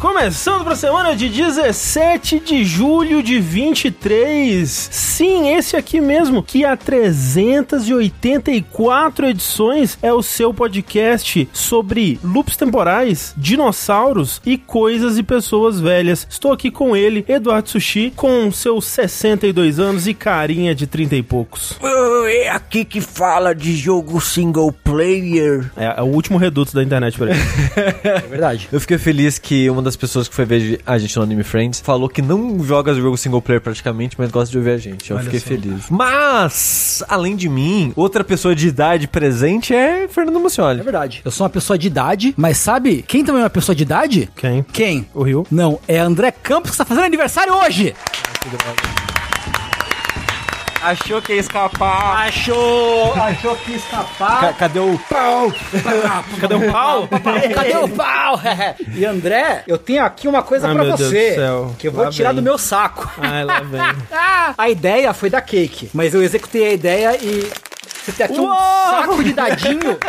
Começando para a semana de 17 de julho de 23. Sim, esse aqui mesmo, que há 384 edições é o seu podcast sobre loops temporais, dinossauros e coisas e pessoas velhas. Estou aqui com ele, Eduardo Sushi, com seus 62 anos e carinha de 30 e poucos. É aqui que fala de jogo single player. É, é o último reduto da internet pra ele. É verdade. Eu fiquei feliz que uma das pessoas que foi ver a gente no Anime Friends falou que não joga jogo single player praticamente, mas gosta de ouvir a gente. Eu Olha fiquei só. feliz. Mas, além de mim, outra pessoa de idade presente é Fernando É Mucioli. verdade. Eu sou uma pessoa de idade, mas sabe quem também é uma pessoa de idade? Quem? Quem? O Rio? Não, é André Campos que está fazendo aniversário hoje. Achou que ia escapar. Achou, achou que ia escapar. Ca- Cadê o pau? Cadê o pau? Cadê o pau? e André, eu tenho aqui uma coisa Ai, pra meu Deus você do céu. que eu vou Lá tirar vem. do meu saco. Ai, lá vem. A ideia foi da Cake, mas eu executei a ideia e você tem aqui um Uou! saco de dadinho.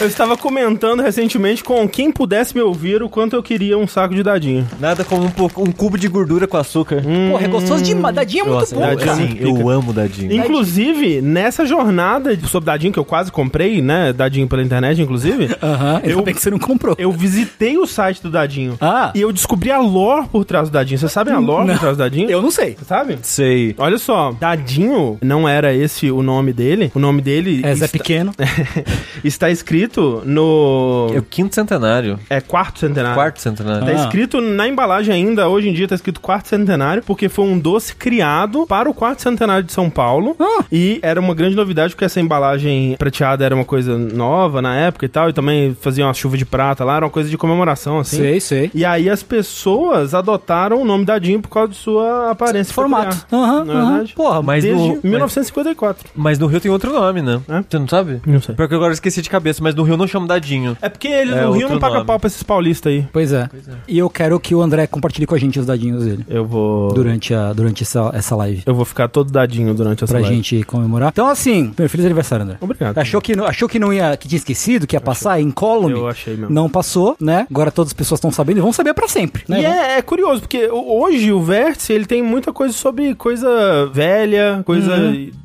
Eu estava comentando recentemente com quem pudesse me ouvir o quanto eu queria um saco de dadinho. Nada como um, pouco- um cubo de gordura com açúcar. Porra, é gostoso demais. Dadinho é muito Nossa, bom, dadinho, cara. sim, eu amo dadinho. Inclusive, nessa jornada sobre dadinho que eu quase comprei, né? Dadinho pela internet, inclusive. Aham, ainda Eu- bem que você não comprou. Eu visitei o site do Dadinho. Ah. E eu descobri a lore por trás do Dadinho. Vocês sabem a lore Não. por trás do Dadinho? Eu não sei. Você sabe? Sei. Olha só, Dadinho não era esse o nome dele. O nome dele É Zé está, Pequeno. está escrito no. É o quinto centenário. É quarto centenário. Quarto centenário. Tá Ah. escrito na embalagem ainda, hoje em dia tá escrito quarto centenário, porque foi um doce criado para o quarto centenário de São Paulo. Ah. E era uma grande novidade, porque essa embalagem prateada era uma coisa nova na época e tal, e também fazia uma chuva de prata lá, era uma coisa de comemoração, assim. Sei, sei. E aí as pessoas adotaram o nome Dadinho por causa de sua aparência Formato. Aham, aham. verdade? Porra, Mas Desde no- 1954. Mas no Rio tem outro nome, né? É? Você não sabe? Não sei. Porque agora eu esqueci de cabeça, mas no Rio não chama Dadinho. É porque eles É no Rio não pagam nome. pau pra esses paulistas aí. Pois é. E eu quero que o André compartilhe com a gente os dadinhos dele. Eu vou. Durante, a, durante essa, essa live. Eu vou ficar todo dadinho durante essa Pra live. gente comemorar. Então, assim, primeiro, feliz aniversário, André. Obrigado. Achou que, não- achou que não ia, que tinha esquecido, que ia passar incólume? Eu achei mesmo. Não passou, né? Agora todas as pessoas estão sabendo e vão saber pra sempre, né? E é, é curioso, porque hoje o Vértice ele tem muita coisa sobre coisa velha, coisa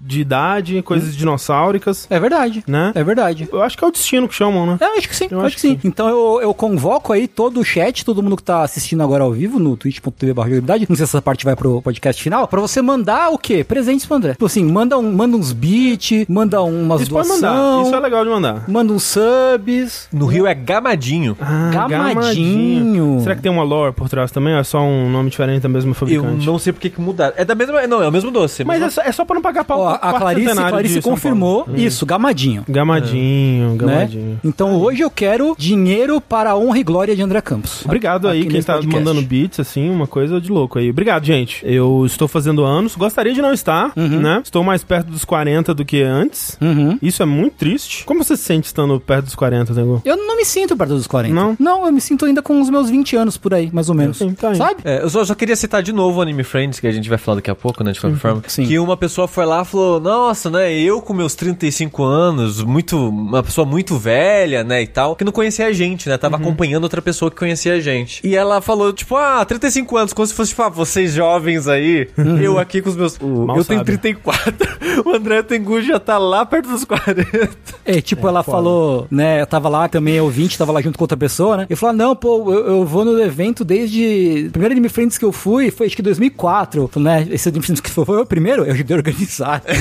de idade, coisas dinossáuricas, É verdade. né? É verdade. Eu acho que é o destino que chamam, né? É, eu acho que sim, Eu acho, acho que sim. Então eu, eu convoco aí todo o chat, todo mundo que tá assistindo agora ao vivo no twitch.tv barra não sei se essa parte vai pro podcast final, pra você mandar o quê? Presentes pro André. Tipo assim, manda, um, manda uns beats, manda umas Isso pode doação, mandar, isso é legal de mandar. manda uns subs. No Rio é Gamadinho. Ah, Gamadinho. Será que tem uma lore por trás também? Ou é só um nome diferente da mesma Eu fabricante? não sei porque que mudaram. É da mesma. Não, é o mesmo doce. Mas é só, é só pra não pagar pau Ó, a Clarice, centenário Clarice de São confirmou Paulo. isso, gamadinho. Gamadinho, Né? gamadinho. Então hoje eu quero dinheiro para a honra e glória de André Campos. Obrigado aí quem tá podcast. mandando beats, assim, uma coisa de louco aí. Obrigado, gente. Eu estou fazendo anos, gostaria de não estar, né? Estou mais perto dos 40 do que antes. Uhum. Isso é muito triste. Como você se sente estando perto dos 40, Tengu? Eu não me sinto perto dos 40. Não? Não, eu me sinto ainda com os meus 20 anos por aí, mais ou menos. Sim, tá aí. Sabe? É, eu só, só queria citar de novo o Anime Friends, que a gente vai falar daqui a pouco, né, de sim. Que uma pessoa foi lá e falou, nossa, né, eu com meus 35 anos, muito, uma pessoa muito velha, né, e tal, que não conhecia a gente, né, tava acompanhando outra pessoa que conhecia a gente. E ela falou, tipo, ah, 35 anos, como se fosse, tipo, ah, vocês jovens aí, eu aqui com os meus... o- Mal eu tenho sabe. 34, o André Tengu já tá lá perto dos 40. É, tipo, ela falou, né? Eu tava lá também, ouvinte, tava lá junto com outra pessoa, né? Eu falei, ah, não, pô, eu, eu vou no evento desde. O primeiro Anime Friends que eu fui foi acho que 2004. Eu falei, né? Esse Anime Friends que foi, foi o primeiro, eu ajudei a organizar.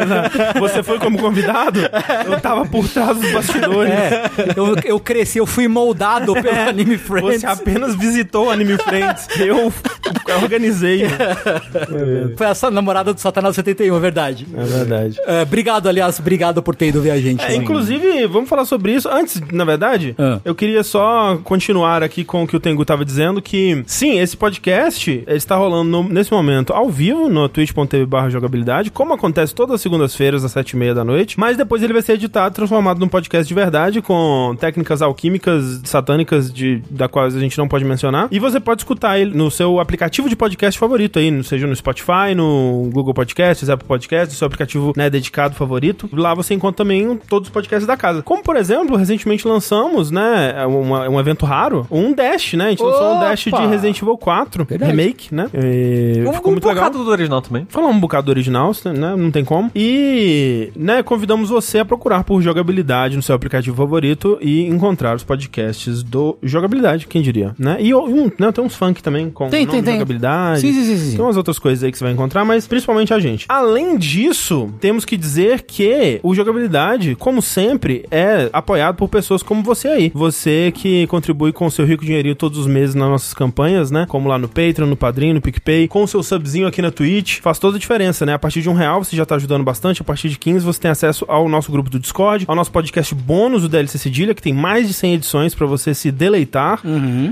Você foi como convidado? Eu tava por trás dos bastidores. É, eu, eu cresci, eu fui moldado pelo Anime Friends. Você apenas visitou o Anime Friends. Eu organizei. Foi essa namorada do Satanás 71, é verdade. É verdade. É, obrigado, aliás, obrigado por ter ido ver a gente. É, inclusive, vamos falar sobre isso. Antes, na verdade, Ah. eu queria só continuar aqui com o que o Tengu tava dizendo, que sim, esse podcast está rolando no- nesse momento ao vivo no twitch.tv jogabilidade, como acontece todas as segundas-feiras às sete e meia da noite, mas depois ele vai ser editado, transformado num podcast de verdade, com técnicas alquímicas, satânicas, de, da quais a gente não pode mencionar. E você pode escutar ele no seu aplicativo de podcast favorito aí, seja no Spotify, no Google Podcasts, Apple Podcasts, seu aplicativo né, dedicado favorito. Lá você encontra também todos os podcasts da casa. Como, por exemplo, recentemente lançamos, né, uma- um evento raro, um Dash, né? A gente lançou um Opa! Dash de Resident Evil 4, Verdade. remake, né? E Um, ficou um muito legal. bocado do original também. Falar um bocado do original, né? Não tem como. E, né, convidamos você a procurar por jogabilidade no seu aplicativo favorito e encontrar os podcasts do jogabilidade, quem diria, né? E, um, né, tem uns funk também com Tem, tem, tem. jogabilidade. Sim, sim, sim, sim. Tem umas outras coisas aí que você vai encontrar, mas principalmente a gente. Além disso, temos que dizer que o jogabilidade, como sempre, é apoiado por pessoas como você aí. Você que contribui com o seu rico dinheirinho todos os meses nas nossas campanhas, né? Como lá no Patreon, no Padrinho, no PicPay, com o seu subzinho aqui na Twitch. Faz toda a diferença, né? A partir de um real você já tá ajudando bastante. A partir de 15 você tem acesso ao nosso grupo do Discord, ao nosso podcast bônus do DLC Cedilha, que tem mais de 100 edições pra você se deleitar.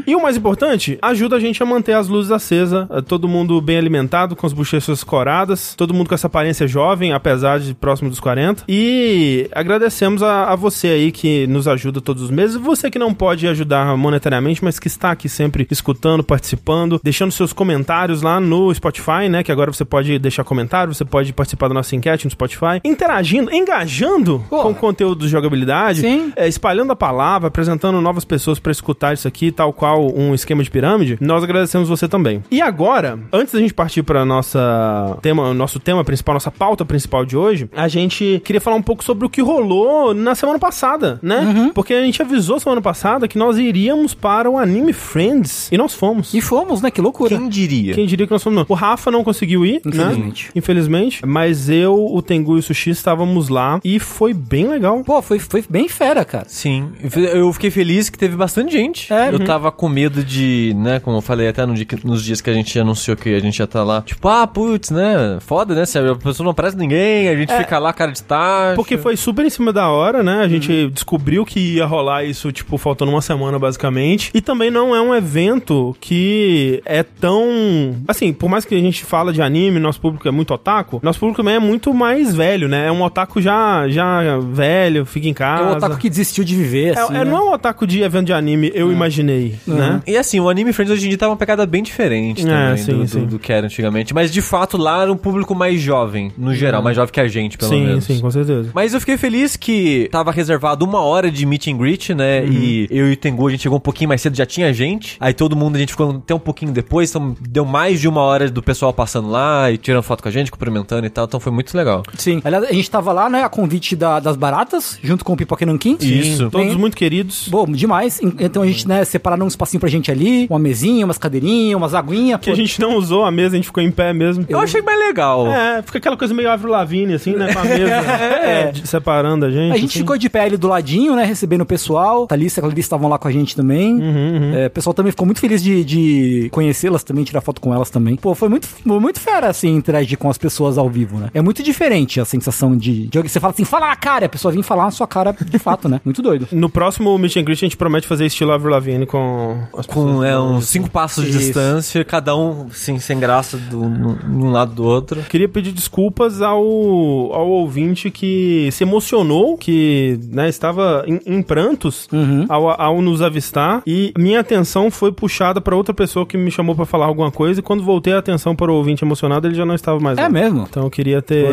E o mais importante, ajuda a gente a manter as luzes acesas, eh, todo mundo bem alimentado, com as bochechas coradas, todo mundo com essa aparência jovem, apesar de próximo dos 40. E agradecemos a, a você aí que nos ajuda todos os meses. Você que não pode ajudar monetariamente, mas que está aqui sempre escutando, participando, deixando seus comentários lá no Spotify, né? Que agora você pode deixar comentário, você pode participar da nossa enquete no Spotify, interagindo, engajando Pô. com o conteúdo de jogabilidade, Sim. é, espalhando a palavra, apresentando novas pessoas pra escutar isso aqui, tal qual um esquema de pirâmide, nós agradecemos você também. E agora, antes da gente partir para nossa tema, nosso tema principal, nossa pauta principal de hoje, a gente queria falar um pouco sobre o que rolou na semana passada, né? Uhum. Porque a gente avisou semana passada que nós iríamos para o Anime Friends e nós fomos. E fomos, né? Que loucura. Quem diria? Quem diria que nós fomos? O Rafa não conseguiu ir, Infelizmente. né? Infelizmente. Mas eu, o Tengu e o Sushi estávamos lá e foi bem legal. Pô, foi, foi bem fera, cara. Sim, eu fiquei feliz que teve bastante gente. É, eu tava com medo de, né, como eu falei até no dia nos dias que a gente anunciou que a gente ia estar lá. Tipo, ah, putz, né? Foda, né? Se a pessoa não aparece ninguém, a gente fica lá, cara de taxa. Porque foi super em cima da hora, né? A gente descobriu que ia rolar isso, tipo, faltando uma semana, basicamente. E também não é um evento que é tão. Assim, por mais que a gente fala de anime, nosso público é muito otaku, nosso público também é muito mais velho, né? É um otaku já, já velho, fica em É casa. o otaku que desistiu de viver, É, assim, é, né? não é um otaku de evento de anime, eu imaginei, né? E assim, o Anime Friends hoje em dia tá uma pegada bem diferente É, também sim, do, do- sim. do que era antigamente. Mas de fato lá era um público mais jovem, no geral, mais jovem que a gente, pelo sim, menos. sim, com certeza. Mas eu fiquei feliz que tava reservado uma hora de meet and greet, né? Uhum. E eu e o Tengu, a gente chegou um pouquinho mais cedo, já tinha gente. Aí todo mundo, a gente ficou até um pouquinho depois, então deu mais de uma hora do pessoal passando lá e tirando foto com a gente, cumprimentando e tal. Então foi muito legal. Sim. Aliás, a gente tava lá, né, a convite da- das baratas, junto com o Pipoca Nankin. Isso. Todos Bem- muito queridos. Bom, demais. En- Então a gente, né, separaram um espacinho pra gente ali, uma mesinha, umas cadeirinhas, umas aguinhas. Que a gente não usou a mesa, a gente ficou em pé mesmo. Eu achei mais legal. É, fica aquela coisa meio Avril Lavigne, assim, né? Com a mesa é, de- separando a gente. A gente assim. ficou de pé ali do ladinho, né? Recebendo o pessoal. Thalissa e a Clarice estavam lá com a gente também. Uhum, É, o pessoal também ficou muito feliz de, de conhecê-las também, tirar foto com elas também. Pô, foi muito, muito fera, assim, interagir com as pessoas ao vivo, né? É muito diferente a sensação de... de você fala assim, fala na cara, e a pessoa vem falar na sua cara de fato, né? Muito doido. No próximo Meet and Greet a gente promete fazer estilo Avril Lavigne com as Com é, uns cinco passos de Isso. distância, cada um, assim, sem graça do, no- um lado do outro. Queria pedir desculpas ao, ao ouvinte que se emocionou, que né, estava em, em prantos Uhum. ao, ao nos avistar. E minha atenção foi puxada para outra pessoa que me chamou para falar alguma coisa. E quando voltei a atenção para o ouvinte emocionado, ele já não estava mais É lá. mesmo? Então eu queria ter,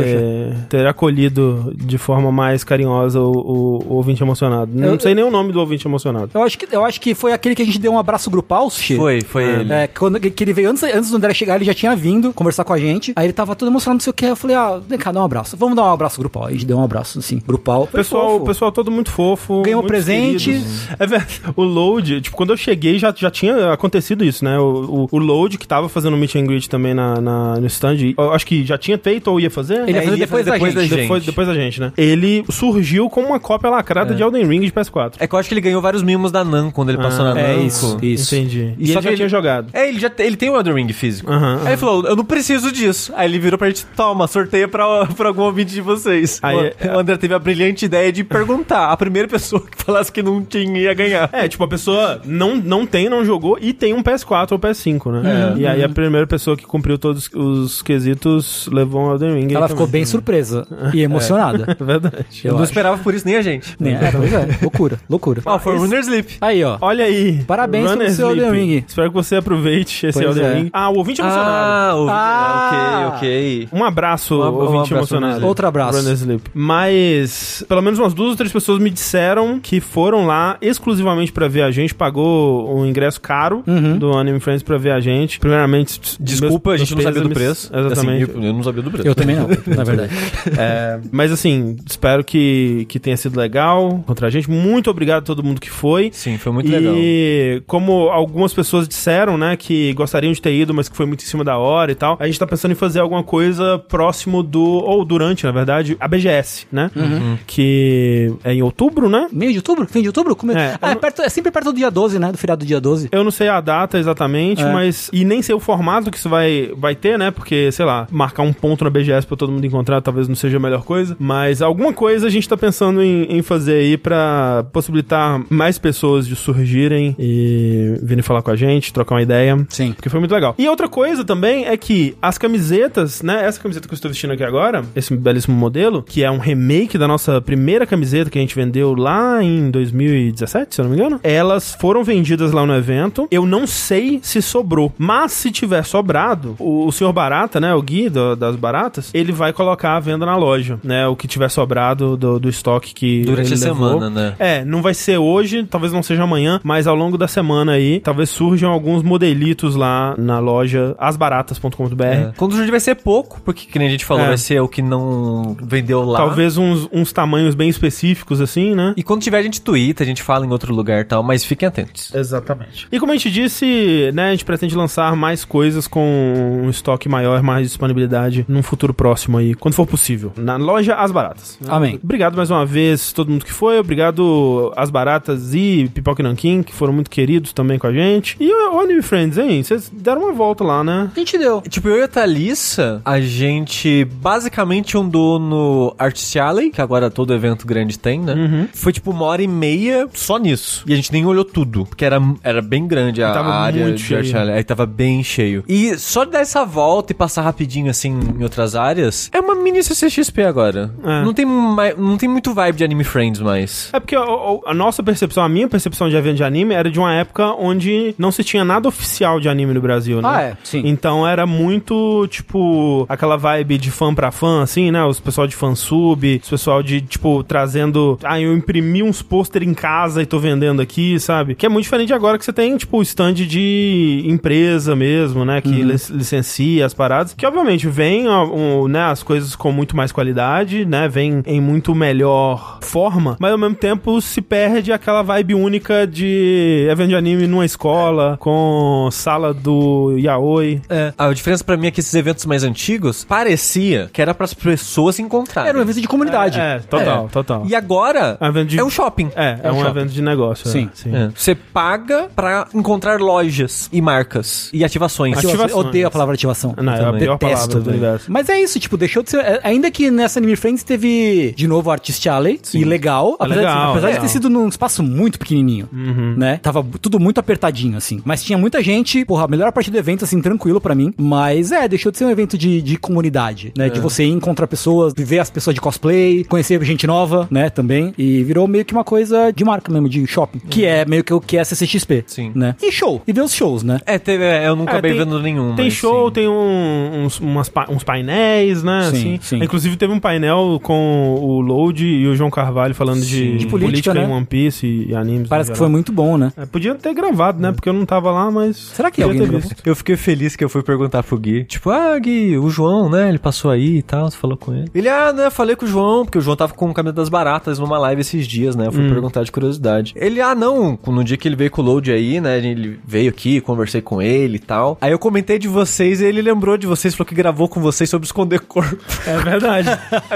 ter acolhido de forma mais carinhosa o, o- o ouvinte emocionado. Não Eu- sei nem o nome do ouvinte emocionado. Eu acho, que, eu acho que foi aquele que a gente deu um abraço grupal, Sushi. Foi, foi ele. É, quando que ele veio antes, antes do André chegar, ele já tinha vindo conversar com a gente. Aí ele tava todo emocionado, não sei o que. Eu falei, ah, vem cá, dá um abraço. Vamos dar um abraço grupal. Aí a gente deu um abraço, assim, grupal. Foi Pessoal, fofo. o pessoal todo muito fofo. Ganhou presente. queridos. É verdade. O load, tipo, quando eu cheguei já, já tinha acontecido isso, né? O, o, o load que tava fazendo o meet and greet também na, na- no stand, eu acho que já tinha feito ou ia fazer? Ele ia É, fazer ele ia depois, fazer da, depois gente. da Depois, gente. depois da gente, né? Ele surgiu com uma cópia lacrada de Elden Ring de PS4. É que eu acho que ele ganhou vários mimos da Nan quando ele passou Ah, na é Namco. isso, isso. Entendi. E Só ele que já ele- tinha jogado. É, ele já ele tem o Elden Ring físico. Aí ele falou, eu não preciso disso. Aí ele virou pra gente, toma, sorteia pra, pra algum ouvinte de vocês. Aí, o, é- o André teve a brilhante ideia de perguntar. A primeira pessoa que falasse que não tinha ia ganhar. É, tipo, a pessoa não, não tem, não jogou e tem um PS4 ou PS5, né? É. E aí a primeira pessoa que cumpriu todos os quesitos levou um Elden Ring. Ela ficou. Bem surpresa e emocionada. É verdade. Eu, Eu não acho. esperava por isso nem a gente. Né? É, pois é, loucura, loucura. Ó, foi o Runner Sleep. Aí, ó. Olha aí. Parabéns Runner pelo seu Sleep. Elden Ring. Espero que você aproveite esse Pois Elden é. Ring. Ah, o ouvinte emocionado. Ah, o... Ah. ok, ok. Um abraço, Um- um ouvinte abraço, emocionado. Outro abraço. Runner Sleep. Mas, pelo menos umas duas ou três pessoas me disseram que foram lá exclusivamente pra ver a gente, pagou um ingresso caro Uhum. do Anime Friends pra ver a gente. Primeiramente, Desculpa, a meus- gente não sabia do preço. Exatamente. Assim, eu, eu não sabia do preço. Eu também não, na verdade. É, mas assim, espero que, que tenha sido legal contra a gente. Muito obrigado a todo mundo que foi. Sim, foi muito e legal. como algumas pessoas disseram, né, que gostariam de ter ido, mas que foi muito em cima da hora e tal, a gente tá pensando em fazer alguma coisa próximo do, ou durante, na verdade, a BGS, né? Uhum. Que é em outubro, né? Meio de outubro? Fim de outubro? Como É, ah, eu é, não- perto- é sempre perto do dia 12, né? Do feriado do dia 12. Eu não sei a data exatamente, É. mas. E nem sei o formato que isso vai, vai ter, né? Porque, sei lá, marcar um ponto na BGS pra todo mundo encontrar talvez não seja a melhor coisa. Mas alguma coisa a gente tá pensando em, em fazer aí pra possibilitar mais pessoas de surgirem e virem falar com a gente, trocar uma ideia. Sim. Porque foi muito legal. E outra coisa também é que as camisetas, né? Essa camiseta que eu estou vestindo aqui agora, esse belíssimo modelo, que é um remake da nossa primeira camiseta que a gente vendeu lá em 2017, se eu não me engano, elas foram vendidas lá no evento. Eu não sei se sobrou, mas se tiver sobrado, o, o senhor Barata, né? O Gui do- das Baratas, ele vai colocar a venda na loja, né? O que tiver sobrado do, do estoque que. Durante ele a levou. semana, né? É, não vai ser hoje, talvez não seja amanhã, mas ao longo da semana aí, talvez surjam alguns modelitos lá na loja asbaratas.com.br. É. Quando surgir vai ser pouco, porque, que nem a gente falou, É. vai ser o que não vendeu lá. Talvez uns, uns tamanhos bem específicos, assim, né? E quando tiver, a gente twitta, a gente fala em outro lugar e tal, mas fiquem atentos. Exatamente. E como a gente disse, né, a gente pretende lançar mais coisas com um estoque maior, mais disponibilidade num futuro próximo aí, quando for possível. Na loja As Baratas. Amém. Obrigado mais uma vez todo mundo que foi, obrigado As Baratas e Pipoca e Nanquim, que foram muito queridos também com a gente. E o Anime Friends, hein? Vocês deram uma volta lá, né? A gente deu. Tipo, eu e a Thalissa, a gente basicamente andou no Artist Alley, que agora todo evento grande tem, né? Uhum. Foi tipo uma hora e meia só nisso. E a gente nem olhou tudo, porque era, era bem grande a tava área muito de cheio. Artist Alley. Aí tava bem cheio. E só de dar essa volta e passar rapidinho assim em outras áreas, é uma mini CCXP agora. É. Não, tem não tem muito vibe de Anime Friends mais. É porque o- a nossa percepção, a minha percepção de evento de anime era de uma época onde não se tinha nada oficial de anime no Brasil, né? Ah, é, sim. Então era muito, tipo, aquela vibe de fã pra fã, assim, né? Os pessoal de fansub, os pessoal de, tipo, trazendo. Ah, eu imprimi uns pôster em casa e tô vendendo aqui, sabe? Que é muito diferente agora que você tem, tipo, o stand de empresa mesmo, né? Que lic- licencia as paradas. Que obviamente vem, ó, um, né, as coisas com muito mais qualidade, né? Vem em muito melhor forma, mas ao mesmo tempo se perde aquela vibe única de evento de anime numa escola, com sala do yaoi. É. A diferença pra mim é que esses eventos mais antigos parecia que era pras pessoas se encontrarem. Era um evento de comunidade. É, total, total. E agora É um de- é um shopping. É, é, É um um shopping. evento de negócio. é, Sim. sim. É. Você paga pra encontrar lojas e marcas e ativações. Ativação. Eu Ativações. odeio a palavra ativação. Não, é a pior palavra do velho. universo. Mas é isso, tipo, deixou de ser. é, Ainda que nessa Anime Friends teve de novo Artist Alley e legal. É apesar, legal, de, apesar de legal. ter sido num espaço muito pequenininho, né? Tava tudo muito apertadinho, assim. Mas tinha muita gente, porra, a melhor parte do evento, assim, tranquilo pra mim. Mas é, deixou de ser um evento de, de comunidade, né? De você ir encontrar pessoas, ver as pessoas de cosplay, conhecer gente nova, né? Também. E virou meio que uma coisa de marca mesmo, de shopping. Que é meio que o que é CCXP. Sim. Né? E show. E ver os shows, né? É, teve, é, eu nunca É, acabei tem- vendo nenhum. Tem mas show, sim. tem um- uns, umas uns painéis, né? Sim, assim. sim. Inclusive teve um painel com o Load e o João Carvalho falando de, De política, né? em One Piece e, e animes. Parece que foi muito bom, né? É, podia ter gravado, né? Porque eu não tava lá, mas. Será que alguém visto. Eu fiquei feliz que eu fui perguntar pro Gui. Tipo, ah, Gui, o João, né? Ele passou aí e tal, você falou com ele. Ele, ah, né? Falei com o João, porque o João tava com o caminho das baratas numa live esses dias, né? Eu fui perguntar de curiosidade. Ele, ah, não, no dia que ele veio com o load aí, né? Ele veio aqui, conversei com ele e tal. Aí eu comentei de vocês e ele lembrou de vocês, falou que gravou com vocês sobre esconder corpo. É verdade.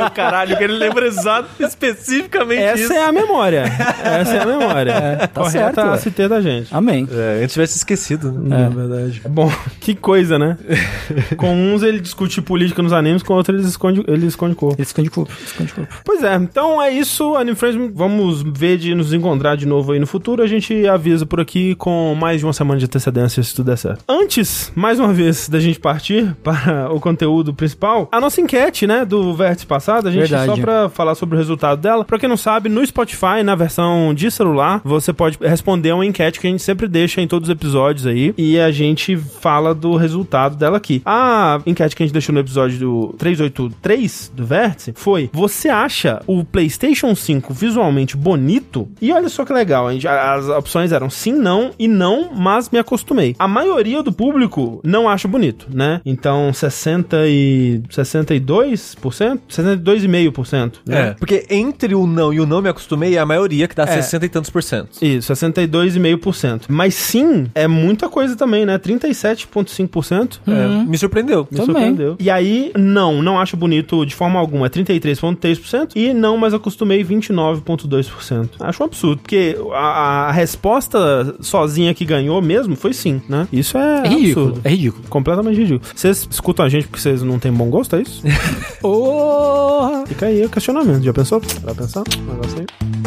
O caralho, que ele lembra exato, especificamente Essa isso. é a memória. Essa é a memória. tá Correta certo, a. CT da gente. Amém. É, tivesse esquecido, né? É verdade. Bom, que coisa, né? com uns ele discute política nos animes, com outros ele esconde, ele esconde corpo. Esse esconde corpo, esconde corpo. Pois é, então é isso, Anime Friends. Vamos ver de nos encontrar de novo aí no futuro. A gente avisa por aqui com mais de uma semana de antecedência, se tudo der certo. Antes, mais uma vez, da gente partir para o conteúdo principal, a nossa enquete, né, do vértice passado, a gente Verdade. só pra falar sobre o resultado dela. Pra quem não sabe, no Spotify, na versão de celular, você pode responder uma enquete que a gente sempre deixa em todos os episódios aí. E a gente fala do resultado dela aqui. A enquete que a gente deixou no episódio do 383 do Vértice foi: Você acha o PlayStation 5 visualmente bonito? E olha só que legal, a gente- as opções eram sim, não e não, mas me acostumei. A maioria do público não acha bonito, né? Então 60 e 62%, 62,5%. né? É, porque entre o não e o não me acostumei é a maioria que dá É. 60 e tantos por cento. Isso, 62,5%. Mas sim, é muita coisa também, né? 37,5%. É, me surpreendeu. Me Também. surpreendeu. E aí, não, não acho bonito de forma alguma. É 33,3%. E não, mas acostumei 29,2%. Acho um absurdo, porque a, a resposta sozinha que ganhou mesmo foi sim, né? Isso é, É ridículo, absurdo. é ridículo. Completamente ridículo. Vocês escutam a gente porque vocês não têm bom gosto, é isso? Porra! Fica aí o questionamento. Já pensou? Vai pensar? Um negócio aí.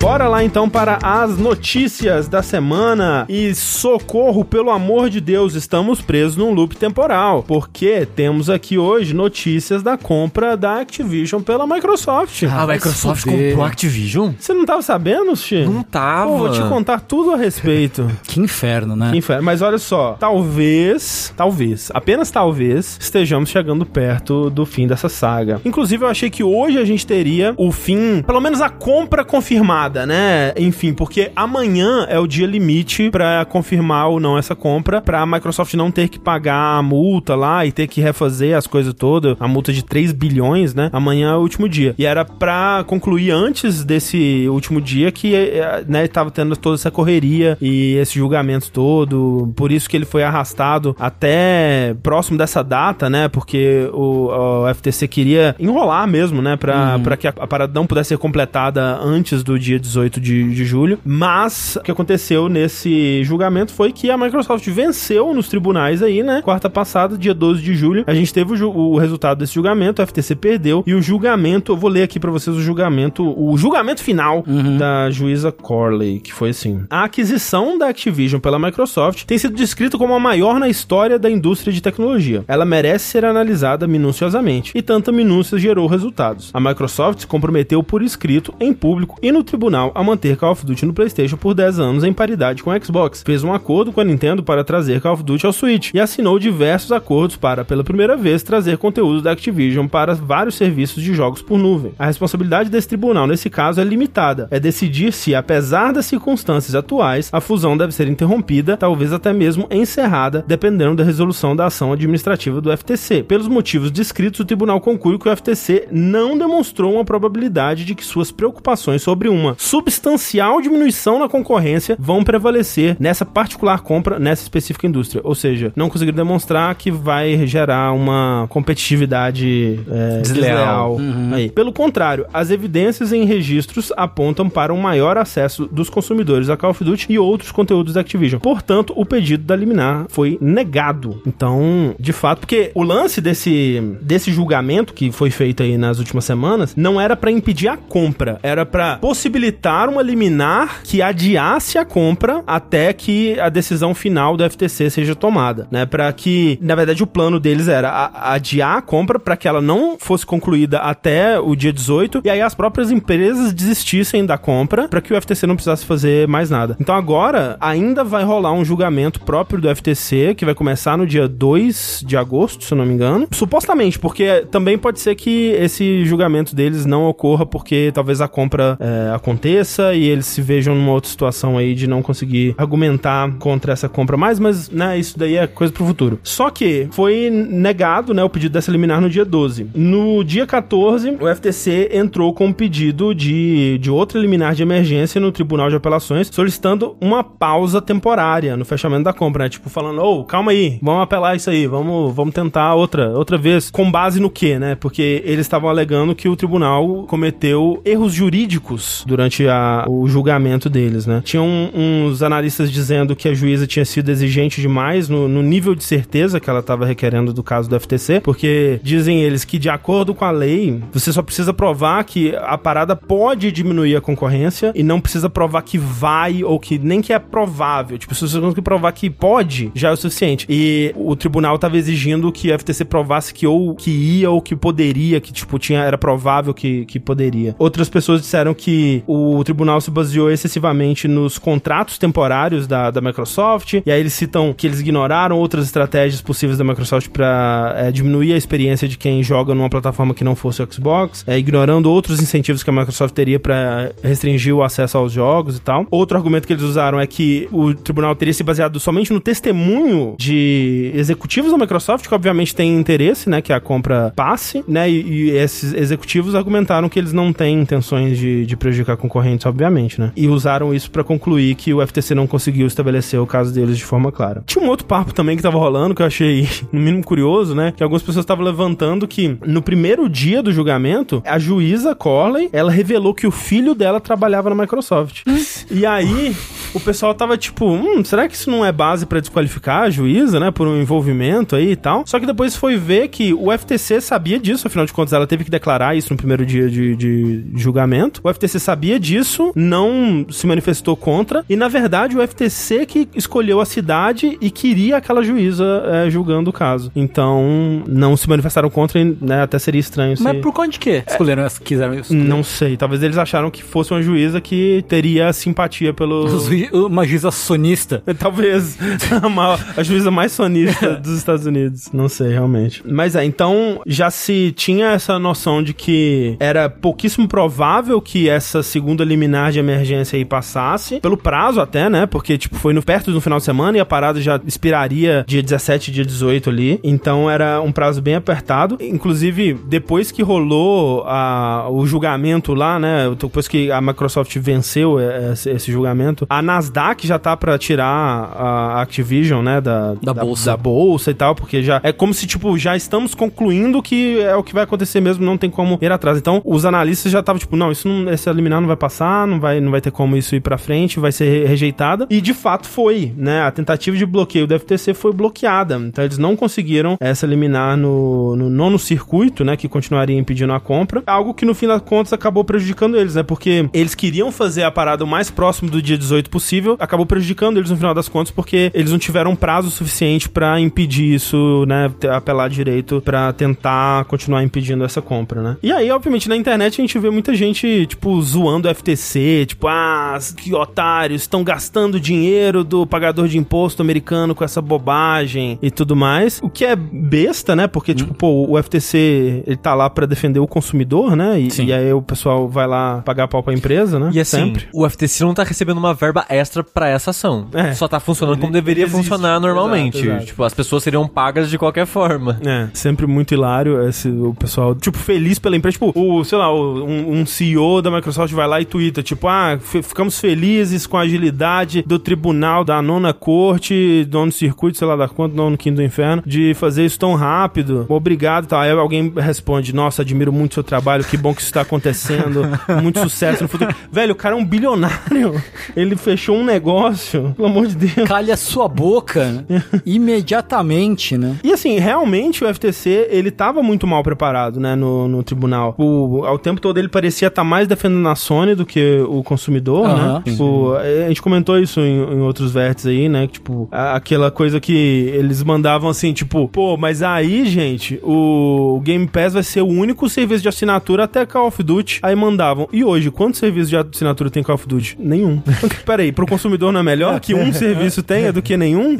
Bora lá então para as notícias da semana. E socorro, pelo amor de Deus, estamos presos num loop temporal. Porque temos aqui hoje notícias da compra da Activision pela Microsoft. A vai Microsoft comprou a Activision? Você não tava sabendo, Xi? Não tava. Pô, vou te contar tudo a respeito. Que inferno, né? Que inferno. Mas olha só, talvez, talvez, apenas talvez, estejamos chegando perto do fim dessa saga. Inclusive, eu achei que hoje a gente teria o fim, pelo menos a compra confirmada, né? Enfim, porque amanhã é o dia limite pra confirmar ou não essa compra, pra Microsoft não ter que pagar a multa lá e ter que refazer as coisas todas, a multa de 3 bilhões, né? Amanhã é o último dia. E era pra concluir antes desse último dia que, eh, né, tava tendo toda essa correria e esse julgamento todo, por isso que ele foi arrastado até próximo dessa data, né? Porque o, o FTC queria enrolar mesmo, né? Pra, pra que a, a parada não pudesse ser completada antes do dia 18 de, de julho. Mas o que aconteceu nesse julgamento foi que a Microsoft venceu nos tribunais aí, né? Quarta passada, dia 12 de julho, a gente teve o, o resultado desse julgamento, o FTC perdeu e o julgamento, eu vou ler aqui pra vocês o julgamento, o julgamento final da juíza Corley, que foi assim: a aquisição da Activision pela Microsoft tem sido descrita como a maior na história da indústria de tecnologia. Ela merece ser analisada minuciosamente e tanta minúcia gerou resultados. A Microsoft se comprometeu por escrito, em público e no tribunal a manter Call of Duty no PlayStation por 10 anos em paridade com a Xbox. Fez um acordo com a Nintendo para trazer Call of Duty ao Switch e assinou diversos acordos para, pela primeira vez, trazer conteúdo da Activision para vários serviços de jogos por nuvem. A responsabilidade desse tribunal nesse caso é limitada. É decidir se, apesar das circunstâncias atuais, a fusão deve ser interrompida, talvez até mesmo encerrada, dependendo da resolução da ação administrativa do FTC. Pelos motivos descritos, o tribunal conclui que o FTC não demonstrou uma probabilidade de que suas preocupações sobre uma substancial diminuição na concorrência vão prevalecer nessa particular compra nessa específica indústria. Ou seja, não conseguiram demonstrar que vai gerar uma competitividade é, Desleal. desleal. Aí. Pelo contrário, as evidências em registros apontam para um maior acesso dos consumidores a Call of Duty e outros conteúdos da Activision. Portanto, o pedido da liminar foi negado. Então, de fato, porque o lance desse, desse julgamento que foi feito aí nas últimas semanas não era para impedir a compra, era para possibilitar uma liminar que adiasse a compra até que a decisão final do FTC seja tomada, né? Para que, na verdade, o plano deles era adiar a compra para que ela não fosse concluída até o dia 18 e aí as próprias empresas desistissem da compra para que o FTC não precisasse fazer mais nada. Então agora ainda vai rolar um julgamento próprio do FTC que vai começar no dia 2 de agosto, se eu não me engano. Supostamente, porque também pode ser que esse julgamento deles não ocorra porque talvez a compra é, aconteça e eles se vejam numa outra situação aí de não conseguir argumentar contra essa compra mais, mas né, isso daí é coisa pro futuro. Só que foi negado, né, o pedido dessa liminar no dia 12. No dia 14, o FTC entrou com um pedido de, de outra liminar de emergência no Tribunal de Apelações, solicitando uma pausa temporária no fechamento da compra, né? Tipo, falando, ô, calma aí, vamos apelar isso aí, vamos, vamos tentar outra, outra vez. Com base no quê, né? Porque eles estavam alegando que o tribunal cometeu erros jurídicos durante durante a- o julgamento deles, né? Tinham uns analistas dizendo que a juíza tinha sido exigente demais no, no nível de certeza que ela estava requerendo do caso do FTC, porque dizem eles que de acordo com a lei, você só precisa provar que a parada pode diminuir a concorrência e não precisa provar que vai ou que nem que é provável. Tipo, se você conseguir provar que pode, já é o suficiente. E o tribunal estava exigindo que a FTC provasse que ou que ia ou que poderia, que tipo tinha era provável que, que poderia. Outras pessoas disseram que o tribunal se baseou excessivamente nos contratos temporários da, da Microsoft, e aí eles citam que eles ignoraram outras estratégias possíveis da Microsoft para diminuir a experiência de quem joga numa plataforma que não fosse o Xbox, é, ignorando outros incentivos que a Microsoft teria para restringir o acesso aos jogos e tal. Outro argumento que eles usaram é que o tribunal teria se baseado somente no testemunho de executivos da Microsoft, que obviamente têm interesse, né, que a compra passe, né, e, e esses executivos argumentaram que eles não têm intenções de, de prejudicar concorrentes, obviamente, né, e usaram isso para concluir que o FTC não conseguiu estabelecer o caso deles de forma clara. Tinha um outro papo também que tava rolando que eu achei no mínimo curioso, né, que algumas pessoas estavam levantando que no primeiro dia do julgamento, a juíza Corley, ela revelou que o filho dela trabalhava na Microsoft. e aí, o pessoal tava tipo, hum, será que isso não é base pra desqualificar a juíza, né, por um envolvimento aí e tal? Só que depois foi ver que o FTC sabia disso, afinal de contas ela teve que declarar isso no primeiro dia de, de julgamento. O FTC sabia disso, não se manifestou contra, e na verdade o FTC que escolheu a cidade e queria aquela juíza é, julgando o caso. Então, não se manifestaram contra, e, né, até seria estranho se... Mas por conta de quê? Escolheram, essa- quiseram isso? Não sei, talvez eles acharam que fosse uma juíza que teria simpatia pelo... Uma juíza sonista. Talvez a, juíza mais sonista dos Estados Unidos. Não sei, realmente. Mas é, então já se tinha essa noção de que era pouquíssimo provável que essa segunda liminar de emergência aí passasse, pelo prazo até, né? Porque, tipo, foi no, perto do final de semana e a parada já expiraria dia 17, dia 18 ali. Então era um prazo bem apertado. Inclusive, depois que rolou a- o julgamento lá, né? Depois que a Microsoft venceu eh, esse, esse julgamento, a Nasdaq já tá pra tirar a Activision, né? Da, Da bolsa. da bolsa e tal, porque já é como se, tipo, já estamos concluindo que é o que vai acontecer mesmo, não tem como ir atrás. Então, os analistas já estavam, tipo, não, isso não, esse liminar não vai passar, não vai, não vai ter como isso ir pra frente, vai ser re- rejeitada. E de fato foi, né? A tentativa de bloqueio do FTC foi bloqueada. Então, eles não conseguiram essa liminar no, no nono circuito, né? Que continuaria impedindo a compra. Algo que no fim das contas acabou prejudicando eles, né? Porque eles queriam fazer a parada o mais próximo do dia 18 possível, acabou prejudicando eles no final das contas, porque eles não tiveram prazo suficiente pra impedir isso, né? Apelar direito pra tentar continuar impedindo essa compra, né? E aí, obviamente, na internet a gente vê muita gente, tipo, zoando o FTC, tipo, ah, que otários, estão gastando dinheiro do pagador de imposto americano com essa bobagem e tudo mais. O que é besta, né? Porque, tipo, pô, o FTC, ele tá lá pra defender o consumidor, né? E, e aí o pessoal vai lá pagar pau pra empresa, né? E assim, Sempre. o FTC não tá recebendo uma verba extra pra essa ação. É. Só tá funcionando Ele- como deveria existe. funcionar normalmente. Exato, exato. Tipo, as pessoas seriam pagas de qualquer forma. É, sempre muito hilário esse, o pessoal, tipo, feliz pela empresa. Tipo, o, sei lá, o- um, um CEO da Microsoft vai lá e twitta, tipo, ah, ficamos felizes com a agilidade do tribunal da nona corte, nono circuito, sei lá da quanto, nono quinto do inferno, de fazer isso tão rápido. Obrigado e tal. Aí alguém responde, nossa, admiro muito o seu trabalho, que bom que isso tá acontecendo, muito sucesso no futuro. Velho, o cara é um bilionário. Ele fechou um negócio, pelo amor de Deus. Calha sua boca imediatamente, né? E assim, realmente o FTC, ele tava muito mal preparado, né, no, no tribunal. O, ao tempo todo ele parecia estar mais defendendo a Sony do que o consumidor, né? Tipo, a gente comentou isso em, em outros vértices aí, né, tipo, a- aquela coisa que eles mandavam assim, tipo, pô, mas aí, gente, o Game Pass vai ser o único serviço de assinatura até Call of Duty. Aí mandavam, e hoje, quantos serviços de assinatura tem Call of Duty? Nenhum. Peraí, pro consumidor não é melhor que um serviço tenha do que nenhum?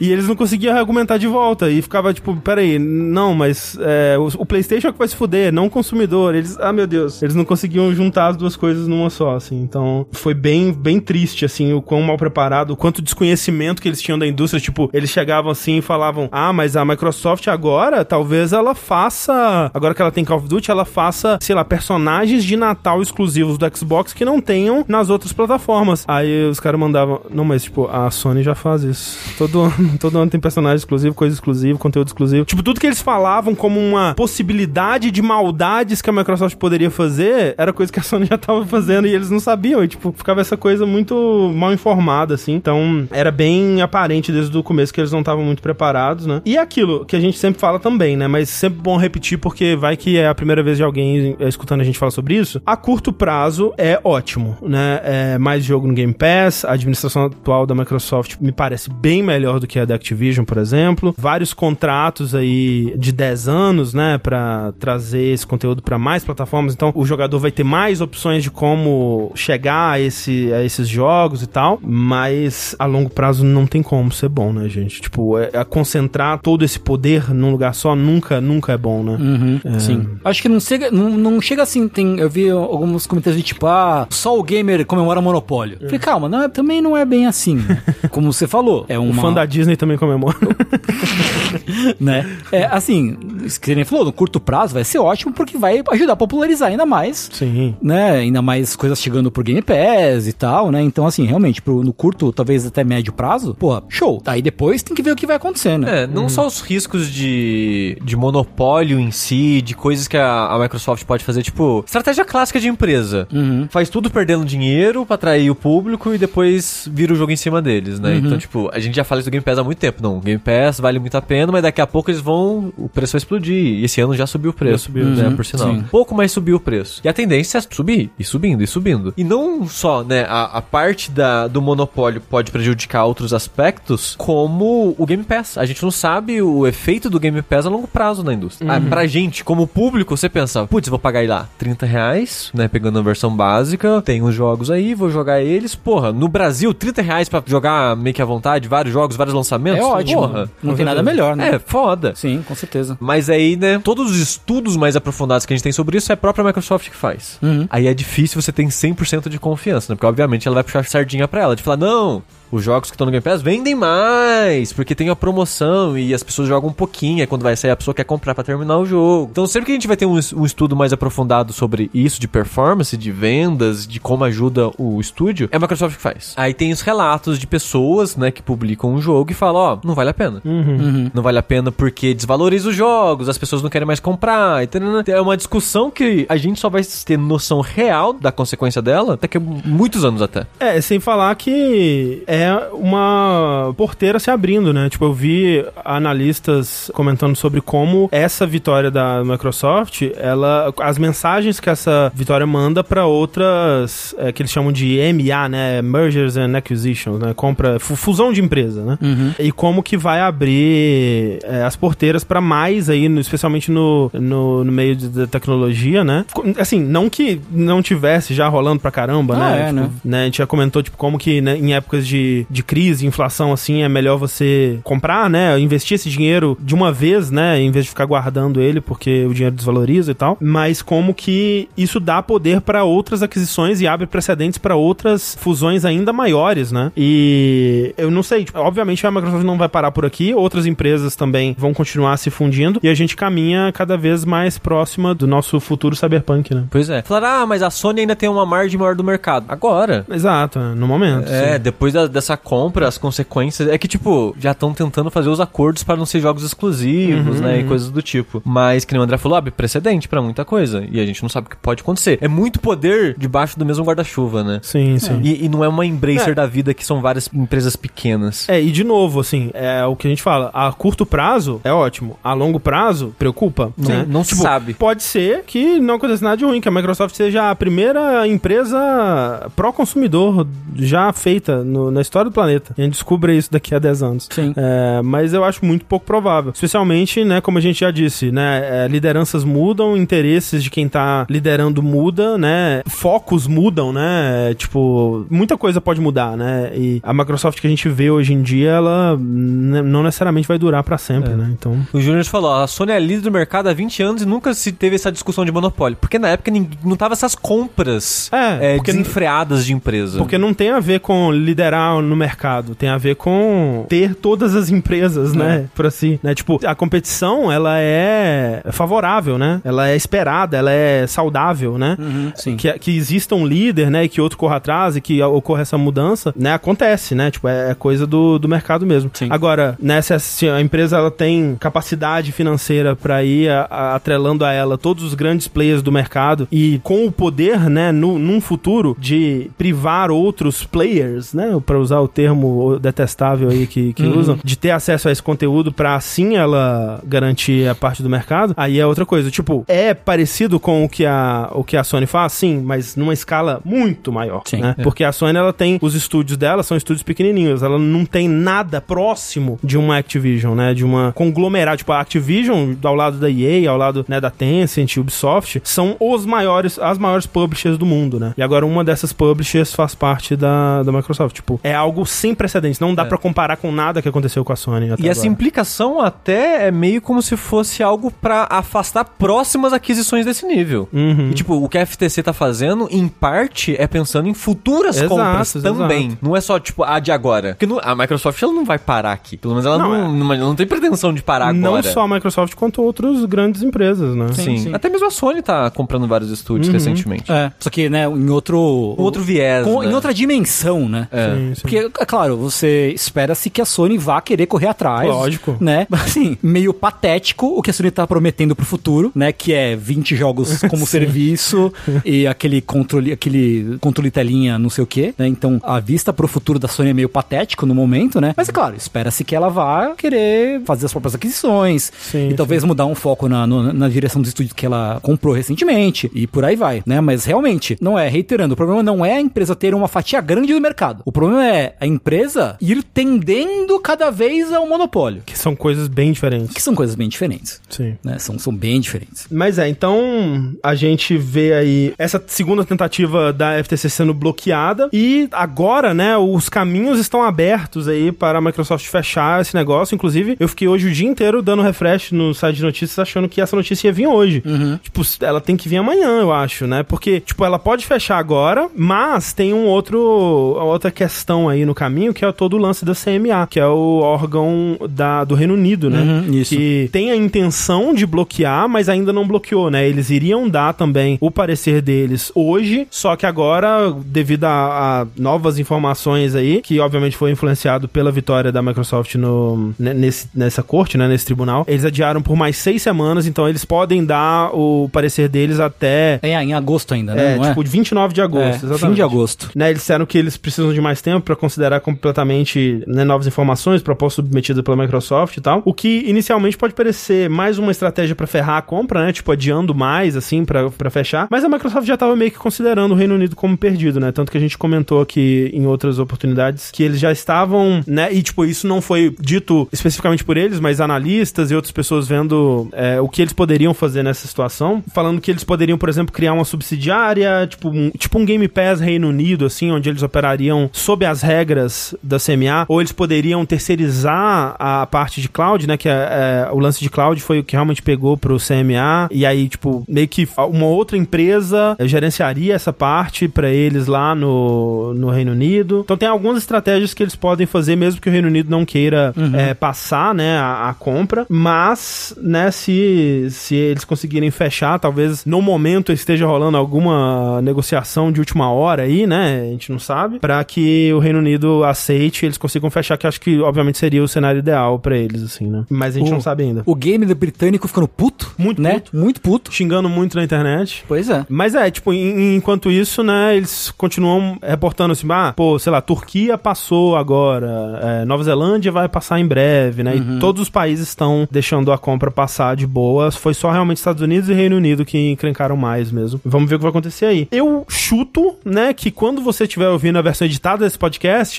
E eles não conseguiam argumentar de volta. E ficava tipo, peraí, não, mas é, o, o PlayStation é que vai se fuder, não o consumidor. Eles, ah, meu Deus, eles não conseguiam juntar as duas coisas numa só, assim. Então, foi bem, bem triste, assim, o quão mal preparado, o quanto desconhecimento que eles tinham da indústria. Tipo, eles chegavam assim e falavam, ah, mas a Microsoft agora, talvez ela faça, agora que ela tem Call of Duty, ela faça, sei lá, personagens de Natal exclusivos do Xbox que não tenham nas outras plataformas. Aí os caras mandavam. Não, mas tipo, a Sony já faz isso. Todo ano, todo ano tem personagem exclusivo, coisa exclusiva, conteúdo exclusivo. Tipo, tudo que eles falavam como uma possibilidade de maldades que a Microsoft poderia fazer, era coisa que a Sony já tava fazendo e eles não sabiam. E, tipo, ficava essa coisa muito mal informada, assim. Então, era bem aparente desde o começo que eles não estavam muito preparados, né? E aquilo que a gente sempre fala também, né? Mas sempre bom repetir porque vai que é a primeira vez de alguém é, escutando a gente falar sobre isso. A curto prazo é ótimo, né? É mais jogo no Game Pass, a administração atual da Microsoft me parece bem melhor do que a da Activision, por exemplo. Vários contratos aí de 10 anos, né, para trazer esse conteúdo para mais plataformas. Então, o jogador vai ter mais opções de como chegar a, esse, a esses jogos e tal, mas a longo prazo não tem como ser bom, né, gente? Tipo, é, é concentrar todo esse poder num lugar só nunca, nunca é bom, né? Uhum, Sim. Acho que não chega, não, não chega assim. Tem, eu vi alguns comentários de tipo, ah, só o gamer comemora monopólio. Falei, calma, não é- também não é bem assim. né? Como você falou, é O uma. fã da Disney também comemora. né? É, assim, isso que nem falou, no curto prazo vai ser ótimo porque vai ajudar a popularizar ainda mais. Sim. Né, ainda mais coisas chegando por Game Pass e tal, né? Então, assim, realmente, pro, no curto, talvez até médio prazo, porra, show. Aí depois tem que ver o que vai acontecer, né? É, não só os riscos de, de monopólio em si, de coisas que a, a Microsoft pode fazer, tipo, estratégia clássica de empresa. Uhum. Faz tudo perdendo dinheiro pra atrair o público e depois vira o jogo em cima deles, né? Então, tipo, a gente já fala isso do Game Pass há muito tempo. Não, o Game Pass vale muito a pena, mas daqui a pouco eles vão. O preço vai explodir. E esse ano já subiu o preço. Subiu. né? Uhum, Por sinal. sim. Pouco mais subiu o preço. E a tendência é subir, e subindo, e subindo. E não só, né, a, a parte da, do monopólio pode prejudicar outros aspectos, como o Game Pass. A gente não sabe o efeito do Game Pass a longo prazo na indústria. Ah, pra gente, como público, você pensa, putz, vou pagar aí lá 30 reais, né, pegando a versão básica, tem os jogos aí, vou jogar eles. Porra, no Brasil, 30 reais pra jogar meio que à vontade, vários jogos, vários lançamentos. É ótimo. Porra. Não tem nada melhor, né? É, foda. Sim, com certeza. Mas aí, né, todos os estudos mais aprofundados que a gente tem sobre isso é a própria Microsoft que faz. Uhum. Aí é difícil você ter 100% de confiança, né? Porque obviamente ela vai puxar sardinha pra ela, de falar, não, os jogos que estão no Game Pass vendem mais, porque tem a promoção e as pessoas jogam um pouquinho, aí quando vai sair a pessoa quer comprar pra terminar o jogo. Então sempre que a gente vai ter um, um estudo mais aprofundado sobre isso, de performance, de vendas, de como ajuda o estúdio, é a Microsoft que faz. Aí tem os relatos de pessoas, né, que publicam um jogo e falam, ó, não vale a pena. Uhum. Não vale a pena porque desvaloriza os jogos, as pessoas não querem mais comprar. e. É uma discussão que a gente só vai ter noção real da consequência dela daqui a muitos anos até. É, sem falar que é uma porteira se abrindo, né? Tipo, eu vi analistas comentando sobre como essa vitória da Microsoft, ela, as mensagens que essa vitória manda pra outras, é, que eles chamam de MA, né? Mergers and Acquisitions, né? Compra, fu- fusão de empresa, né? E como que vai abrir é, as porteiras pra mais aí, no- especialmente no, no, no meio de- da tecnologia, né? Assim, não que não tivesse já rolando pra caramba, Ah, né? é, Tipo, né? né? A gente já comentou, tipo, como que né, em épocas de, de crise, inflação, assim, é melhor você comprar, né? Investir esse dinheiro de uma vez, né? Em vez de ficar guardando ele, porque o dinheiro desvaloriza e tal. Mas como que isso dá poder para outras aquisições e abre precedentes para outras fusões ainda maiores, né? E eu não sei, tipo, obviamente a Microsoft não vai parar por aqui, outras empresas também vão continuar se fundindo e a gente caminha cada vez mais próxima do nosso futuro cyberpunk, né? Pois é. Falaram, ah, mas a Sony ainda tem uma margem maior do mercado. Agora. Exato, é, no momento. É, sim. depois da- dessa compra, as consequências. É que, tipo, já estão tentando fazer os acordos para não ser jogos exclusivos, né? E coisas do tipo. Mas, que nem o André falou, abre precedente pra muita coisa. E a gente não sabe o que pode acontecer. É muito poder debaixo do mesmo guarda-chuva, né? Sim, sim. E, e não é uma embracer É. da vida que são várias empresas pequenas. É, e de novo, assim, é o que a gente fala, a curto prazo é ótimo, a longo prazo preocupa, Sim, né? não se sabe. Pode ser que não aconteça nada de ruim, que a Microsoft seja a primeira empresa pró-consumidor já feita no- na história do planeta. E a gente descubra isso daqui a 10 anos. Sim. É, mas eu acho muito pouco provável. Especialmente, né, como a gente já disse, né, é, lideranças mudam, interesses de quem tá liderando muda, né, focos mudam, né, tipo, muita coisa pode mudar, né, e a Microsoft que a gente vê hoje em dia, ela né, não necessariamente vai durar pra sempre, É. né, então... O Júnior falou, a Sony é líder do mercado há 20 anos e nunca se teve essa discussão de monopólio. Porque na época não tava essas compras É, é, desenfreadas de empresa. Porque não tem a ver com liderar estar no mercado, tem a ver com ter todas as empresas, né, por assim, né? Tipo, a competição, ela é favorável, né? Ela é esperada, ela é saudável, né? sim. Que, que exista um líder, né, e que outro corra atrás e que ocorra essa mudança, né, acontece, né? Tipo, é, é coisa do, do mercado mesmo. Sim. Agora, né, se a, se a empresa ela tem capacidade financeira para ir a- a- atrelando a ela todos os grandes players do mercado e com o poder, né, no, num futuro de privar outros players, né, para usar o termo detestável aí que, que usam, de ter acesso a esse conteúdo para assim ela garantir a parte do mercado, aí é outra coisa. Tipo, é parecido com o que a, o que a Sony faz, sim, mas numa escala muito maior, Sim. né? Porque a Sony ela tem os estúdios dela, são estúdios pequenininhos, ela não tem nada próximo de uma Activision, né? De uma conglomerado, tipo a Activision ao lado da EA, ao lado né, da Tencent, Ubisoft, são os maiores, as maiores publishers do mundo, né? E agora uma dessas publishers faz parte da, da Microsoft. Tipo, é algo sem precedentes, não dá pra comparar com nada que aconteceu com a Sony até E essa agora. implicação até é meio como se fosse algo pra afastar próximas aquisições desse nível. Uhum. E tipo, o que a FTC tá fazendo, em parte, é pensando em futuras Exato, compras também. exato. Não é só, tipo, a de agora. Porque não- a Microsoft ela não vai parar aqui. Pelo menos ela Não, não, não, ela não tem pretensão de parar Não agora. só a Microsoft, quanto outras grandes empresas, né? Sim. sim. Até mesmo a Sony tá comprando vários estúdios recentemente. É, só que, né, em outro... Outro viés, com- né? Em outra dimensão, né? É. Sim, sim. Porque, é claro, você espera-se que a Sony vá querer correr atrás. Lógico. Né? Assim, meio patético o que a Sony tá prometendo pro futuro, né? Que é 20 jogos como serviço e aquele controle, aquele controle telinha, não sei o quê, né? Então, a vista pro futuro da Sony é meio patético no momento, né? Mas é claro, espera-se que ela vá querer fazer as próprias aquisições Sim, e talvez mudar um foco na, no- na direção do estúdio que ela comprou recentemente e por aí vai, né? Mas realmente, não é, reiterando, o problema não é a empresa ter uma fatia grande do mercado. O problema é a empresa ir tendendo cada vez ao monopólio, Que são coisas bem diferentes. que são coisas bem diferentes, Sim. né? São, são bem diferentes. Mas é, então a gente vê aí essa segunda tentativa da FTC sendo bloqueada e agora, né, os caminhos estão abertos aí para a Microsoft fechar esse negócio. Inclusive, eu fiquei hoje o dia inteiro dando refresh no site de notícias achando que essa notícia ia vir hoje. Tipo, ela tem que vir amanhã, eu acho, né? Porque, tipo, ela pode fechar agora, mas tem um outro, outra questão aí no caminho, que é todo o lance da CMA, que é o órgão da, do Reino Unido, né? Uhum, isso. Que tem a intenção de bloquear, mas ainda não bloqueou, né? Eles iriam dar também o parecer deles hoje, só que agora, devido a, a novas informações aí, que obviamente foi influenciado pela vitória da Microsoft no, ne- nesse, nessa corte, né? Nesse tribunal, eles adiaram por mais seis semanas, então eles podem dar o parecer deles até. É em agosto ainda, né? É, não tipo, 29 de é? agosto, É, fim de agosto. Né, eles disseram que eles precisam de mais tempo para considerar completamente né, novas informações, proposta submetida pela Microsoft e tal. O que inicialmente pode parecer mais uma estratégia para ferrar a compra, né? Tipo, adiando mais, assim, pra fechar. Mas a Microsoft já tava meio que considerando o Reino Unido como perdido, né? Tanto que a gente comentou aqui em outras oportunidades que eles já estavam, né? E, tipo, isso não foi dito especificamente por eles, mas analistas e outras pessoas vendo é, o que eles poderiam fazer nessa situação. Falando que eles poderiam, por exemplo, criar uma subsidiária, tipo um, tipo um Game Pass Reino Unido, assim, onde eles operariam sob as regras da CMA, ou eles poderiam terceirizar a parte de cloud, né? Que é, é, o lance de cloud foi o que realmente pegou pro CMA, e aí, tipo, meio que uma outra empresa eh, gerenciaria essa parte pra eles lá no, no Reino Unido. Então tem algumas estratégias que eles podem fazer, mesmo que o Reino Unido não queira eh, passar, né, a, a compra, mas, né, se, se eles conseguirem fechar, talvez no momento esteja rolando alguma negociação de última hora aí, né, a gente não sabe, pra que o Reino Unido aceite e eles consigam fechar, que eu acho que, obviamente, seria o cenário ideal pra eles, assim, né. Mas a gente O- não sabe ainda. O game do britânico ficando puto. Muito né? puto. Muito puto. Xingando muito na internet. Pois é. Mas é, tipo, em- enquanto isso, né, eles continuam reportando assim, ah, pô, sei lá, Turquia passou agora, é, Nova Zelândia vai passar em breve, né, e todos os países estão deixando a compra passar de boa, foi só realmente Estados Unidos e Reino Unido que encrencaram mais mesmo. Vamos ver o que vai acontecer aí. Eu chuto, né, que quando você estiver ouvindo a versão editada desse podcast,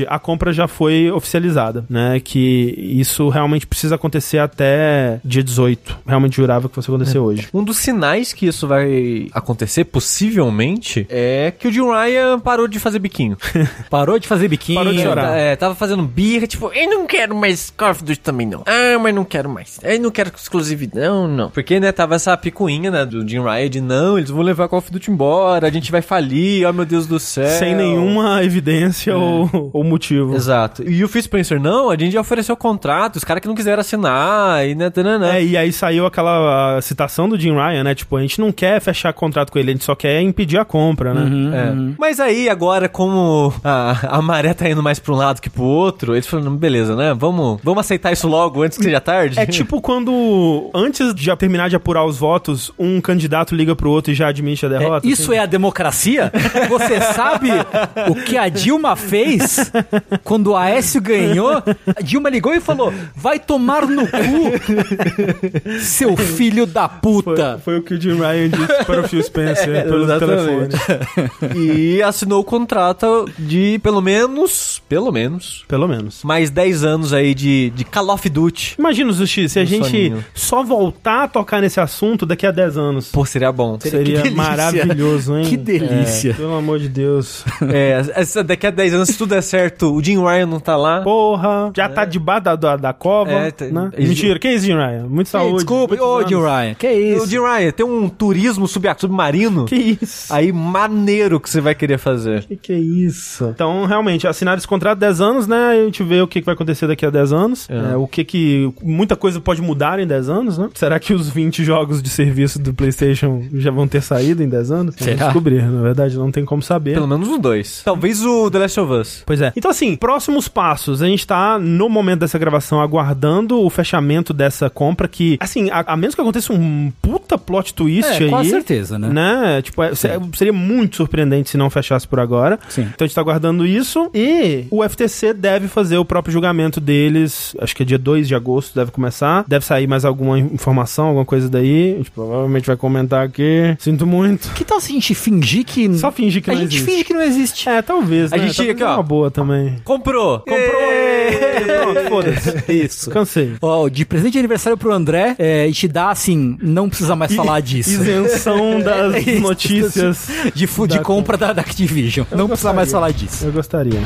a compra já foi oficializada, né, que isso realmente precisa acontecer até dia 18. Realmente jurava que fosse acontecer hoje. Um dos sinais que isso vai acontecer, possivelmente, é que o Jim Ryan parou de fazer biquinho. Parou de fazer biquinho. Parou de chorar. É, tava fazendo birra, tipo, eu não quero mais Call of Duty também não. Ah, mas não quero mais. Eu não quero exclusividade. Não, não. Porque, né, tava essa picuinha, né, do Jim Ryan de não, eles vão levar Call of Duty embora, a gente vai falir, oh meu Deus do céu. Sem nenhuma evidência ou o, o motivo. Exato. E o Phil Spencer, não, a gente já ofereceu contrato, os caras que não quiseram assinar, e né, tananã. É, e aí saiu aquela citação do Jim Ryan, né? Tipo, a gente não quer fechar contrato com ele, a gente só quer impedir a compra, né? É. Mas aí, agora, como a, a maré tá indo mais pra um lado que pro outro, eles falaram, beleza, né? Vamos, vamos aceitar isso logo antes que seja tarde? É tipo quando, antes de já terminar de apurar os votos, um candidato liga pro outro e já admite a É, derrota. isso é a democracia? Você sabe o que a Dilma fez quando o Aécio ganhou? A Dilma ligou e falou: vai tomar no cu, seu filho da Foi, puta. foi o que o Jim Ryan disse para o Phil Spencer pelo telefone. E assinou o contrato de pelo menos, pelo menos, Pelo menos. mais 10 anos aí de, de Call of Duty. Imagina, Sushi, se a Um gente soninho. só voltar a tocar nesse assunto daqui a 10 anos. Pô, seria bom. Seria maravilhoso, hein? Que delícia. É, pelo amor de Deus. É, essa- daqui a 10 anos, se tudo der certo, o Jim Ryan não tá lá. Porra, já tá debaixo da, da, da cova, É, tá- né? Ih, Mentira, que isso, Jim Ryan? Muito saúde. Desculpa, ô. Jim Ryan, que O isso? Jim Ryan, tem um turismo sub- submarino Que isso? aí maneiro que você vai querer fazer. Que que é isso? Então, realmente, assinar esse contrato 10 anos, né? A gente vê o que, que vai acontecer daqui a 10 anos. É. É, o que que... Muita coisa pode mudar em 10 anos, né? Será que os 20 jogos de serviço do PlayStation já vão ter saído em 10 anos? Vamos Será? descobrir. Na verdade, não tem como saber. Pelo menos os dois. Talvez o The Last of Us. Pois é. Então, assim, próximos passos. A gente tá, no momento dessa gravação, aguardando o fechamento dessa compra que, assim, a, a menos que aconteça um puta plot twist É, aí. com certeza, né? Né? Tipo, é- se- seria muito surpreendente se não fechasse por agora. Sim. Então a gente tá aguardando isso. E o FTC deve fazer o próprio julgamento deles. Acho que é dia 2 de agosto, deve começar. Deve sair mais alguma informação, alguma coisa daí. A gente provavelmente vai comentar aqui. Sinto muito. Que tal se a gente fingir que. Só fingir que a não gente existe. finge que não existe. É, talvez. A né? gente, Talvez aqui, é ó. Uma boa também. Comprou! Comprou! Pronto, foda-se. Isso. Cansei. Ó, de presente de aniversário pro André, é, a gente dá assim, não precisa mais falar disso. Isenção das Isso. notícias. De, de compra da, da Activision. não precisa mais falar disso. Eu gostaria.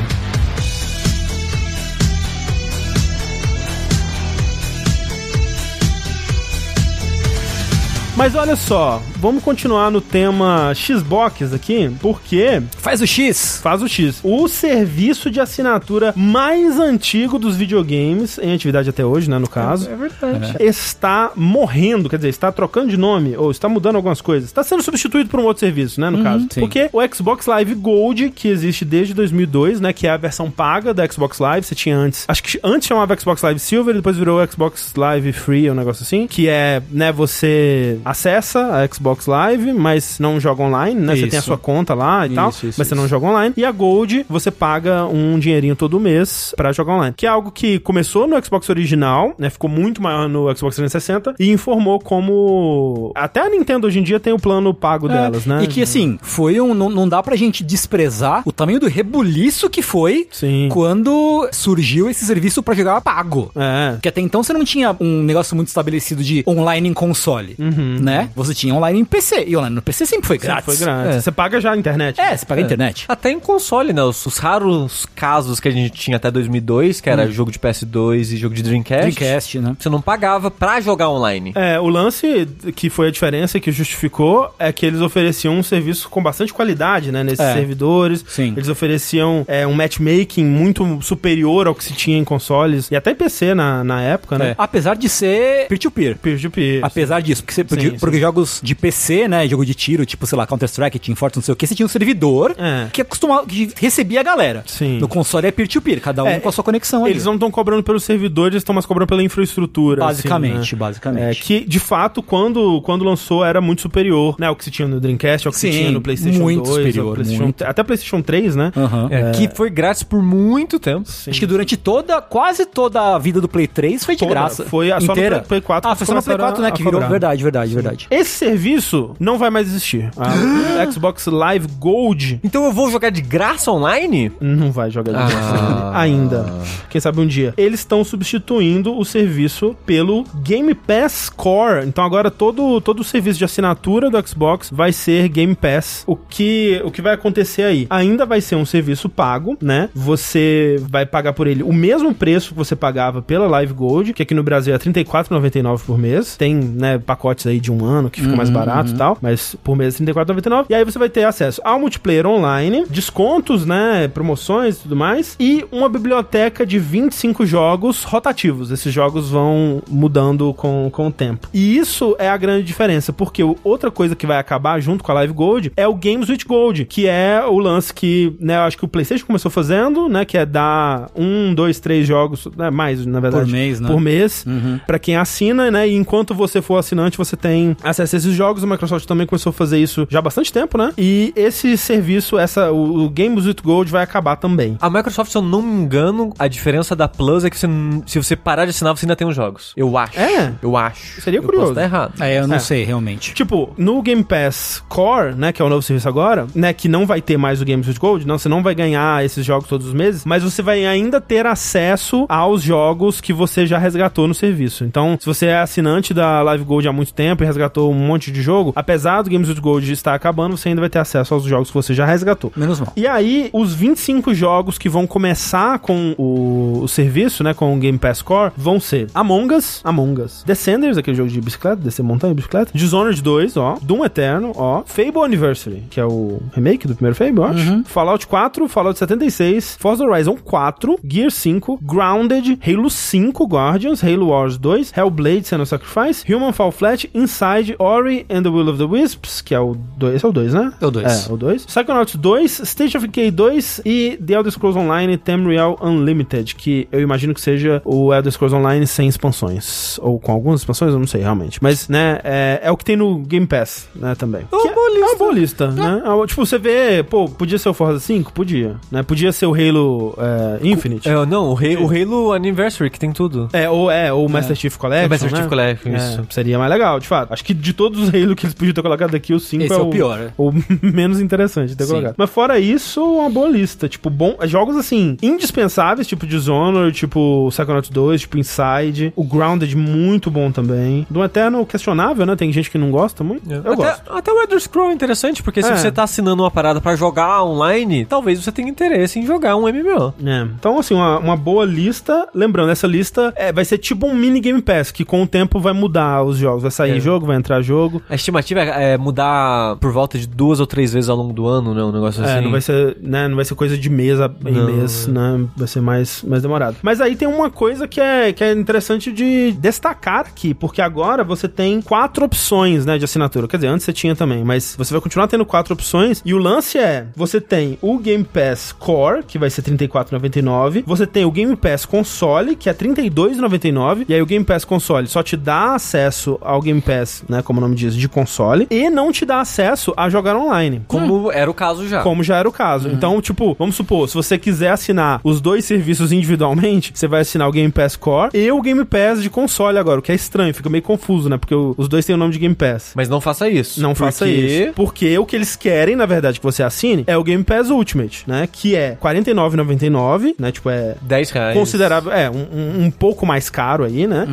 Mas olha só, vamos continuar no tema Xbox aqui, porque Faz o X. faz o X. O serviço de assinatura mais antigo dos videogames, em atividade até hoje, né, no caso, É verdade. está morrendo, quer dizer, está trocando de nome, ou está mudando algumas coisas. Está sendo substituído por um outro serviço, né, no caso. sim. Porque o Xbox Live Gold, que existe desde 2002, né, que é a versão paga da Xbox Live, você tinha antes, acho que antes chamava Xbox Live Silver, depois virou Xbox Live Free, um negócio assim, que é, né, você acessa a Xbox Live, mas não joga online, né, você tem a Isso. sua conta lá e Isso, tal, isso, mas você isso. não joga online. E a Gold, você paga um dinheirinho todo mês pra jogar online. Que é algo que começou no Xbox original, né? Ficou muito maior no Xbox 360 e informou como. Até a Nintendo hoje em dia tem o plano pago delas, né? É, E que assim, foi um. Não, não dá pra gente desprezar o tamanho do rebuliço que foi Sim. quando surgiu esse serviço pra jogar pago. É. Porque até então você não tinha um negócio muito estabelecido de online em console, né? Você tinha online em PC. E online no PC sempre foi Uhum. Sempre grátis. foi grátis. É. Você paga já a internet. É, você paga a internet. Até em console, né? Os, os raros casos que a gente tinha até 2002, que era jogo de PS2 e jogo de Dreamcast. Dreamcast, né? Você não pagava pra jogar online. É, o lance que foi a diferença que justificou é que eles ofereciam um serviço com bastante qualidade, né, nesses É. servidores. Sim. Eles ofereciam é, um matchmaking muito superior ao que se tinha em consoles e até em PC na, na época, né? É. Apesar de ser peer-to-peer. Peer-to-peer. Apesar disso, porque, você, porque, Sim, porque jogos de PC, né, jogo de tiro, tipo, sei lá, Counter-Strike, Team Fortress, não sei o que, você tinha um servidor É. que acostumava, que recebia a galera. Sim. No console é peer-to-peer, cada um É, com a sua conexão ali. Eles não estão cobrando pelos servidores, eles estão mais cobrando pela infraestrutura. Basicamente, assim, né? basicamente. É, que, de fato, quando, quando lançou, era muito superior, né? O que se tinha no Dreamcast, ao que Sim, se tinha no PlayStation muito 2, ao superior, PlayStation, muito. até PlayStation 3, né? Aham. É, Que foi grátis por muito tempo. Sim. Acho que durante toda, quase toda a vida do Play 3 foi de Toda. graça. Foi a- só no inteira. Play- Play 4 Ah, foi só no Play começaram 4, né, que virou. cobrar. Verdade, verdade, verdade. Esse serviço não vai mais existir. A Xbox Live Gold Então eu vou jogar de graça online? não vai jogar de graça Ah. ainda. Quem sabe um dia. Eles estão substituindo o serviço pelo Game Pass Core. Então agora todo, todo o serviço de assinatura do Xbox vai ser Game Pass. O que, o que vai acontecer aí? Ainda vai ser um serviço pago, né? Você vai pagar por ele o mesmo preço que você pagava pela Live Gold, que aqui no Brasil é R$ 34,99 por mês. Tem, né, pacotes aí de um ano, que fica mais barato e tal, mas por mês é R$34,99. E aí você vai ter acesso ao multiplayer online, descontos, né, promoções e tudo mais, e uma biblioteca de 25 jogos rotativos. Esses jogos vão mudando com, com o tempo. E isso é a grande diferença, porque outra coisa que vai acabar junto com a Live Gold é o Games with Gold, que é o lance que, né, eu acho que o PlayStation começou fazendo, né, que é dar um, dois, três jogos, né, mais, na verdade, mês, né? por mês, pra quem assina, né, e enquanto você for assinante, você tem acesso a esses jogos. A Microsoft também começou a fazer isso já há bastante tempo, né? E esse serviço, essa, o, o Games with Gold vai acabar também. A Microsoft, se eu não me engano, a diferença da Plus é que você, se você parar de assinar, você ainda tem os jogos. Eu acho. É? Eu acho. Seria eu curioso. Posso estar errado. É, eu não É. sei, realmente. Tipo, no Game Pass Core, né, que é o novo serviço agora, né, que não vai ter mais o Games with Gold, não, você não vai ganhar esses jogos todos os meses, mas você vai ainda ter acesso aos jogos que você já resgatou no serviço. Então, se você é assinante da Live Gold há muito tempo e resgatou um monte de jogo, apesar do Games with Gold estar acabando, você ainda vai ter acesso aos jogos que você já resgatou. Menos mal. E aí, os 25 jogos que vão começar com o, o serviço, né, com o Game Pass Core, vão ser Among Us, Among Us, Descenders, aquele jogo de bicicleta, descer montanha, bicicleta, Dishonored 2, ó, Doom Eterno, ó, Fable Anniversary, que é o remake do primeiro Fable, eu acho, Fallout 4, Fallout 76, Forza Horizon 4, Gear 5, Grounded, Halo 5, Guardians, Halo Wars 2, Hellblade, Senua Sacrifice, Human Fall Flat, Inside, Ori and the Will of the Wisps, que é o 2, esse é o 2, né? É o dois. É, o 2. Psychonauts 2, State of Decay 2 e The Elder Scrolls Online Tamriel Unlimited, que eu imagino que seja o Elder Scrolls Online sem expansões. Ou com algumas expansões, eu não sei realmente. Mas, né, é, é o que tem no Game Pass, né, também. É uma Que boa É uma boa lista, né? É, Tipo, você vê, pô, podia ser o Forza 5? Podia, né? Podia ser o Halo é, Infinite. É, não, o, Halo, o Halo Anniversary, que tem tudo. É, ou é, ou Master Chief Collection, O Master né? Chief Collection, É, isso. seria mais legal, de fato. Acho que de todos os Halo que eles podiam ter colocado aqui, o 5 Esse é, é o pior, é. o menos interessante de ter Sim. colocado. Mas fora isso, uma boa lista. Tipo, bom, jogos assim, indispensáveis, tipo Dishonored, tipo Psychonauts 2, tipo Inside. O Grounded, muito bom também. Do Eterno, questionável, né? Tem gente que não gosta muito. Eu até, gosto. até o Elder Scroll é interessante, porque se É. você tá assinando uma parada pra jogar online, talvez você tenha interesse em jogar um MMO. É. Então, assim, uma, uma boa lista. Lembrando, essa lista é, vai ser tipo um mini Game Pass, que com o tempo vai mudar os jogos. Vai sair É. jogo, vai entrar jogo. A estimativa é, é mudar por volta de duas ou três vezes ao longo do ano, né? Um negócio assim. É, não vai ser, né, não vai ser coisa de mês a- em Não, mês, é. né? Vai ser mais, mais demorado. Mas aí tem uma coisa que é, que é interessante de destacar aqui, porque agora você tem quatro opções, né, de assinatura. Quer dizer, antes você tinha também, mas você vai continuar tendo quatro opções. E o lance é, você tem o Game Pass Core, que vai ser R$ 34,99. Você tem o Game Pass Console, que é R$ 32,99. E aí o Game Pass Console só te dá acesso ao Game Pass, né, como o nome diz, de console, e não te dá acesso a jogar online. Como era o caso já. Como já era o caso. Então, tipo, vamos supor, se você quiser assinar os dois serviços individualmente, você vai assinar o Game Pass Core e o Game Pass de console agora, o que é estranho, fica meio confuso, né? Porque os dois têm o nome de Game Pass. Mas não faça isso. Não faça porque- isso. Porque o que eles querem, na verdade, que você assine é o Game Pass Ultimate, né? Que é R$ 49,99, né? Tipo, é 10 reais. considerável, é, um, um- um pouco mais caro aí, né?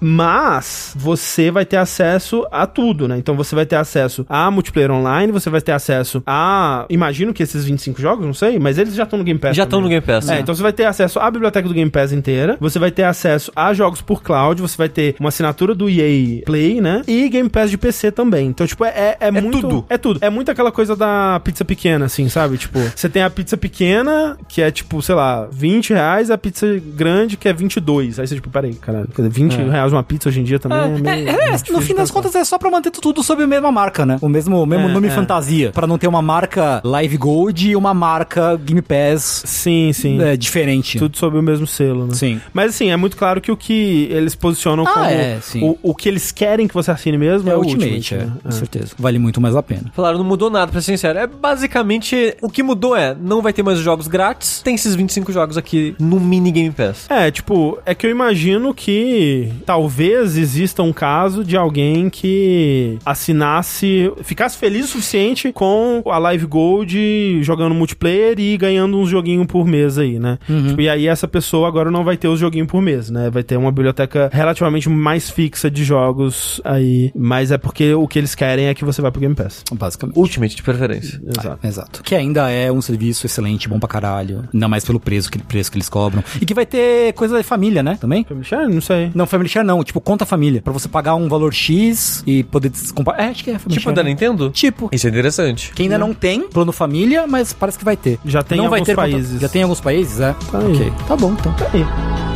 Mas você vai ter acesso a tudo, né? Então você vai ter acesso a multiplayer online, você vai ter acesso a. Imagino que esses 25 jogos, não sei, mas eles já estão no Game Pass. Já estão no. Game Pass. É, então você vai ter acesso à biblioteca do Game Pass inteira, você vai ter acesso a jogos por cloud, você vai ter uma assinatura do EA Play, né? E Game Pass de PC também. Então, tipo, é, é, muito. tudo. É tudo. É muito aquela coisa da pizza pequena, assim, sabe? Tipo, você tem a pizza pequena, que é tipo, sei lá, 20 reais, a pizza grande, que é 22. Aí você, tipo, peraí, caralho. Quer dizer, 20 reais uma pizza hoje em dia também é, meio. É, é, meio no difícil fim das pensar. contas é só pra manter tudo sob a mesma marca, né? O mesmo, o mesmo É, nome é. fantasia. Pra não ter uma marca Live Gold e uma marca Game Pass Sim, sim. é, diferente. Tudo sob o mesmo selo, né? Sim. Mas assim, é muito claro que o que eles posicionam Ah, como é, sim. o, o que eles querem que você assine mesmo é, É o Ultimate, Ultimate. é, né? com certeza. Vale muito mais a pena. Falaram, não mudou nada, pra ser sincero. É basicamente. O que mudou é: não vai ter mais os jogos grátis, tem esses 25 jogos aqui no mini Game Pass. É, tipo, é que eu imagino que talvez exista um caso de alguém que assinasse, ficasse feliz o suficiente com a Live Gold jogando multiplayer e ganhando uns joguinhos por mês aí, né? Tipo, e aí essa pessoa agora não vai ter os joguinhos por mês, né? Vai ter uma biblioteca relativamente mais fixa de jogos aí, mas é porque o que eles querem é que você vá pro Game Pass. Basicamente. Ultimate, de preferência. Exato. Ah, exato. Que ainda é um serviço excelente, bom pra caralho. Ainda mais pelo preço que, preço que eles cobram. E que vai ter coisa de família, né? Também? Family Share? Não sei. Não, Family Share não. Tipo, conta família. Pra você pagar um valor X X e poder descompar. É, acho que é. Tipo da Nintendo? Tipo. Isso é interessante. Que ainda não tem plano família, mas parece que vai ter. Já tem não em vai alguns ter conta- países. Já tem em alguns países, é? Tá aí. ok. Tá bom, então. Tá aí.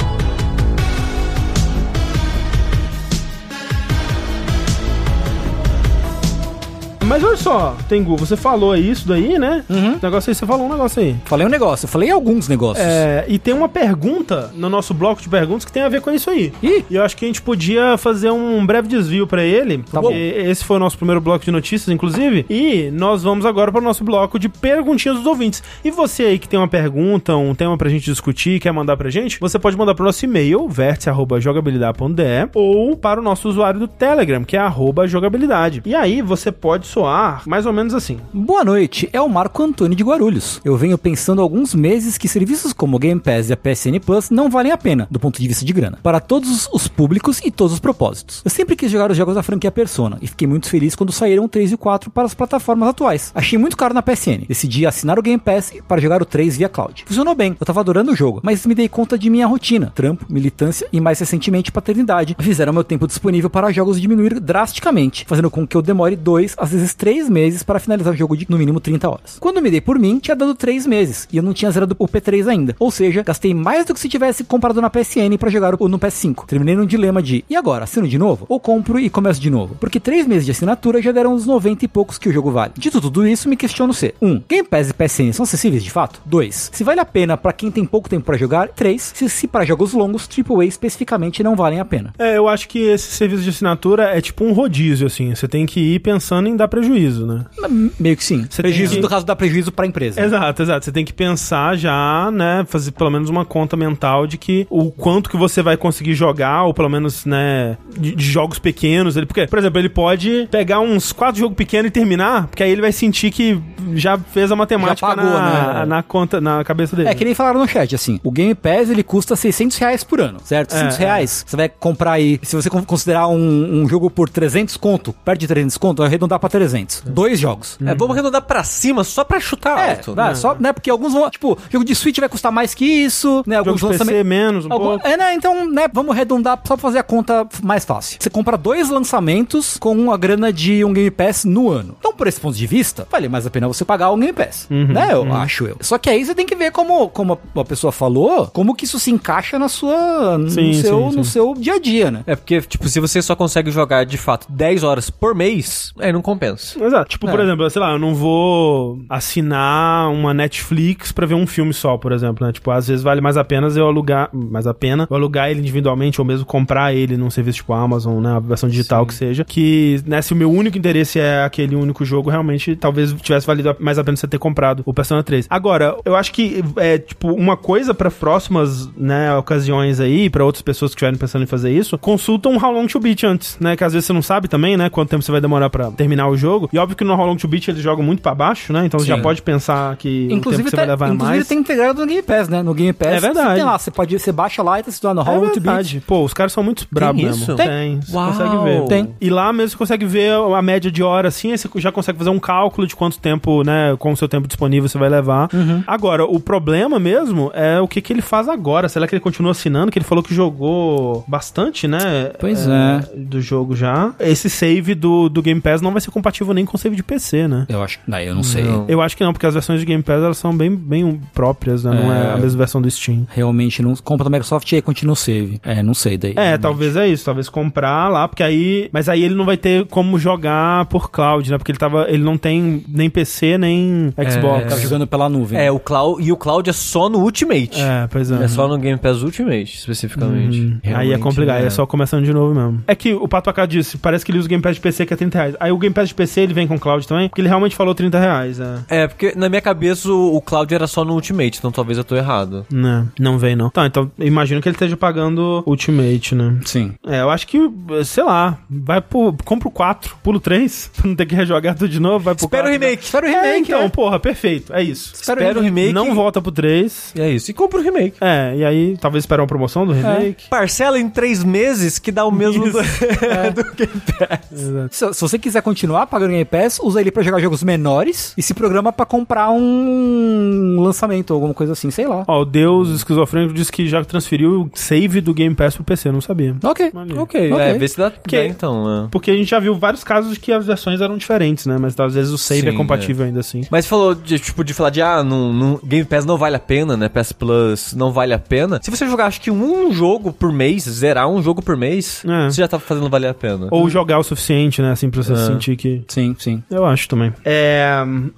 Mas olha só, Tengu, você falou isso daí, né? Uhum. Negócio aí, você falou um negócio aí. Falei um negócio, eu falei alguns negócios. É, e tem uma pergunta no nosso bloco de perguntas que tem a ver com isso aí. Ih. E eu acho que a gente podia fazer um breve desvio pra ele. Tá porque bom. Esse foi o nosso primeiro bloco de notícias, inclusive. E nós vamos agora para o nosso bloco de perguntinhas dos ouvintes. E você aí que tem uma pergunta, um tema pra gente discutir, quer mandar pra gente, você pode mandar pro nosso e-mail, vértice.jogabilidade.de ou para o nosso usuário do Telegram, que é arroba jogabilidade. E aí você pode soar mais ou menos assim. Boa noite, é o Marco Antônio de Guarulhos. Eu venho pensando há alguns meses que serviços como Game Pass e a PSN Plus não valem a pena, do ponto de vista de grana, para todos os públicos e todos os propósitos. Eu sempre quis jogar os jogos da franquia Persona e fiquei muito feliz quando saíram o 3 e o 4 para as plataformas atuais. Achei muito caro na PSN. Decidi assinar o Game Pass para jogar o 3 via cloud. Funcionou bem, eu tava adorando o jogo, mas me dei conta de minha rotina, trampo, militância e mais recentemente paternidade. Fizeram meu tempo disponível para jogos diminuir drasticamente, fazendo com que eu demore dois, às vezes três meses para finalizar o jogo de no mínimo 30 horas. Quando me dei por mim, tinha dado três meses e eu não tinha zerado o P3 ainda. Ou seja, gastei mais do que se tivesse comprado na PSN para jogar o no PS5. Terminei num dilema de e agora, assino de novo? Ou compro e começo de novo? Porque três meses de assinatura já deram uns 90 e poucos que o jogo vale. Dito tudo isso, me questiono se 1. Um, Game Pass e PSN são acessíveis de fato? 2. Se vale a pena para quem tem pouco tempo para jogar? 3. Se, se para jogos longos, AAA especificamente não valem a pena. É, eu acho que esse serviço de assinatura é tipo um rodízio, assim. Você tem que ir pensando em dar prejuízo, né? Meio que sim. Você prejuízo que- do caso dá prejuízo para a empresa. Exato, exato. Você tem que pensar já, né? Fazer pelo menos uma conta mental de que o quanto que você vai conseguir jogar, ou pelo menos, né, de, de jogos pequenos. Ele, porque, por exemplo, ele pode pegar uns quatro jogos pequenos e terminar, porque aí ele vai sentir que já fez a matemática pagou, na, né? na conta, na cabeça dele. É que nem falaram no chat, assim, o Game Pass ele custa 600 reais por ano, certo? 600 É, reais, você vai comprar aí, se você con- considerar um, um jogo por 300 conto, perto de 300 conto, vai arredondar pra 300. Dois jogos. É, vamos arredondar pra cima só pra chutar É, alto. dá, só, né, porque alguns vão, tipo, jogo de Switch vai custar mais que isso, né, Jogo alguns de PC lançamentos... menos um Algum- pouco. é, né, então, né, vamos arredondar só pra fazer a conta mais fácil. Você compra dois lançamentos com a grana de um Game Pass no ano. Então, por esse ponto de vista, vale mais a pena você pagar o Game Pass, Uhum, né, eu acho eu. Só que aí você tem que ver como, como a pessoa falou, como que isso se encaixa na sua, no, Sim, seu, sim, sim. no seu dia a dia, né. É porque, tipo, se você só consegue jogar de fato 10 horas por mês, aí não compensa. Exato. Tipo, por É. exemplo, sei lá, eu não vou assinar uma Netflix pra ver um filme só, por exemplo, né? Tipo, às vezes vale mais a pena eu alugar, mais a pena eu alugar ele individualmente ou mesmo comprar ele num serviço tipo Amazon, né? A versão digital que seja. Que, né, se o meu único interesse é aquele único jogo, realmente talvez tivesse valido mais a pena você ter comprado o Persona 3. Agora, eu acho que é, tipo, uma coisa pra próximas, né, ocasiões aí, pra outras pessoas que estiverem pensando em fazer isso, consulta um How Long to Beat antes, né? Que às vezes você não sabe também, né? Quanto tempo você vai demorar pra terminar o jogo. E óbvio que no How Long to Beat eles jogam muito pra baixo, né? Então você já pode pensar que o Inclusive, tempo que você tá- vai levar é inclusive mais. tem integrado no Game Pass, né? No Game Pass, É verdade. Você tem lá, você pode, você baixa lá e tá se tornando É How to Beat. Pô, os caras são muito bravos isso? mesmo. Tem? Tem. Você Uau. consegue ver. Tem. E lá mesmo você consegue ver a média de hora assim, aí você já consegue fazer um cálculo de quanto tempo, né, com o seu tempo disponível você vai levar. Uhum. Agora, o problema mesmo é o que, que ele faz agora. Será que ele continua assinando? Que ele falou que jogou bastante, né? Pois Do jogo já. Esse save do, do Game Pass não vai ser compatível nem com save de PC, né? Eu acho. Não, eu não sei. Não. Eu acho que não, porque as versões de Game Pass elas são bem, bem próprias, né? Não é É. a mesma versão do Steam. Realmente não compra da Microsoft e aí continua o save. É, não sei daí. É, realmente. talvez é isso, talvez comprar lá, porque aí. Mas aí ele não vai ter como jogar por cloud, né? Porque ele tava. Ele não tem nem PC, nem Xbox. Tá jogando pela nuvem. É, o Cloud, e o Cloud é só no Ultimate. É, pois é. É só no Game Pass Ultimate, especificamente. Hum, aí é complicado, aí é é. só começando de novo mesmo. É que o Pato Acá disse, parece que ele usa o Game Pass de PC que é 30 reais. Aí o Game Pass de PC ele vem com cloud também, porque ele realmente falou 30 reais. É. É, porque na minha cabeça o, o Cloud era só no Ultimate, então talvez eu tô errado. Não, não vem não. Tá, então eu imagino que ele esteja pagando Ultimate, né? Sim. É, eu acho que, sei lá, vai pro. Compra o 4, pulo 3, pra não ter que rejogar tudo de novo, vai pro Espera o 4. remake. Espera o É, remake, então, é. porra, perfeito. É isso. Espera o remake. Não volta pro 3. E é isso. E compra o remake. É, e aí talvez esperar uma promoção do remake. Parcela em três meses que dá o mesmo do, É. do Game Pass. Se, se você quiser continuar pagando Game Pass, usa ele pra jogar jogos menores e se programa pra comprar um lançamento, alguma coisa assim, sei lá. Ó, o Deus esquizofrênico disse que já transferiu o save do Game Pass pro PC, não sabia. Ok, Maneiro. ok. É, vê se dá, Que- dá então, né? Porque a gente já viu vários casos de que as versões eram diferentes, né? Mas às vezes o save Sim, é compatível ainda assim. Mas falou de, tipo, de falar de, ah, não, não- Game Pass não vale a pena, né? PS Plus não vale a pena. Se você jogar, acho que um jogo por mês, zerar um jogo por mês, É. você já tá fazendo valer a pena. Ou jogar o suficiente, né? Assim, pra você É. sentir que. Sim, sim. Eu acho também. É.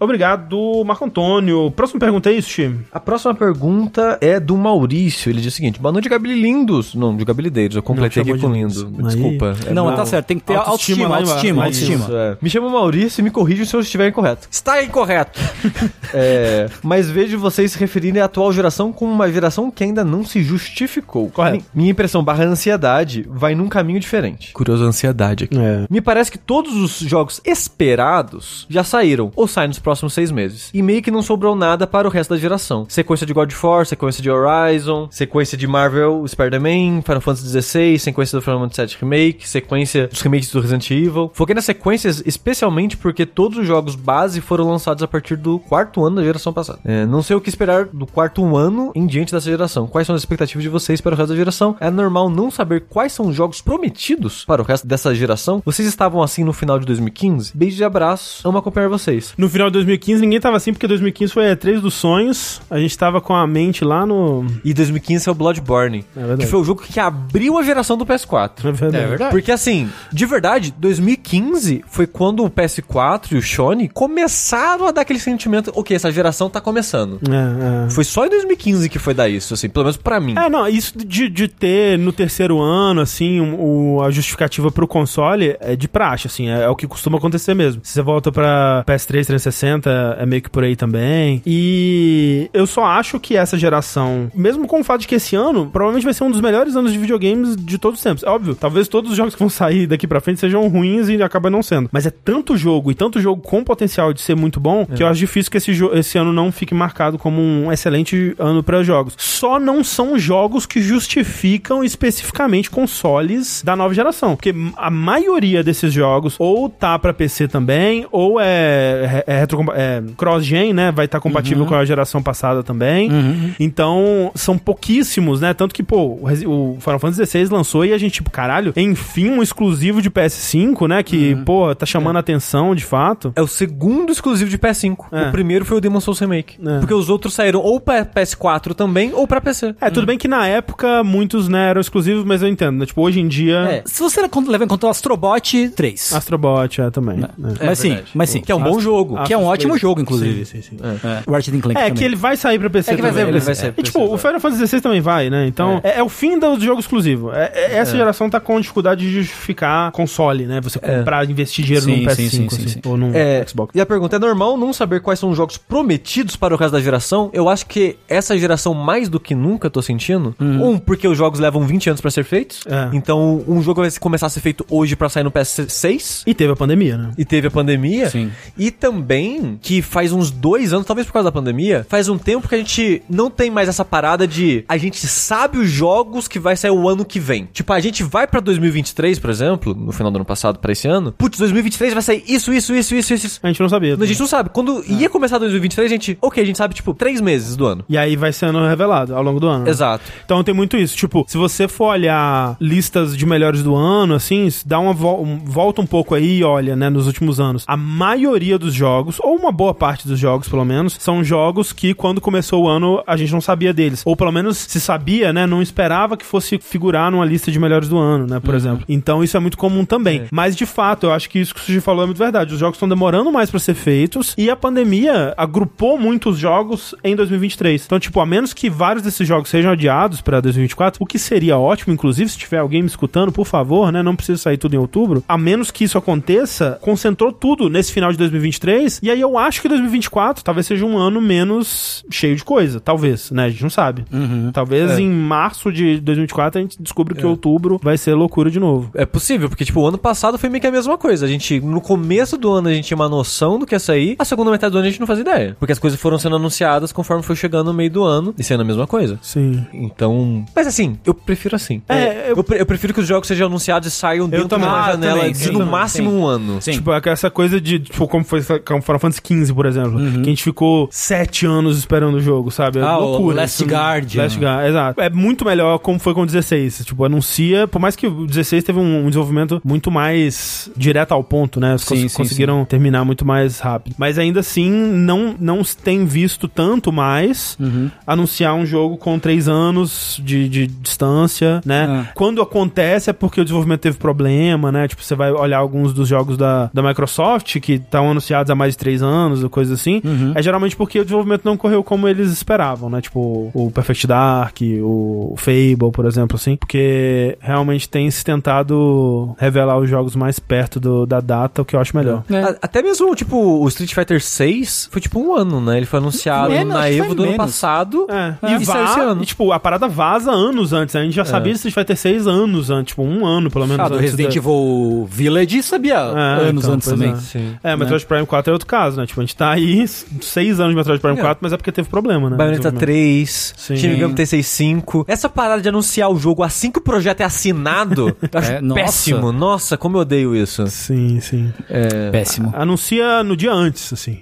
Obrigado, Marco Antônio. Próxima pergunta é isso, Ti? A próxima pergunta é do Maurício. Ele diz o seguinte: Boa noite, Gabililindos. Não, de Gabilideiros. Eu completei Não, aqui com de lindo. lindos. Desculpa. É não, mal. tá certo, tem que ter Autoestima autoestima, autoestima, autoestima. Isso, é. Me chamo Maurício e me corrijam se eu estiver incorreto. Está incorreto. É, mas vejo vocês se referirem à atual geração como uma geração que ainda não se justificou. Correto. Mi- Minha impressão barra ansiedade vai num caminho diferente. Curioso ansiedade aqui. É. Me parece que todos os jogos esperados já saíram, ou saem nos próximos seis meses. E meio que não sobrou nada para o resto da geração. Sequência de God of War, sequência de Horizon, sequência de Marvel, Spider-Man, Final Fantasy XVI, sequência do Final Fantasy VII Remake, sequência dos remakes do Resident Evil. Foquei nas sequências especialmente porque todos os jogos base foram lançados a partir do quarto ano da geração passada. É, não sei o que esperar do quarto ano em diante dessa geração. Quais são as expectativas de vocês para o resto da geração? É normal não saber quais são os jogos prometidos para o resto dessa geração? Vocês estavam assim no final de 2015? Beijo e abraço. Amo acompanhar vocês. No final de 2015, ninguém tava assim, porque 2015 foi a E3 dos sonhos. A gente tava com a mente lá no. E 2015 é o Bloodborne, É que foi o jogo que abriu a geração do PS4. É verdade. É verdade. Porque assim, de verdade, 2015 foi quando o PS4 e o Sony começaram a dar aquele sentimento, ok, essa geração tá começando. É, é. Foi só em 2015 que foi dar isso, assim, pelo menos pra mim. É, não, isso de, de ter no terceiro ano, assim, um- o, a justificativa pro console é de praxe, assim, é, é o que costuma acontecer mesmo. Se você volta pra PS3, 360, é meio que por aí também. E eu só acho que essa geração, mesmo com o fato de que esse ano provavelmente vai ser um dos melhores anos de videogames de todos os tempos. É Óbvio, talvez todos os jogos que vão sair daqui pra frente sejam ruins e acabam não sendo. Mas é tanto jogo e tanto jogo com potencial de ser muito bom que eu acho difícil que esse, esse ano não fique marcado como um excelente ano para jogos. Só não são jogos que justificam especificamente consoles da nova geração. Porque a maioria desses jogos ou tá pra PC também, ou é, é, retro, é cross-gen, né? Vai estar compatível com a geração passada também. Então, são pouquíssimos, né? Tanto que, pô, o Final Fantasy XVI lançou e a gente, tipo, caralho, enfim, um exclusivo de PS5, né? Que, pô, tá chamando a atenção de fato. É o segundo exclusivo de PS5. É. O primeiro foi o Demon Souls Remake. É. Porque os outros saíram ou pra PS4 também, ou pra PC. É, tudo bem que na época muitos, né, eram exclusivos, mas eu entendo, né? Tipo, hoje em dia. É, se você levar em conta o Astrobot 3. Astrobot é também. né? mas sim, verdade. mas sim. Que é um bom jogo. Que é um ótimo Play. jogo, inclusive. Sim, sim, sim. É. O Ratchet Clank É, também. que ele vai sair pra PC É que vai também. sair pra né? PC, é. E tipo, o Final Fantasy XVI também vai, né? Então, é, é o fim do jogo exclusivo. É- é- essa geração tá com dificuldade de justificar console, né? Você comprar, investir dinheiro Sim, num PS5 sim, sim, assim, sim, sim. ou num É, Xbox. E a pergunta é normal não saber quais são os jogos prometidos para o resto da geração? Eu acho que essa geração mais do que nunca eu tô sentindo. Um, porque os jogos levam 20 anos pra ser feitos. É. Então, um jogo vai começar a ser feito hoje pra sair no PS6. E teve a pandemia, né? E teve a pandemia. Sim. E também que faz uns dois anos, talvez por causa da pandemia, faz um tempo que a gente não tem mais essa parada de a gente sabe os jogos que vai sair o ano que vem. Tipo, a gente vai pra 2023, por exemplo, no final do ano passado pra esse ano. Putz, 2023 vai sair isso, isso, isso, isso, isso. A gente não sabia. A gente não sabe. Quando ia começar 2023, a gente, ok, a gente sabe, tipo, três meses do ano. E aí vai sendo revelado ao longo do ano. né? Exato. Então tem muito isso. Tipo, se você for olhar listas de melhores do ano, assim, dá uma um- volta um pouco aí e olha, né, nos últimos anos. A maioria dos jogos, ou uma boa parte dos jogos, pelo menos, são jogos que quando começou o ano a gente não sabia deles. Ou pelo menos se sabia, né, não esperava que fosse figurar numa lista de melhores do ano, né, por exemplo. Então isso é muito comum também. Mas de fato, eu acho que isso que o Suji falou é muito verdade. Os jogos estão demorando mais pra ser feitos e a pandemia agrupou muitos jogos em 2023. Então, tipo, a menos que vários desses jogos sejam adiados pra 2024, o que seria ótimo, inclusive, se tiver alguém me escutando, por favor, né? Não precisa sair tudo em outubro. A menos que isso aconteça, concentrou tudo nesse final de 2023. E aí eu acho que 2024 talvez seja um ano menos cheio de coisa. Talvez, né? A gente não sabe. Talvez É. em março de 2024 a gente descubra que outubro vai ser loucura de novo. É possível, porque, tipo, o ano passado foi meio que a mesma coisa. A gente, no começo do ano, a gente tinha uma noção do que ia sair. A segunda metade do ano a gente não fazia ideia. Porque as coisas foram sendo anunciadas conforme foi chegando no meio do ano e sendo a mesma coisa. Sim. Então. Mas assim, eu prefiro assim. É, eu- eu... eu prefiro que os jogos sejam anunciados e saiam dentro de também. uma janela também, de sim, no também, máximo sim. um ano. Sim. Tipo, essa coisa de, tipo, como foi com Final Fantasy XV, por exemplo, que a gente ficou sete anos esperando o jogo, sabe? É Ah, o loucura. Last Isso- Guardian. Last Guardian, exato. É muito melhor como foi com o 16. Tipo, anuncia, por mais que o 16 teve um, um desenvolvimento muito mais direto ao ponto, né? Sim, cons- sim, conseguiram terminar muito mais rápido. Mas ainda assim, não, não se tem visto tanto mais Uhum. anunciar um jogo com três anos de, de distância, né? É. Quando acontece é porque o desenvolvimento teve problema, né? Tipo, você vai olhar alguns dos jogos da, da Microsoft que estão anunciados há mais de três anos, ou coisa assim. Uhum. É geralmente porque o desenvolvimento não correu como eles esperavam, né? Tipo, o Perfect Dark, o Fable, por exemplo, assim. Porque realmente tem se tentado revelar os jogos mais perto do- da data, o que eu acho melhor. É. A- Até mesmo, tipo, o Street Fighter 6 foi tipo um ano, né? Ele foi anunciado Menos, na que Evo do ano menos. passado. É, E e, saiu esse ano. e, tipo, a parada vaza anos antes. né? A gente já sabia de Street Fighter 6 anos antes, tipo, um ano pelo menos Ah, do antes. Resident da- Evil Village sabia É, anos então, antes também. é. É, Metroid Prime 4 é outro caso, né? Tipo, a gente tá aí seis anos de Metroid Prime É. 4, mas é porque teve problema, né? Bayonetta 3, Sim. Shin Megami Tensei 5. Essa parada de anunciar o jogo assim que o projeto é assinado, eu acho É, nossa. péssimo. Nossa, como eu odeio isso. Sim, sim. É... Péssimo. Anuncia no dia antes, assim.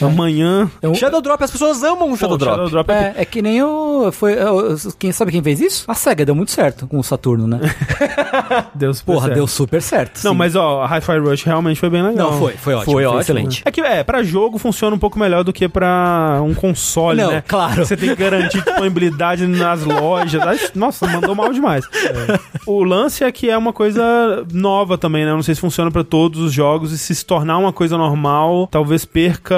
Amanhã. Eu- Shadow Drop, as pessoas amam o Shadow Pô, Drop. Shadow Drop é É, é que nem o. Foi, é, o- quem sabe quem fez isso? A SEGA deu muito certo com o Saturno, né? Deu super Porra, certo. deu super certo. Não, sim. mas ó, a Hi-Fi Rush realmente foi bem legal. Não, foi, foi ótimo. Foi Foi, ótimo. excelente. É que, é, pra jogo funciona um pouco melhor do que pra um console, Não, né? claro. Você tem que garantir disponibilidade nas lojas. Nossa, mandou mal demais. O lance é que é uma coisa nova também, né? Eu não sei se funciona pra todos os jogos e se se tornar uma coisa normal, talvez perca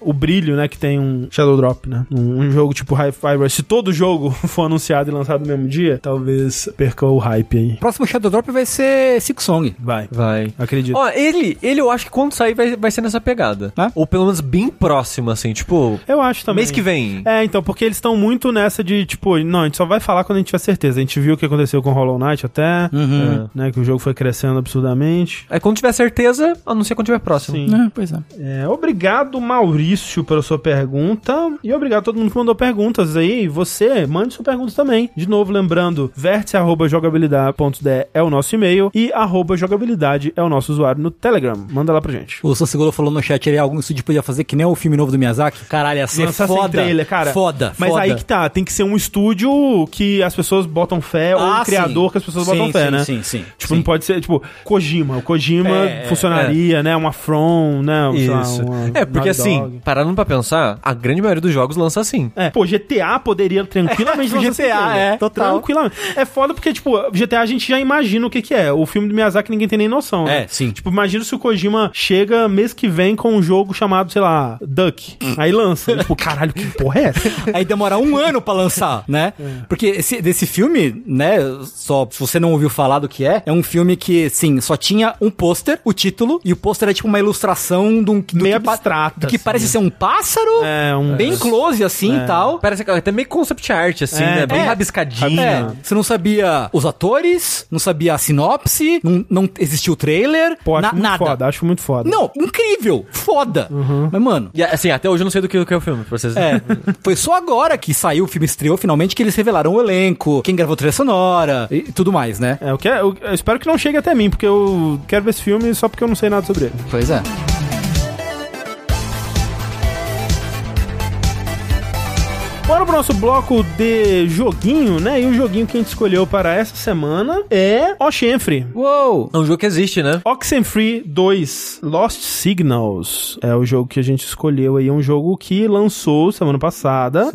o brilho, né? Que tem um Shadow Drop, né? Um, um jogo tipo Hi-Fi Rush. Se todo jogo for anunciado e lançado no mesmo dia, talvez perca o hype aí. O próximo Shadow Drop vai ser Six Song. Vai. Vai. Acredito. Ó, ele, ele eu acho que quando sair vai, vai ser nessa pegada. É? Ou pelo menos bem próximo, assim, tipo, Eu acho também. mês que vem. É, então, porque eles estão muito nessa de, tipo, não, a gente só vai falar quando a gente tiver certeza. A gente viu o que aconteceu com Hollow Knight até, Uhum. né, que o jogo foi crescendo absurdamente. Aí quando tiver certeza, anuncia quando tiver próximo. Sim. É, pois é. É, obrigado, Maurício, pela sua pergunta. E obrigado a todo mundo que mandou perguntas aí. Você, mande sua pergunta também. De novo, lembrando, vértice.jogabilidade.de é o nosso e-mail e arroba jogabilidade é o nosso usuário no Telegram. Manda lá pra gente. O Sansegolo falou no chat ali, algum estúdio podia fazer que nem o filme novo do Miyazaki. Caralho, ia ser Lançar foda. trailer, cara. Foda, Mas foda. aí que tá, tem que ser um estúdio que as pessoas botam fé, ou Ah, um criador sim. que as pessoas Sim, botam fé, sim, né? Sim, sim. Tipo, sim. não pode ser, tipo, Kojima. O Kojima É, funcionaria, né? Uma From, né? lá, Isso. uma É, porque assim, Dog. parando pra pensar, a grande maioria dos jogos lança assim. É, pô, GTA poderia tranquilamente lançar GTA, trailer. é, total. Tranquilamente. É foda porque, tipo, GTA a gente já imagina o que que é. O filme do Miyazaki ninguém tem nem noção, né? É, sim. Tipo, imagina se o Kojima chega mês que vem com um jogo chamado, sei lá, Duck. Aí lança. tipo, caralho, que porra é essa? Aí demora um ano pra lançar, né? Porque esse, desse filme, né, só se você não ouviu falar do que é, é um filme que, sim, só tinha um pôster, o título, e o pôster é tipo uma ilustração de um, do Meio que abstrata, do que assim, parece né? ser um pássaro, É, um... bem close assim e tal. Parece que até meio concept art, assim, É, né? Bem é. rabiscadinho. É, você não sabia os atores, não sabia a sinopse, não, não existiu o trailer, Pô, acho na- muito nada. foda, acho muito foda. Não, incrível, foda. Mas, mano, E assim, até hoje eu não sei do que, do que é o filme, pra vocês. é, foi só agora que saiu, o filme estreou finalmente, que eles revelaram o elenco, quem gravou a trilha sonora e tudo mais, né? É, eu, quero, eu, eu espero que não chegue até mim, porque eu quero ver esse filme só porque eu não sei nada sobre ele. Pois é. Bora pro nosso bloco de joguinho, né? E o joguinho que a gente escolheu para essa semana é Oxenfree. Uou! É um jogo que existe, né? Oxenfree 2 Lost Signals é o jogo que a gente escolheu aí. É um jogo que lançou semana passada.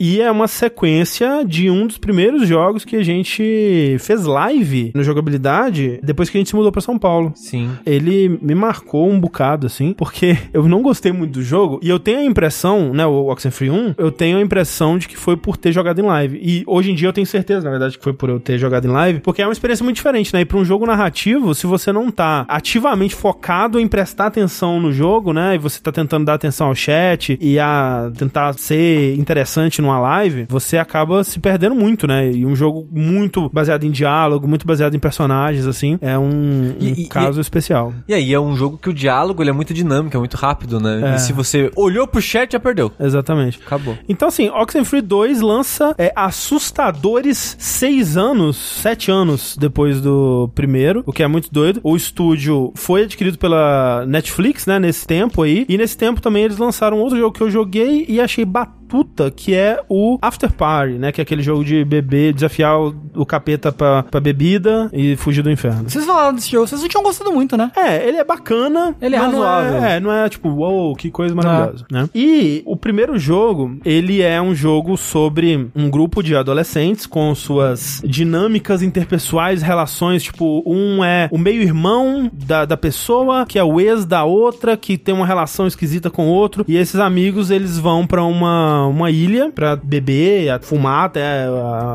E é uma sequência de um dos primeiros jogos que a gente fez live no jogabilidade depois que a gente se mudou pra São Paulo. Sim. Ele me marcou um bocado, assim, porque eu não gostei muito do jogo e eu tenho a impressão, né, o Oxenfree 1, eu tenho a impressão de que foi por ter jogado em live. E hoje em dia eu tenho certeza, na verdade, que foi por eu ter jogado em live, porque é uma experiência muito diferente, né? E pra um jogo narrativo, se você não tá ativamente focado em prestar atenção no jogo, né, e você tá tentando dar atenção ao chat e a tentar ser interessante numa live, você acaba se perdendo muito, né? E um jogo muito baseado em diálogo, muito baseado em personagens, assim, é um, um E- e- caso especial. E aí, é um jogo que o diálogo ele é muito dinâmico, é muito rápido, né? É. E se você olhou pro chat, já perdeu. Exatamente. Acabou. Então, assim, Oxenfree 2 lança é, assustadores seis anos, sete anos depois do primeiro, o que é muito doido. O estúdio foi adquirido pela Netflix, né, nesse tempo aí. E nesse tempo também eles lançaram outro jogo que eu joguei e achei batuta, que é o After Party, né, que é aquele jogo de beber, desafiar o, o capeta pra, pra bebida e fugir do inferno. Vocês falaram desse jogo, vocês não tinham gostado muito, né? É, ele é bacana. Ele é mas não razoável. É, não é tipo, uou, que coisa maravilhosa, né? E o primeiro jogo, ele é um jogo sobre um grupo de adolescentes com suas dinâmicas interpessoais, relações, tipo, um é o meio-irmão da, da pessoa, que é o ex da outra, que tem uma relação esquisita com o outro, e esses amigos, eles vão pra uma, uma ilha pra beber, fumar até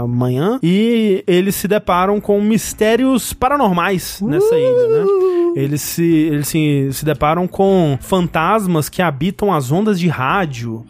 amanhã, e eles se deparam com mistérios paranormais nessa ilha, né? Eles se, eles se, se deparam com fantasmas que habitam as ondas de rádio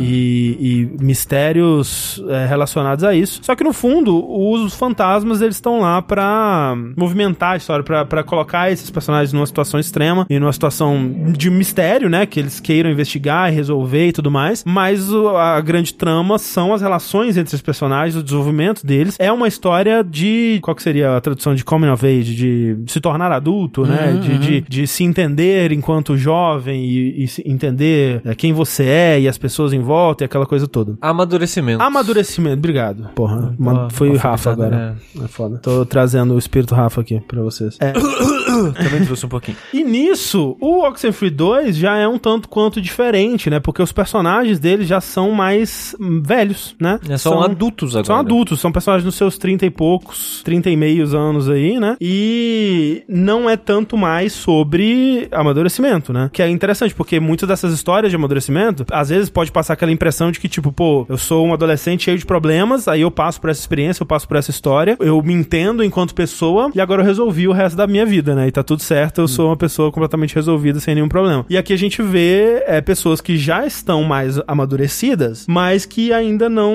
e, e mistérios é, relacionados a isso. Só que no fundo, os fantasmas eles estão lá pra movimentar a história, pra colocar esses personagens numa situação extrema e numa situação de mistério, né? Que eles queiram investigar e resolver e tudo mais. Mas o- a grande trama são as relações entre os personagens, o desenvolvimento deles. É uma história de. Qual que seria a tradução de coming of age? De se tornar adulto, né? De, de, de se entender enquanto jovem e, e entender é, quem você é e as pessoas em volta e aquela coisa toda. Amadurecimento. Amadurecimento, obrigado. Porra, man- Ah, foi o Rafa agora. É. foda. Tô trazendo o espírito Rafa aqui pra vocês. É. Também trouxe um pouquinho. E nisso, o Oxenfree 2 já é um tanto quanto diferente, né? Porque os personagens dele já são mais hum, velhos, né? É, são, adultos agora. São adultos, são personagens nos seus 30 e poucos, 30 e meios anos aí, né? E não é tanto mais sobre amadurecimento, né? Que é interessante, porque muitas dessas histórias de amadurecimento, às vezes pode passar aquela impressão de que, tipo, pô, eu sou um adolescente cheio de problemas, aí eu passo por essa experiência, eu passo por essa história, eu me entendo enquanto pessoa, e agora eu resolvi o resto da minha vida, né? E tá tudo certo, eu sou uma pessoa completamente resolvida, sem nenhum problema. E aqui a gente vê é, pessoas que já estão mais amadurecidas, mas que ainda não,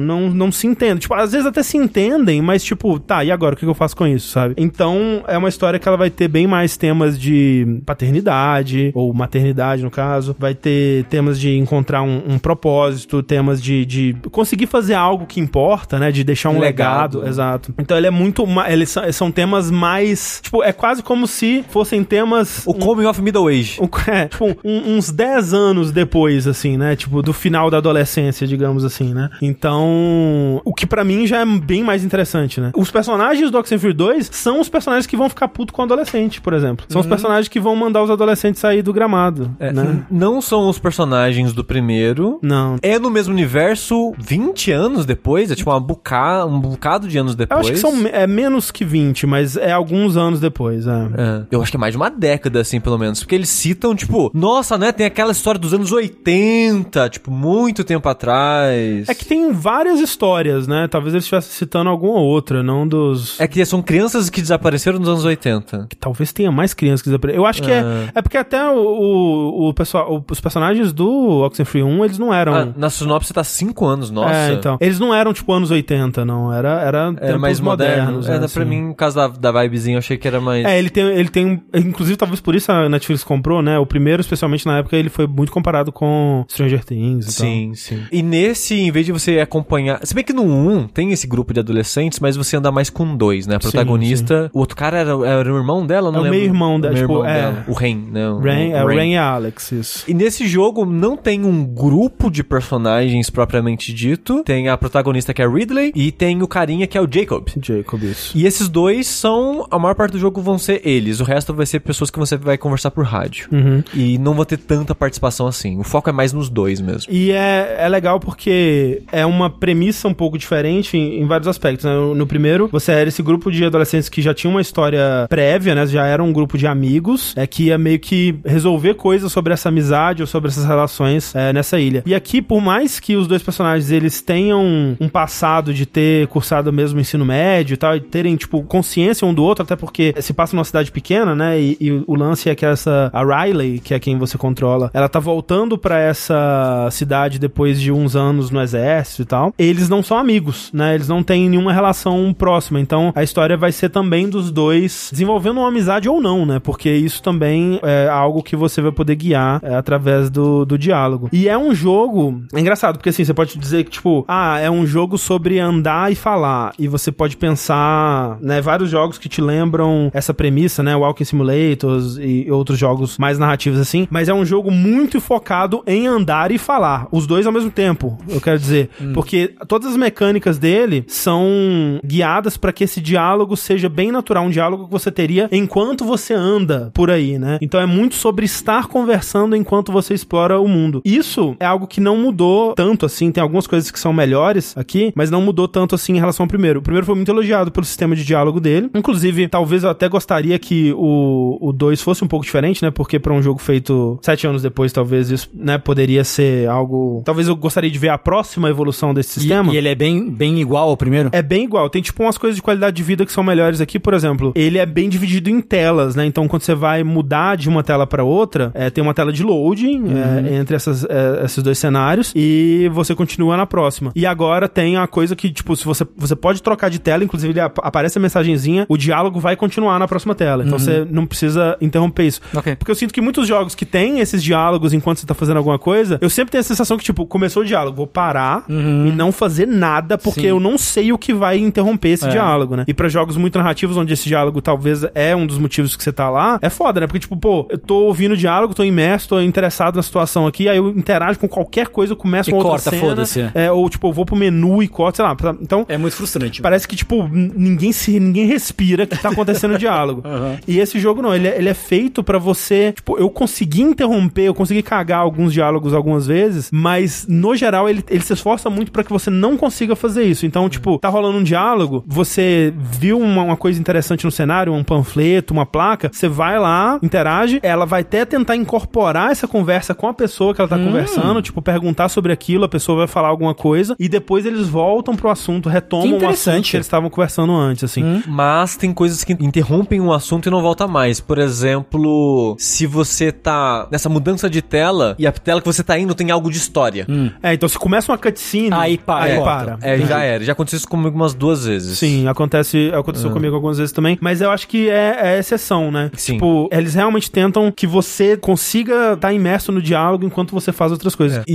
não, não se entendem. Tipo, às vezes até se entendem, mas tipo, tá, e agora? O que eu faço com isso, sabe? Então, é uma história que ela vai ter bem mais temas de paternidade, ou maternidade, no caso. Vai ter temas de encontrar um, um propósito, temas de, de conseguir fazer algo que importa, né? De deixar um Legado. legado. Exato. Então, ele é muito... Eles são, são temas mais... Tipo, é quase como se fossem temas... O Coming of Middle Age. Um- é, tipo, um- uns 10 anos depois, assim, né? Tipo, do final da adolescência, digamos assim, né? Então, o que pra mim já é bem mais interessante, né? Os personagens do Oxenfree 2 são os personagens que vão ficar puto com o adolescente, por exemplo. São os personagens que vão mandar os adolescentes sair do gramado, É, né? Não são os personagens do primeiro. Não. É no mesmo universo 20 anos depois? É tipo uma buca, um bocado de anos Eu depois? acho que são é menos que 20, mas é alguns anos depois, é. É, eu acho que é mais de uma década, assim, pelo menos. Porque eles citam, tipo, nossa, né? Tem aquela história dos anos 80, tipo, muito tempo atrás. É que tem várias histórias, né? Talvez eles estivessem citando alguma outra, não dos. É que são crianças que desapareceram nos anos 80. que talvez tenha mais crianças que desapareceram. Eu acho que é. É porque até o, o, o pessoal, os personagens do Oxenfree 1, eles não eram. Ah, na sinopse tá 5 anos, nossa. É, então. Eles não eram tipo anos 80, não. Era, era, Era mais moderno. modernos. É, né, pra assim. mim, no caso da, da vibezinha, eu achei que era mais... É, ele tem, ele tem. Inclusive, talvez por isso a Netflix comprou, né? O primeiro, especialmente na época, ele foi muito comparado com Stranger Things Sim, sim. E nesse, em vez de você acompanhar. Se bem que no 1 tem esse grupo de adolescentes, mas você anda mais com dois, né? A Sim, protagonista. O outro cara era, era o irmão dela, não É o lembro. meio-irmão dela, tipo, meio-irmão é. dela. O Ren, né? tal. O- Rain, o é, Ren. Rain e Alex, isso. E nesse jogo não tem um grupo de personagens propriamente dito. Tem a protagonista que é a Ridley e tem o carinha que é o Jacob. Jacob, isso. E esses dois são. A maior parte do jogo vão ser eles. O resto vai ser pessoas que você vai conversar por rádio. Uhum. E não vão ter tanta participação assim. O foco é mais nos dois mesmo. E é, é legal porque é uma premissa um pouco diferente em, em vários aspectos. né? No, no primeiro, você era esse grupo de adolescentes que já tinha uma história prévia, né? Já era um grupo de amigos, é que ia meio que resolver coisas sobre essa amizade ou sobre essas relações é, nessa ilha. E aqui, por mais que os dois personagens eles tenham um passado de ter cursado mesmo o ensino médio e tal, e terem, tipo, consciência um do outro, até porque se passa numa cidade pequena, né? E, e o lance é que essa, a Riley, que é quem você controla, ela tá voltando pra essa cidade depois de uns anos no exército e tal. Eles não são amigos, né? Eles não têm nenhuma relação próxima. Então a história vai ser também dos dois desenvolvendo uma amizade ou não, né? Porque isso também é algo que você vai poder guiar é, através do, do diálogo. E é um jogo. É engraçado, porque assim, você pode dizer que, tipo, ah, é um jogo sobre andar e falar. E você pode pensar, né, vários jogos que te lembram essa premissa, né? Walking Simulators e outros jogos mais narrativos assim. Mas é um jogo muito focado em andar e falar. Os dois ao mesmo tempo, eu quero dizer. Porque todas as mecânicas dele são guiadas para que esse diálogo seja bem natural, um diálogo que você teria enquanto você anda por aí, né? Então é muito sobre estar conversando enquanto você explora o mundo. Isso é algo que não mudou tanto assim, tem algumas coisas que são melhores aqui, mas não mudou tanto assim em relação ao primeiro. O primeiro foi muito elogiado pelo sistema de diálogo dele. Inclusive, talvez eu até gostaria que o 2 fosse um pouco diferente, né? Porque para um jogo feito sete anos depois, talvez isso, né, poderia ser algo. Talvez eu gostaria de ver a próxima evolução desse E, sistema. e ele é bem, bem igual ao primeiro? É bem igual. Tem, tipo, umas coisas de qualidade de vida que são melhores aqui. Por exemplo, ele é bem dividido em telas, né? Então, quando você vai mudar de uma tela pra outra, é, tem uma tela de loading é, entre essas, é, esses dois cenários e você continua na próxima. E agora tem a coisa que, tipo, se você, você pode trocar de tela, inclusive ele ap- aparece a mensagenzinha, o diálogo vai continuar na próxima tela. Então, você não precisa interromper isso. Ok. Porque eu sinto que muitos jogos que tem esses diálogos enquanto você tá fazendo alguma coisa, eu sempre tenho a sensação que, tipo, começou o diálogo, vou parar e não fazer nada, porque Sim. eu não sei o que vai interromper esse É. diálogo, né? E pra jogos muito narrativos, onde esse diálogo talvez é um dos motivos que você tá lá, é foda, né? Porque, tipo, pô, eu tô ouvindo o diálogo, tô imerso, tô interessado na situação aqui, aí eu interajo com qualquer coisa, eu começo E outra corta, cena, foda-se. É, ou, tipo, eu vou pro menu e corto, sei lá. Então, É muito frustrante. Parece que, tipo, ninguém se ninguém respira que tá acontecendo o diálogo. E esse jogo não, ele é, ele é feito pra você, tipo, eu consegui interromper, eu consegui cagar alguns diálogos algumas vezes, mas no geral ele, ele se esforça muito pra que você não consiga fazer isso. Então, tipo, tá rolando um diálogo, você viu uma, uma coisa interessante no cenário, um panfleto, uma placa, você vai lá, interage, ela vai até tentar incorporar essa conversa com a pessoa que ela tá conversando, tipo, perguntar sobre aquilo, a pessoa vai falar alguma coisa, e depois eles voltam pro assunto, retomam o assunto que eles estavam conversando antes, assim. Mas tem coisas que interrompem um assunto e não volta mais. Por exemplo, se você tá nessa mudança de tela e a tela que você tá indo tem algo de história. É, então se começa uma cutscene, Aí para, aí corta. para. É, já era. Já aconteceu isso comigo umas duas vezes. Sim, acontece, aconteceu comigo algumas vezes também, mas eu acho que é, é exceção, né? Sim. Tipo, eles realmente tentam que você consiga estar imerso no diálogo enquanto você faz outras coisas. E,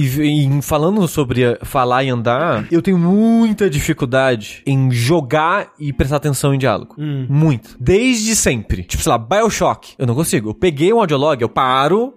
e falando sobre falar e andar, eu tenho muita dificuldade em jogar e prestar atenção em diálogo. Muito. Desde sempre. Tipo, sei lá, Bioshock. Eu não consigo. Eu peguei um audiolog, eu paro,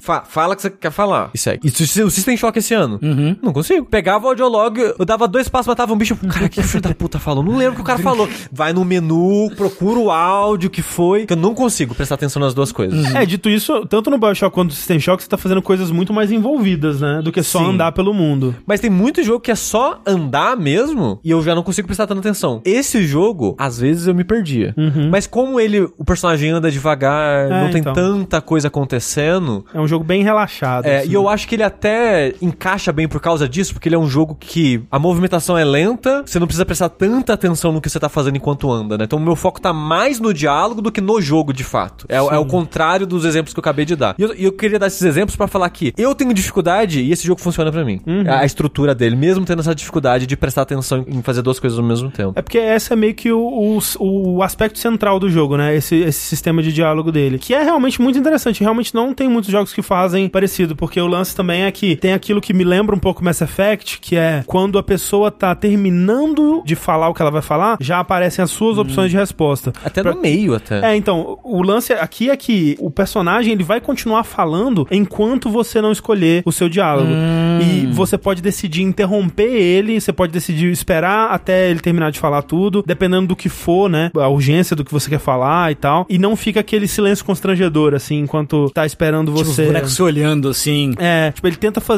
fa- fala o que você quer falar e segue. E se- o System Shock esse ano? Não consigo. Pegava o audiolog, eu dava dois passos, matava um bicho. Cara, que filho da puta falou? Não lembro o que o cara falou. Vai no menu, procura o áudio que foi, que eu não consigo prestar atenção nas duas coisas. É, dito isso, tanto no Bioshock quanto no System Shock, você tá fazendo coisas muito mais envolvidas, né? Do que só Sim. andar pelo mundo. Mas tem muito jogo que é só andar mesmo e eu já não consigo prestar tanta atenção. Esse jogo, às vezes eu me perdia. Mas como ele, o personagem anda devagar, É, não tem então. tanta coisa acontecendo. É um jogo bem relaxado. é, assim. e eu acho que ele até encaixa bem por causa disso, porque ele é um jogo que a movimentação é lenta, você não precisa prestar tanta atenção no que você tá fazendo enquanto anda, né? Então o meu foco tá mais no diálogo do que no jogo de fato. É, é o contrário dos exemplos que eu acabei de dar. E eu, eu queria dar esses exemplos pra falar que eu tenho dificuldade e esse jogo funciona pra mim. Uhum. A, a estrutura dele, mesmo tendo essa dificuldade de prestar atenção em fazer duas coisas ao mesmo tempo. É porque esse é meio que o, o, o aspecto central do jogo, né? Esse, esse sistema de diálogo dele. Que é realmente muito interessante. Realmente não tem muitos jogos que fazem parecido, porque o lance também é que tem aquilo que me lembra um pouco Mass Effect, que é quando a pessoa tá terminando de falar o que ela vai falar, já aparecem as suas opções de resposta. Até Pra- no meio, até. É, então, o lance aqui é que o personagem ele vai continuar falando enquanto você não escolher o seu diálogo. E você pode decidir interromper ele, você pode decidir esperar até ele terminar de falar tudo, dependendo do que for, né? A urgência do que você quer falar e tal. E não fica aquele silêncio constrangedor, assim, enquanto tá esperando Tipo, os você. bonecos se olhando assim. É, tipo, ele tenta fazer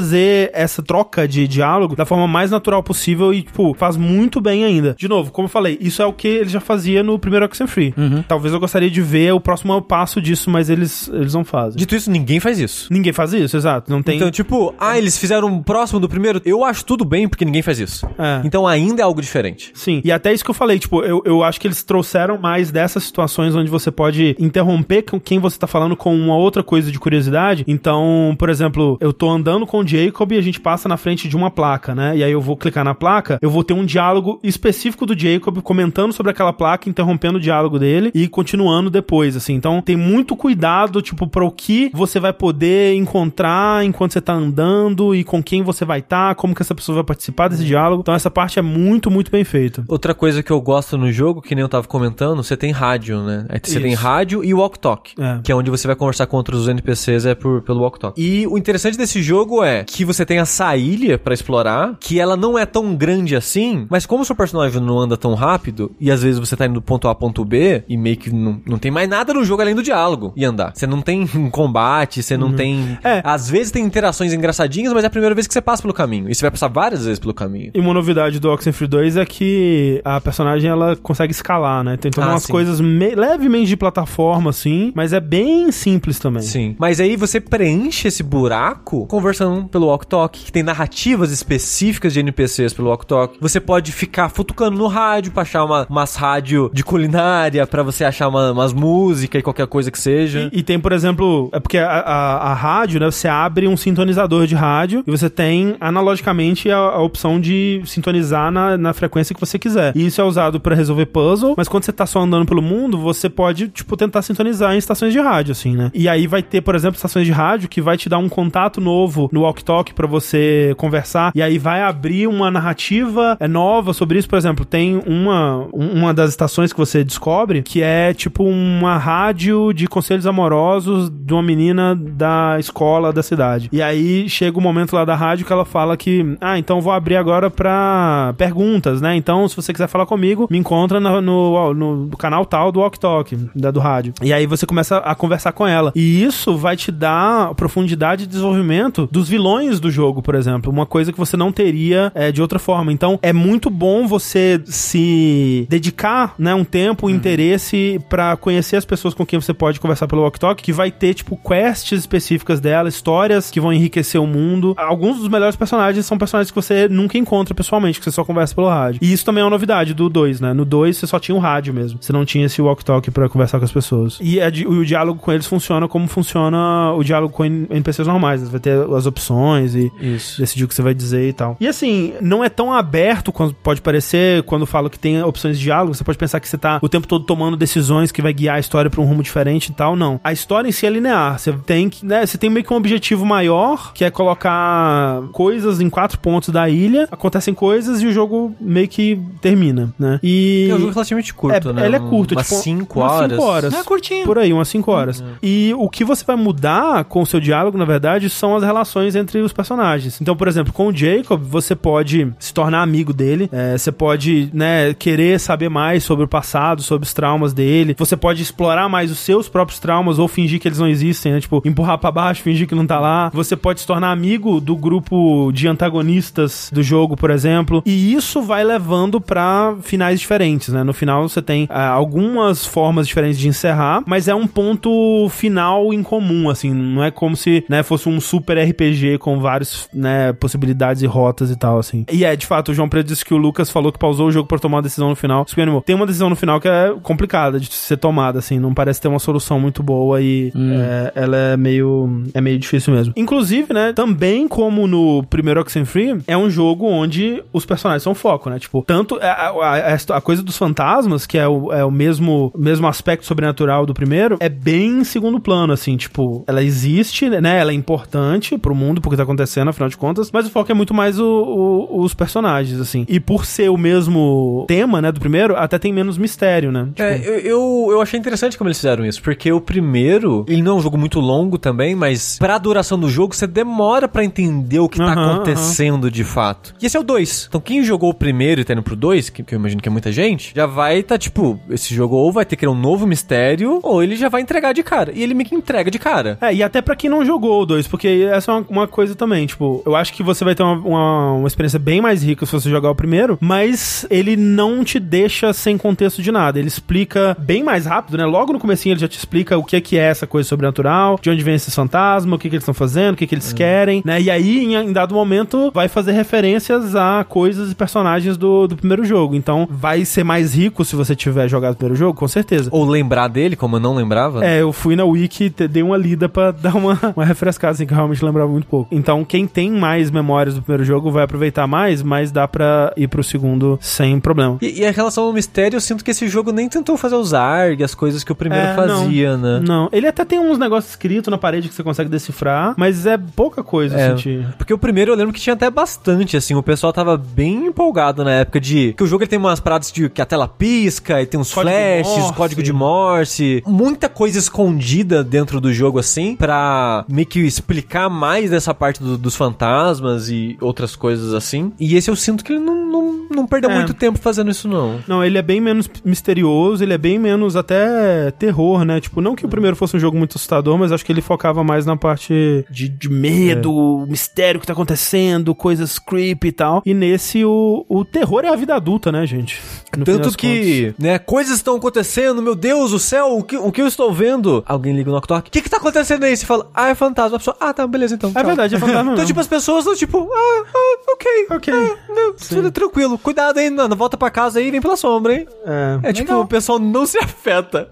essa troca de diálogo da forma mais natural possível e, tipo, faz muito bem ainda. De novo, como eu falei, isso é o que ele já fazia no primeiro Oxenfree. Talvez eu gostaria de ver o próximo passo disso, mas eles, eles não fazem. Dito isso, ninguém faz isso. Ninguém faz isso, exato. Não tem. Então, tipo, ah, eles fizeram um próximo do primeiro. Eu acho tudo bem porque ninguém faz isso. É. Então ainda é algo diferente. Sim, e até isso que eu falei, tipo, eu, eu acho que eles trouxeram mais dessas situações onde você pode interromper com quem você tá falando com uma outra coisa de curiosidade. Então, por exemplo, eu tô andando com o Jacob e a gente passa na frente de uma placa, né? E aí eu vou clicar na placa, eu vou ter um diálogo específico do Jacob comentando sobre aquela placa, interrompendo o diálogo dele e continu continuando depois, assim. Então tem muito cuidado, tipo, para o que você vai poder encontrar enquanto você tá andando e com quem você vai estar, tá, como que essa pessoa vai participar desse diálogo. Então essa parte é muito, muito bem feita. Outra coisa que eu gosto no jogo, que nem eu tava comentando, você tem rádio, né? Aí você Isso. tem rádio e walk talk, É. que é onde você vai conversar com outros NPCs é por, pelo walk talk. E o interessante desse jogo é que você tem essa ilha pra explorar, que ela não é tão grande assim, mas como o seu personagem não anda tão rápido e às vezes você tá indo do ponto A ao ponto B e meio que não, não tem mais nada no jogo além do diálogo e andar. Você não tem um combate, você não tem. É. Às vezes tem interações engraçadinhas, mas é a primeira vez que você passa pelo caminho. E você vai passar várias vezes pelo caminho. E uma novidade do Oxenfree 2 é que a personagem ela consegue escalar, né? Tem então Ah, umas sim. coisas me- levemente de plataforma, assim, mas é bem simples também. Sim. Mas aí você preenche esse buraco conversando pelo Walk Talk, que tem narrativas específicas de NPCs pelo Walk Talk. Você pode ficar futucando no rádio pra achar uma, umas rádio de culinária, pra você achar uma- umas músicas e qualquer coisa que seja. E, e tem, por exemplo, é porque a, a- a rádio, né? Você abre um sintonizador de rádio e você tem analogicamente a, a opção de sintonizar na, na frequência que você quiser. E isso é usado pra resolver puzzle, mas quando você tá só andando pelo mundo, você pode, tipo, tentar sintonizar em estações de rádio, assim, né? E aí vai ter, por exemplo, estações de rádio que vai te dar um contato novo no Walk Talk pra você conversar. E aí vai abrir uma narrativa é, nova sobre isso. Por exemplo, tem uma, um- uma das estações que você descobre que é tipo uma rádio de conselhos amorosos de uma menina da escola da cidade. E aí chega o momento lá da rádio que ela fala que, ah, então vou abrir agora pra perguntas, né? Então, se você quiser falar comigo, me encontra no, no, no canal tal do Walk Talk, da, do rádio. E aí você começa a conversar com ela. E isso vai te dar profundidade de desenvolvimento dos vilões do jogo, por exemplo. Uma coisa que você não teria é, de outra forma. Então, é muito bom você se dedicar, né, um tempo, um interesse pra conhecer as pessoas com quem você pode conversar pelo Walk Talk, que vai ter, tipo, quests específicas dela, histórias que vão enriquecer o mundo. Alguns dos melhores personagens são personagens que você nunca encontra pessoalmente, que você só conversa pelo rádio. E isso também é uma novidade do 2, né? No 2 você só tinha o rádio mesmo. Você não tinha esse Walk Talk pra conversar com as pessoas. E a di- o diálogo com eles funciona como funciona o diálogo com NPCs normais. né? Você vai ter as opções e Isso. decidir o que você vai dizer e tal. E assim, não é tão aberto quanto pode parecer quando falo que tem opções de diálogo. Você pode pensar que você tá o tempo todo tomando decisões que vai guiar a história pra um rumo diferente e tal. Não. A história em si é linear. Você tem que, né? Você tem meio que um objetivo maior, que é colocar coisas em quatro pontos da ilha. Acontecem coisas e o jogo meio que termina, né? E. É um jogo relativamente curto, É, né? ele é curto, umas tipo, 5 umas horas. cinco horas. É curtinho. Por aí, umas 5 horas. E o que você vai mudar com o seu diálogo, na verdade, são as relações entre os personagens. Então, por exemplo, com o Jacob, você pode se tornar amigo dele, é, você pode, né, querer saber mais sobre o passado, sobre os traumas dele, você pode explorar mais os seus próprios traumas ou fingir que eles não existem, né? Tipo, empurrar pra baixo, fingir que não tá lá. Você pode se tornar amigo do grupo de antagonistas do jogo, por exemplo. E isso vai levando pra finais diferentes, né? No final você tem ah, algumas formas diferentes de encerrar, mas é um ponto final em comum, assim. Não é como se, né, fosse um super RPG com várias, né, possibilidades e rotas e tal, assim. E é, de fato, o João Preto disse que o Lucas falou que pausou o jogo pra tomar uma decisão no final. Animou. Tem uma decisão no final que é complicada de ser tomada, assim. Não parece ter uma solução muito boa e é, ela é meio, é meio difícil mesmo. Inclusive, né, também como no primeiro Oxenfree, é um jogo onde os personagens são foco, né? Tipo, tanto a, a, a- a coisa dos fantasmas, que é o, é o mesmo, mesmo aspecto sobrenatural do primeiro, é bem em segundo plano, assim, tipo, ela existe, né? Ela é importante pro mundo, porque tá acontecendo, afinal de contas, mas o foco é muito mais o- o- os personagens, assim. E por ser o mesmo tema, né, do primeiro, até tem menos mistério, né? Tipo, É, eu, eu, eu achei interessante como eles fizeram isso, porque o primeiro, ele não é um jogo muito longo também, mas pra duração do jogo, você demora pra entender o que tá Aham, acontecendo de fato. E esse é o 2. Então quem jogou o primeiro e tá indo pro 2, que, que eu imagino que é muita gente, já vai tá tipo, esse jogo ou vai ter que criar um novo mistério, ou ele já vai entregar de cara. E ele meio que entrega de cara. É, e até pra quem não jogou o 2, porque essa é uma, uma coisa também, tipo, eu acho que você vai ter uma, uma, uma experiência bem mais rica se você jogar o primeiro, mas ele não te deixa sem contexto de nada. Ele explica bem mais rápido, né? Logo no comecinho ele já te explica o que é, que é essa coisa sobrenatural, de onde vem esse fantasma, o que, que eles estão fazendo, o que, que eles querem, né? E aí, em, em dado momento, vai fazer referências a coisas e personagens do, do primeiro jogo. Então, vai ser mais rico se você tiver jogado o primeiro jogo, com certeza. Ou lembrar dele, como eu não lembrava. É, eu fui na Wiki, dei uma lida pra dar uma, uma refrescada, assim, que eu realmente lembrava muito pouco. Então, quem tem mais memórias do primeiro jogo vai aproveitar mais, mas dá pra ir pro segundo sem problema. E, e em relação ao mistério, eu sinto que esse jogo nem tentou fazer os largue as coisas que o primeiro É, fazia, não, né? Não, ele até tem uns negócios escritos na parede que você consegue decifrar, mas é pouca coisa, É, senti. porque o primeiro eu lembro que tinha até bastante, assim, o pessoal tava bem empolgado na época de... Que o jogo ele tem umas paradas de que a tela pisca, e tem uns Código flashes, Morse. código de Morse, muita coisa escondida dentro do jogo, assim, pra meio que explicar mais dessa parte do- dos fantasmas e outras coisas assim. E esse eu sinto que ele não, não, não perdeu É. muito tempo fazendo isso, não. Não, ele é bem menos misterioso, ele é bem menos até terror, né? Tipo, não que o primeiro fosse um jogo muito assustador, mas acho que ele focava mais na parte de, de medo, mistério que tá acontecendo, coisas creepy e tal. E nesse, o, o terror é a vida adulta, né, gente? No Tanto das contas. que, né, coisas estão acontecendo, meu Deus do céu, o que, o que eu estou vendo? Alguém liga no knock O que que tá acontecendo aí? Você fala, ah, é fantasma. A pessoa, ah, tá, beleza então. É tchau." verdade, é fantasma Então, tipo, as pessoas estão tipo, ah, ah, ok. Ok. ah, não, tudo tranquilo. Cuidado aí, não, volta pra casa aí e vem pela sombra, hein? É. É tipo, o pessoal não se afeta.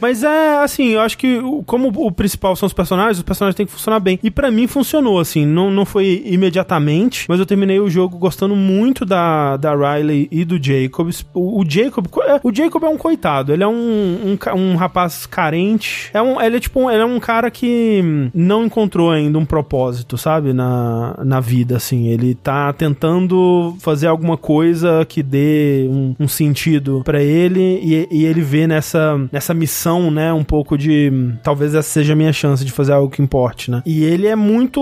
Mas é assim, eu acho que como o principal são os personagens, os personagens têm que funcionar bem. E pra mim funcionou, assim, não, não foi imediatamente, mas eu terminei o jogo gostando muito da, da Riley e do Jacobs. O, o Jacob, co- é, o Jacob é um coitado, ele é um, um, um rapaz carente. É um, ele é tipo, um- ele é um cara que não encontrou ainda um propósito, sabe, na, na vida, assim. Ele tá tentando fazer alguma coisa que dê um, um sentido pra ele e, e ele vê nessa, nessa missão, né, um pouco de hum, talvez essa seja a minha chance de fazer algo que importe, né? E ele é muito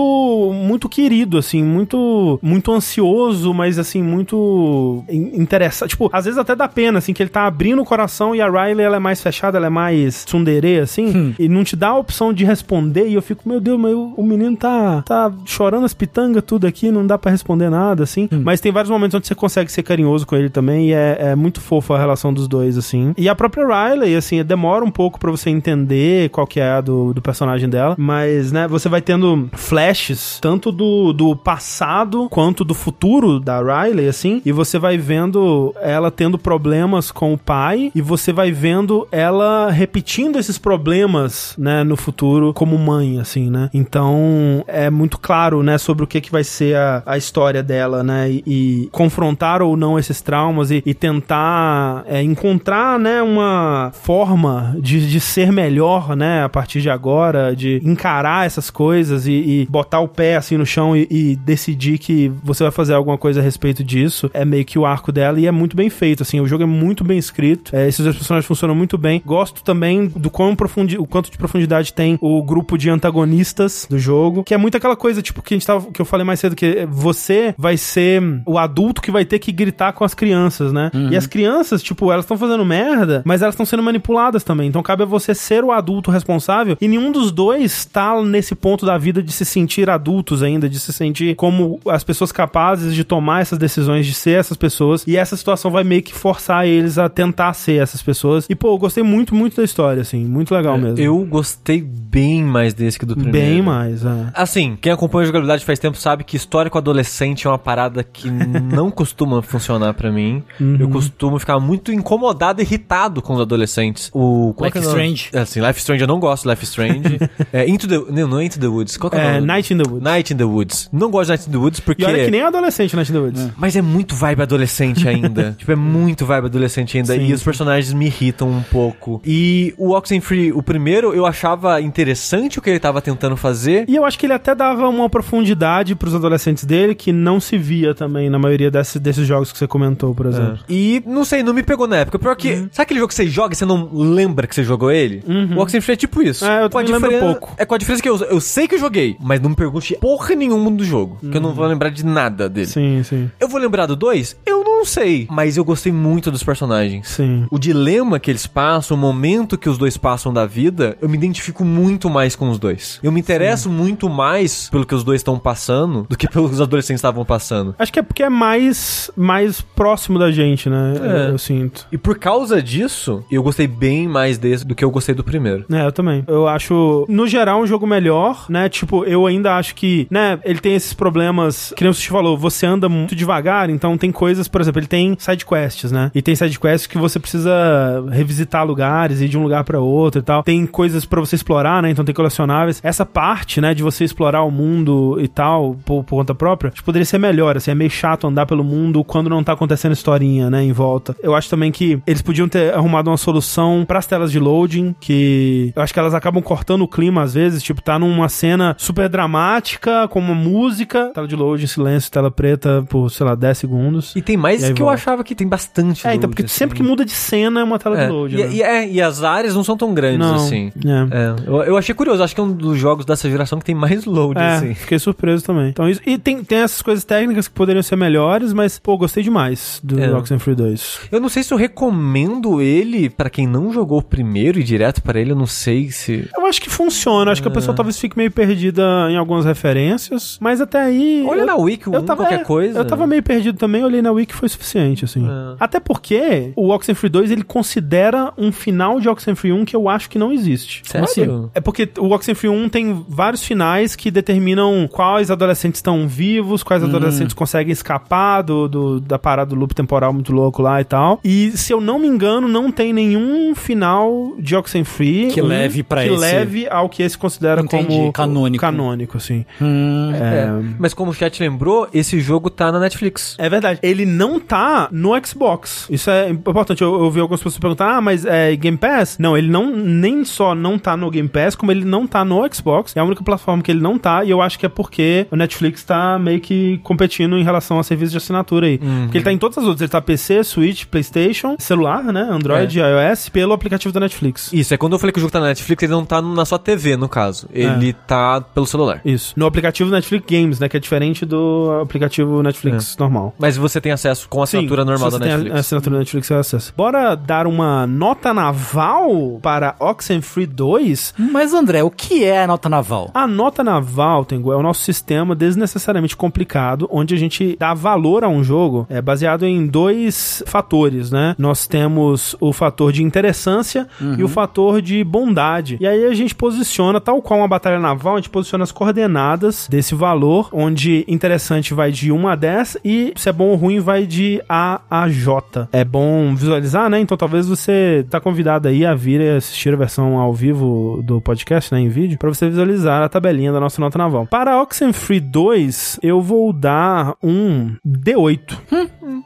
muito querido assim, muito muito ansioso, mas assim muito in- interessado. Tipo, às vezes até dá pena assim que ele tá abrindo o coração e a Riley ela é mais fechada, ela é mais tsundere assim, e não te dá a opção de responder e eu fico, meu Deus, mas o, menino tá tá chorando as pitangas tudo aqui, não dá pra responder nada assim. Mas tem vários momentos onde você consegue ser carinhoso com ele também e é, é muito fofo a relação dos dois assim. E a própria Riley, assim, demora um pouco pra você entender qual que é a do, do personagem dela, mas, né, você vai tendo flashes tanto do, do passado quanto do futuro da Riley, assim, e você vai vendo ela tendo problemas com o pai e você vai vendo ela repetindo esses problemas, né, no futuro como mãe, assim, né? Então, é muito claro, né, sobre o que que vai ser a, a história dela, né, e, e confrontar ou não esses traumas e, e tentar é, encontrar, né, uma forma de, de ser melhor, né, a partir de agora, de encarar essas coisas e, e botar o pé assim no chão e, e decidir que você vai fazer alguma coisa a respeito disso. É meio que o arco dela e é muito bem feito, assim, o jogo é muito bem escrito. É, esses dois personagens funcionam muito bem. Gosto também do quão profundi o quanto de profundidade tem o grupo de antagonistas do jogo, que é muito aquela coisa, tipo, que a gente tava, que eu falei mais cedo, que você vai ser o adulto que vai ter que gritar com as crianças, né? E as crianças, tipo, elas estão fazendo merda, mas elas estão sendo manipuladas também. Então cabe a você ser o adulto responsável e nenhum dos dois tá nesse ponto da vida de se sentir adultos ainda, de se sentir como as pessoas capazes de tomar essas decisões, de ser essas pessoas. E essa situação vai meio que forçar eles a tentar ser essas pessoas. E, pô, eu gostei muito, muito da história, assim. Muito legal mesmo. Eu gostei bem mais desse que do primeiro. Bem mais, é. Assim, quem acompanha a jogabilidade faz tempo sabe que história com adolescente é uma parada que não costuma funcionar pra mim. Uhum. Eu costumo ficar muito incomodado irritado com os adolescentes. O qual Life é? Strange. É, Assim, Life Strange eu não gosto de Life Strange. é, Into the não, não é Into the Woods. Qual que é, o É? Night in the Woods. Night in the Woods. Não gosto de Night in the Woods porque E olha que nem adolescente Night in the Woods. mas é muito vibe adolescente ainda. tipo, é muito vibe adolescente ainda. Sim, e os personagens me irritam um pouco. E o Oxenfree, o primeiro, eu achava interessante o que ele tava tentando fazer. E eu acho que ele até dava uma profundidade pros adolescentes dele que não se via também na maioria desses, desses jogos que você comentou, por exemplo. E não sei, não me pegou na época. Pior que. Sabe aquele jogo que você joga e você não lembra que você jogou ele? O Oxenfree é tipo isso. É, eu Com a também lembro diferen- pouco. É com a diferença que eu, eu sei que eu joguei, mas não me pergunte porra nenhuma do jogo. Que eu não vou lembrar de nada dele. Sim, sim. Eu vou lembrar do 2? Eu não sei. Mas eu gostei muito dos personagens. Sim. O dilema que eles passam, o momento que os dois passam da vida, eu me identifico muito mais com os dois. Eu me interesso muito mais pelo que os dois estão passando do que pelos que os adolescentes estavam passando. Acho que é porque é mais, mais próximo da gente, né? É. Eu, sinto. E por causa disso, eu gostei bem mais desse do que eu gostei do primeiro. É, eu também. Eu acho, no geral, um jogo melhor, né? Tipo, eu ainda acho que, né, ele tem esses problemas, que nem você falou, você anda muito devagar, então tem coisas, por exemplo, exemplo, ele tem side quests, né? E tem side quests que você precisa revisitar lugares, ir de um lugar pra outro e tal. Tem coisas pra você explorar, né? Então tem colecionáveis. Essa parte, né, de você explorar o mundo e tal, por, por conta própria, que poderia ser melhor, assim, é meio chato andar pelo mundo quando não tá acontecendo historinha, né, em volta. Eu acho também que eles podiam ter arrumado uma solução pras telas de loading, que eu acho que elas acabam cortando o clima às vezes, tipo, tá numa cena super dramática, com uma música, tela de loading, silêncio, tela preta por, sei lá, 10 segundos. E tem mais Aí que eu volta. achava que tem bastante. É, então, porque assim. sempre que muda de cena é uma tela É. de load, E, né? e- é, e as áreas não são tão grandes Não, assim. é. É, eu, eu achei curioso, acho que é um dos jogos dessa geração que tem mais load, É, assim. fiquei surpreso também. Então, isso, e tem, tem essas coisas técnicas que poderiam ser melhores, mas, pô, gostei demais do É. Oxenfree 2. Eu não sei se eu recomendo ele pra quem não jogou o primeiro e direto pra ele, eu não sei se. Eu acho que funciona, acho que a É. pessoa talvez fique meio perdida em algumas referências, mas até aí... Olha eu, na Wiki, eu um, tava, qualquer é, coisa. Eu tava meio perdido também, olhei na Wiki e foi suficiente, assim. É. Até porque o Oxenfree 2, ele considera um final de Oxenfree 1 que eu acho que não existe. Sério? É porque o Oxenfree 1 tem vários finais que determinam quais adolescentes estão vivos, quais adolescentes conseguem escapar do, do- da parada do loop temporal muito louco lá e tal. E se eu não me engano, não tem nenhum final de Oxenfree Que um leve pra que esse- leve ao que esse considera Entendi, como canônico. canônico, assim. Hum, É. Mas como o chat lembrou, esse jogo tá na Netflix. É verdade. Ele não tá no Xbox. Isso é importante. Eu, eu vi algumas pessoas perguntar, ah, mas é Game Pass? Não, ele não nem só não tá no Game Pass, como ele não tá no Xbox. É a única plataforma que ele não tá, e eu acho que é porque o Netflix tá meio que competindo em relação a serviços de assinatura aí. Porque ele tá em todas as outras. Ele tá PC, Switch, Playstation, celular, né? Android, iOS, pelo aplicativo da Netflix. Isso, é quando eu falei que o jogo tá na Netflix, ele não tá na sua TV, no caso. Ele tá pelo celular. Isso. No aplicativo Netflix Games, né? Que é diferente do aplicativo Netflix normal. Mas você tem acesso com a assinatura normal se da Netflix. A, assinatura da Netflix, você acessa. Bora dar uma nota naval para Oxenfree 2? Mas, André, o que é a nota naval? A nota naval, Tengu, é o nosso sistema desnecessariamente complicado, onde a gente dá valor a um jogo é baseado em dois fatores, né? Nós temos o fator de interessância e o fator de bondade. E aí a gente posiciona, tal qual uma batalha naval, a gente posiciona as coordenadas desse valor, onde interessante vai de 1 a 10 e se é bom ou ruim vai de A a J. É bom visualizar, né? Então talvez você tá convidado aí a vir e assistir a versão ao vivo do podcast, né, em vídeo, para você visualizar a tabelinha da nossa nota naval. Para Oxenfree 2, eu vou dar um D8.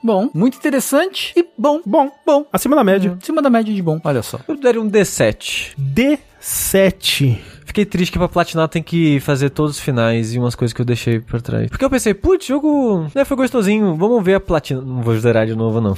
Bom, muito interessante e bom. Bom, Bom. acima da média. Acima da média de bom, olha só. Eu daria um D7. D7. Fiquei triste que pra platinar tem que fazer todos os finais e umas coisas que eu deixei pra trás. Porque eu pensei, putz, jogo né, foi gostosinho, vamos ver a platina. Não vou zerar de novo, não.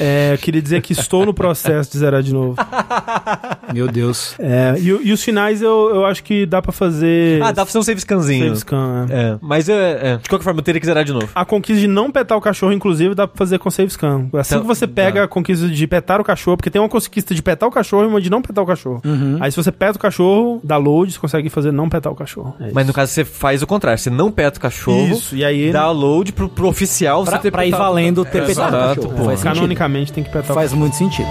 É, eu queria dizer que estou no processo de zerar de novo. Meu Deus. É, e, e os finais eu, eu acho que dá pra fazer. Ah, dá pra fazer um save scanzinho. save scan, é. É, mas é, é, de qualquer forma eu teria que zerar de novo. A conquista de não petar o cachorro, inclusive, dá pra fazer com save scan. Assim Então, que você pega dá. a conquista de petar o cachorro, porque tem uma conquista de petar o cachorro e uma de não petar o cachorro. Uhum. Aí se você peta o cachorro, dá load, você consegue fazer não petar o cachorro. É Mas no caso você faz o contrário, você não peta o cachorro, Isso, e aí dá load pro, pro oficial Pra, você ter pra ir valendo ter petado o exato, cachorro. pô. Faz tem que petar o Faz muito sentido.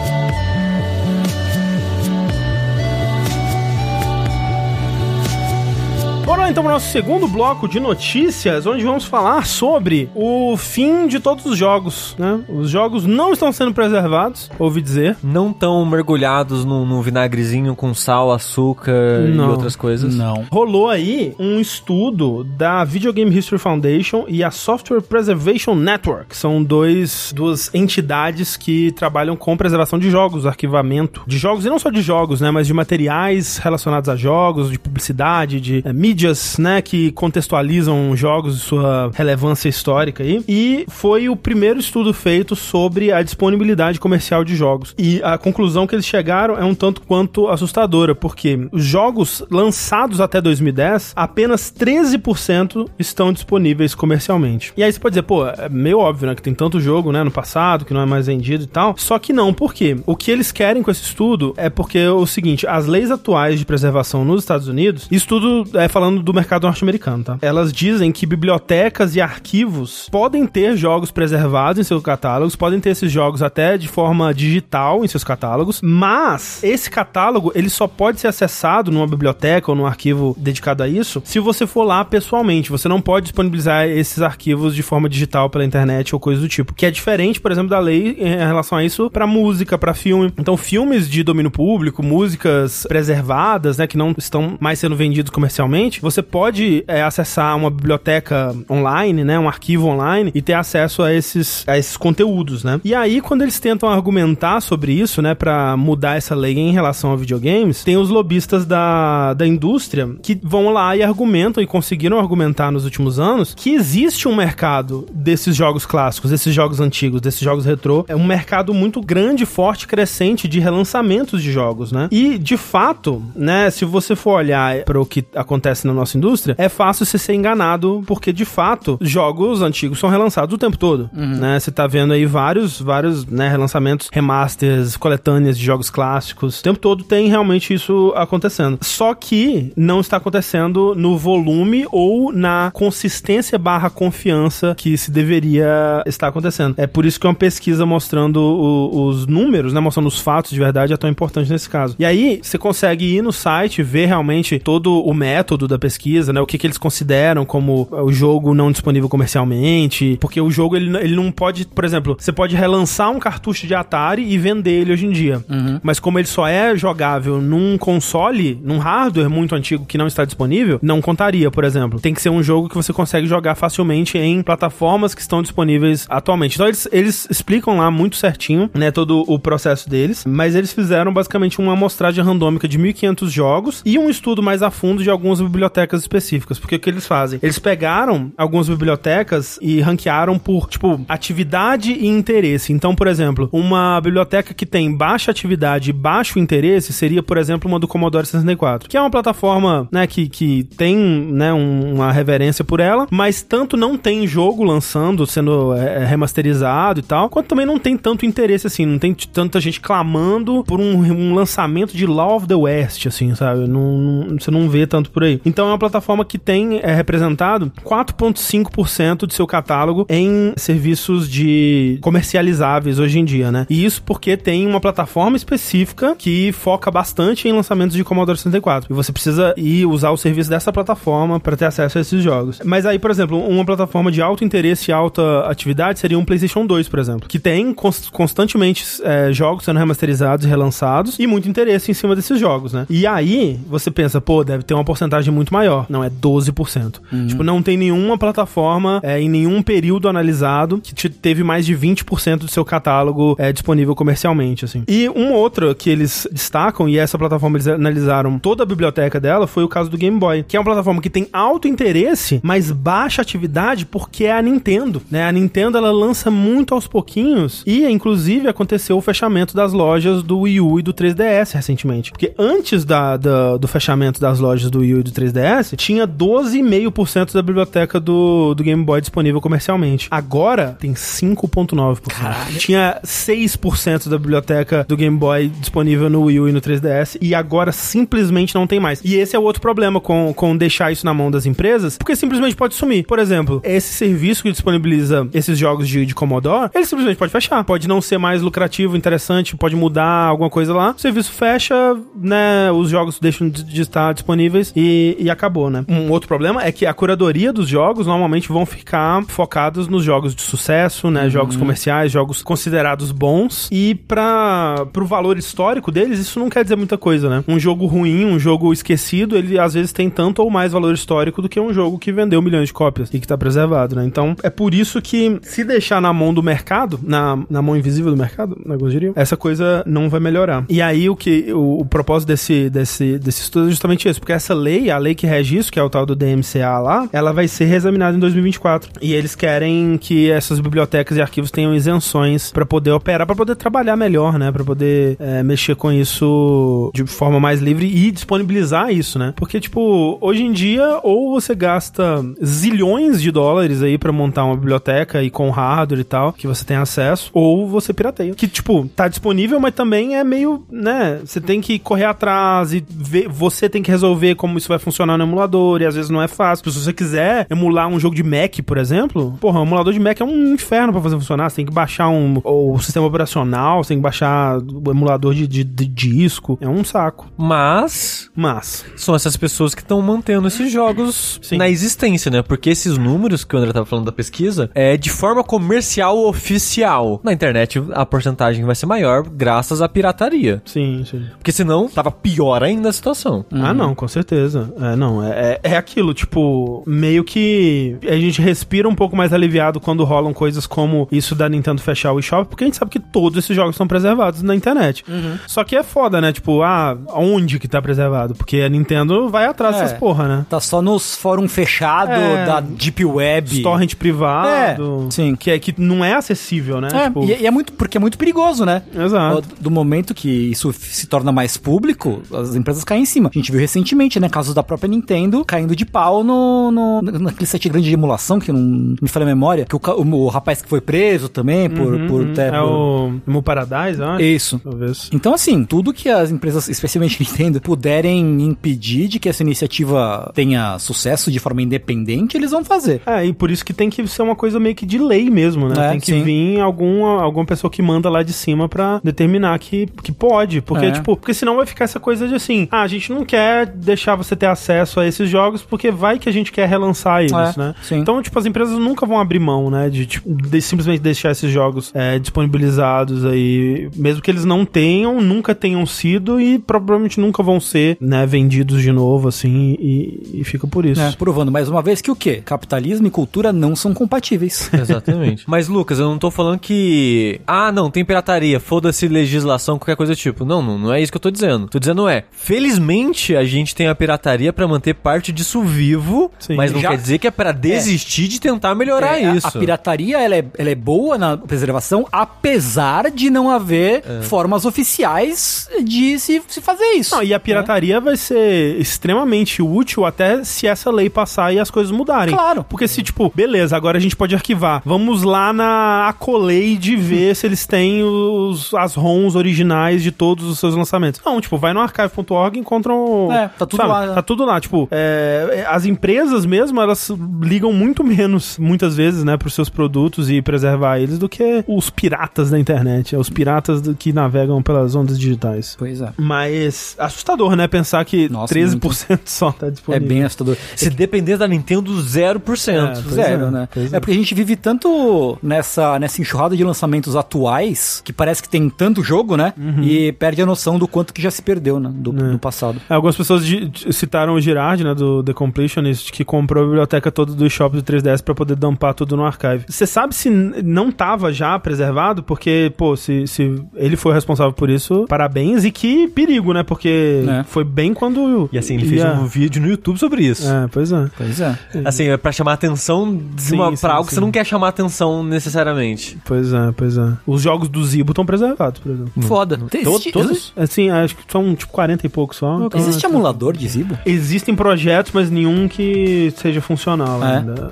Lá então pro nosso segundo bloco de notícias, onde vamos falar sobre o fim de todos os jogos, né? Os jogos não estão sendo preservados, ouvi dizer. Não tão mergulhados num, num vinagrezinho com sal, açúcar Não. e outras coisas. Não. Rolou aí um estudo da Video Game History Foundation e a Software Preservation Network. São dois, duas entidades que trabalham com preservação de jogos, arquivamento de jogos, e não só de jogos, né? Mas de materiais relacionados a jogos, de publicidade, de eh, mídias, né? Que contextualizam jogos e sua relevância histórica aí. E foi o primeiro estudo feito sobre a disponibilidade comercial de jogos. E a conclusão que eles chegaram é um tanto quanto assustadora, porque os jogos lançados até 2010, apenas 13% estão disponíveis comercialmente. E aí você pode dizer, pô, é meio óbvio, né, que tem tanto jogo, né, no passado, que não é mais vendido e tal. Só que não, por quê? O que eles querem com esse estudo é porque é o seguinte, as leis atuais de preservação nos Estados Unidos, isso tudo é falando do mercado norte-americano, tá? Elas dizem que bibliotecas e arquivos podem ter jogos preservados em seus catálogos, podem ter esses jogos até de forma digital em seus catálogos, mas esse catálogo ele só pode ser acessado numa biblioteca ou num arquivo dedicado a isso se você for lá pessoalmente. Você não pode disponibilizar esses arquivos de forma digital pela internet ou coisa do tipo, que é diferente, por exemplo, da lei em relação a isso para música, para filme. Então, filmes de domínio público, músicas preservadas, né, que não estão mais sendo vendidos comercialmente, você pode é, acessar uma biblioteca online, né, um arquivo online e ter acesso a esses, a esses conteúdos, né? E aí, quando eles tentam argumentar sobre isso, né, para mudar essa lei em relação a videogames, tem os lobistas da, da indústria que vão lá e argumentam e conseguiram argumentar nos últimos anos que existe um mercado desses jogos clássicos, desses jogos antigos, desses jogos retrô, é um mercado muito grande, forte, crescente de relançamentos de jogos, né? E de fato, né, se você for olhar para o que acontece na nossa indústria, é fácil você ser enganado porque de fato jogos antigos são relançados o tempo todo, Uhum. né? Você tá vendo aí vários, vários, né, relançamentos, remasters, coletâneas de jogos clássicos. O tempo todo tem realmente isso acontecendo. Só que não está acontecendo no volume ou na consistência barra confiança que se deveria estar acontecendo. É por isso que uma pesquisa mostrando o- os números, né, mostrando os fatos de verdade é tão importante nesse caso. E aí, você consegue ir no site, ver realmente todo o método da pesquisa, né, o que, que eles consideram como o jogo não disponível comercialmente, porque o jogo ele, ele não pode, por exemplo, você pode relançar um cartucho de Atari e vender ele hoje em dia. Mas como ele só é jogável num console, num hardware muito antigo que não está disponível, não contaria, por exemplo. Tem que ser um jogo que você consegue jogar facilmente em plataformas que estão disponíveis atualmente. Então eles, eles explicam lá muito certinho, né, todo o processo deles, mas eles fizeram basicamente uma amostragem randômica de 1500 jogos e um estudo mais a fundo de algumas bibliotecas específicas. Porque o que eles fazem? Eles pegaram algumas bibliotecas e ranquearam por, tipo, atividade e interesse. Então, por exemplo, uma biblioteca que tem baixa atividade e baixo interesse seria, por exemplo, uma do Commodore 64, que é uma plataforma, né, que, que tem, né, um- uma reverência por ela, mas tanto não tem jogo lançando, sendo é, remasterizado e tal, quanto também não tem tanto interesse, assim, não tem tanta gente clamando por um, um lançamento de Law of the West, assim, sabe? Não, não- você não vê tanto por aí. Então é uma plataforma que tem é, representado 4,5% de seu catálogo em serviços de comercializáveis hoje em dia, né? E isso porque tem uma plataforma específica que foca bastante em lançamentos de Commodore 64. E você precisa ir usar o serviço dessa plataforma para ter acesso a esses jogos. Mas aí, por exemplo, uma plataforma de alto interesse e alta atividade seria um PlayStation 2, por exemplo, que tem cons- constantemente é, jogos sendo remasterizados e relançados e muito interesse em cima desses jogos, né? E aí você pensa, pô, deve ter uma porcentagem muito maior. Não, é 12%. Tipo, não tem nenhuma plataforma é, em nenhum período analisado que te- teve mais de 20% do seu catálogo é, disponível comercialmente, assim. E um outro que eles destacam, e essa plataforma eles analisaram toda a biblioteca dela, foi o caso do Game Boy, que é uma plataforma que tem alto interesse, mas baixa atividade porque é a Nintendo, né? A Nintendo, ela lança muito aos pouquinhos e, inclusive, aconteceu o fechamento das lojas do Wii U e do 3DS recentemente. Porque antes da, da- do fechamento das lojas do Wii U e do 3DS, tinha 12,5% da biblioteca do, do Game Boy disponível comercialmente. Agora, tem 5,9%. Tinha 6% da biblioteca do Game Boy disponível no Wii U e no 3DS e agora simplesmente não tem mais. E esse é o outro problema com, com deixar isso na mão das empresas, porque simplesmente pode sumir. Por exemplo, esse serviço que disponibiliza esses jogos de, de Commodore, ele simplesmente pode fechar. Pode não ser mais lucrativo, interessante, pode mudar alguma coisa lá. O serviço fecha, né? Os jogos deixam de, de estar disponíveis e, e acabou, né? Um outro problema é que a curadoria dos jogos normalmente vão ficar focados nos jogos de sucesso, né? Jogos comerciais, jogos considerados bons. E para pro valor histórico deles, isso não quer dizer muita coisa, né? Um jogo ruim, um jogo esquecido, ele às vezes tem tanto ou mais valor histórico do que um jogo que vendeu milhões de cópias e que tá preservado, né? Então, é por isso que se deixar na mão do mercado, na, na mão invisível do mercado, né, alguns diriam, essa coisa não vai melhorar. E aí o que o, o propósito desse, desse, desse estudo é justamente isso, porque essa lei, a lei que rege isso, que é o tal do DMCA lá, ela vai ser reexaminada em 2024. E eles querem que essas bibliotecas e arquivos tenham isenções para poder operar, para poder trabalhar melhor, né? Para poder é, mexer com isso de forma mais livre e disponibilizar isso, né? Porque, tipo, hoje em dia, ou você gasta zilhões de dólares aí para montar uma biblioteca e com hardware e tal, que você tem acesso, ou você pirateia. Que, tipo, tá disponível, mas também é meio, né? Você tem que correr atrás e ver, você tem que resolver como isso vai funcionar no emulador, e às vezes não é fácil. Se você quiser emular um jogo de Mac, por exemplo, porra, o emulador de Mac é um inferno pra fazer funcionar. Você tem que baixar um, o sistema operacional, você tem que baixar o emulador de, de- de disco. É um saco. Mas Mas, são essas pessoas que estão mantendo esses jogos Sim. na existência, né? Porque esses números que o André tava falando da pesquisa é de forma comercial oficial. Na internet a porcentagem vai ser maior graças à pirataria. sim, sim. Porque senão tava pior ainda a situação. Ah, não, com certeza. É, não, é, é é aquilo, tipo, meio que a gente respira um pouco mais aliviado quando rolam coisas como isso da Nintendo fechar o eShop, porque a gente sabe que todos esses jogos estão preservados na internet. Só que é foda, né? Tipo, ah, onde que tá preservado? Porque a Nintendo vai atrás É. dessas porra, né? Tá só nos fóruns fechados É. da Deep Web. Torrent privado. É, sim. Que, é, que não é acessível, né? É, Tipo, e, e é muito, porque é muito perigoso, né? Exato. Do momento que isso se torna mais público, as empresas caem em cima. A gente viu recentemente, né? Casos da própria Nintendo caindo de pau no, no, naquele site grande de emulação, que não me falha a memória, que o, o, o rapaz que foi preso também por, por ter. É o Emu Paradise, acho. Isso. Talvez. Então, assim, tudo que as empresas, especialmente Nintendo, puderem impedir de que essa iniciativa tenha sucesso de forma independente, eles vão fazer. É, e por isso que tem que ser uma coisa meio que de lei mesmo, né? É, tem que sim. vir alguma, alguma pessoa que manda lá de cima pra determinar que, que pode. Porque, É. tipo, porque senão vai ficar essa coisa de assim, ah, a gente não quer deixar você ter acesso a esses jogos porque vai que a gente quer relançar eles, É, né? sim. Então, tipo, as empresas nunca vão abrir mão, né? De, tipo, de simplesmente deixar esses jogos é, disponibilizados aí, mesmo que eles não tenham, nunca tenham sido e provavelmente nunca vão ser, né, vendidos de novo, assim, e, e fica por isso. É, provando mais uma vez que o quê? Capitalismo e cultura não são compatíveis. Exatamente. Mas, Lucas, eu não tô falando que. Ah, não, tem pirataria, foda-se legislação, qualquer coisa do tipo. Não, não, não é isso que eu tô dizendo. Tô dizendo é, felizmente a gente tem a pirataria pra manter parte disso vivo, Sim. mas não Já- quer dizer que é pra desistir de tentar melhorar É, a- isso. A, pirataria ela é, ela é boa na preservação, apesar de não haver É. formas oficiais de se, se fazer isso. Não, e a pirataria vai ser extremamente útil até se essa lei passar e as coisas mudarem. Claro. Porque se, tipo, beleza, agora a gente pode arquivar. Vamos lá na Accolade ver se eles têm os, as ROMs originais de todos os seus lançamentos. Não, tipo, vai no archive.org e encontram... É, tá tudo sabe? lá? Tá tudo lá. Tipo, é, as empresas mesmo, elas ligam muito menos, muitas vezes, né, pros seus produtos e preservar eles do que os piratas da internet. É os piratas do- que navegam pelas ondas digitais. Pois é. Mas assustador, né? Pensar que Nossa, 13% só tá É disponível. bem assustador. Se depender da Nintendo, 0%. É, pois Zero, é, né? É. é. porque a gente vive tanto nessa, nessa enxurrada de lançamentos atuais, que parece que tem tanto jogo, né? Uhum. E perde a noção do quanto que já se perdeu, né? Do, É. do passado. É, Algumas pessoas de- de- citaram o Girard, né, do The Completionist, que comprou a biblioteca toda do eShop do 3DS pra poder dumpar tudo no archive. Você sabe se não tava já preservado? Porque, pô, se, se ele foi responsável por isso, parabéns. E que perigo, né? Porque É. foi bem quando... E assim, ele fez ia- um vídeo no YouTube sobre isso. É, pois é. Pois é. Assim, é pra chamar atenção de Sim, uma, sim, pra algo que sim. você não quer chamar atenção necessariamente. Pois é, pois é. Os jogos do Zibo estão preservados, por exemplo. Foda. Tem- To- existe, todos? Assim, acho que são tipo 40 e poucos só. então- existe emulador de Zibo? Existem projetos, mas nenhum que seja funcional É? ainda.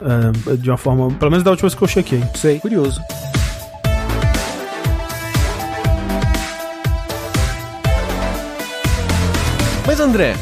É, de uma forma. Pelo menos da última vez que eu chequei. Sei. Curioso. Mas André,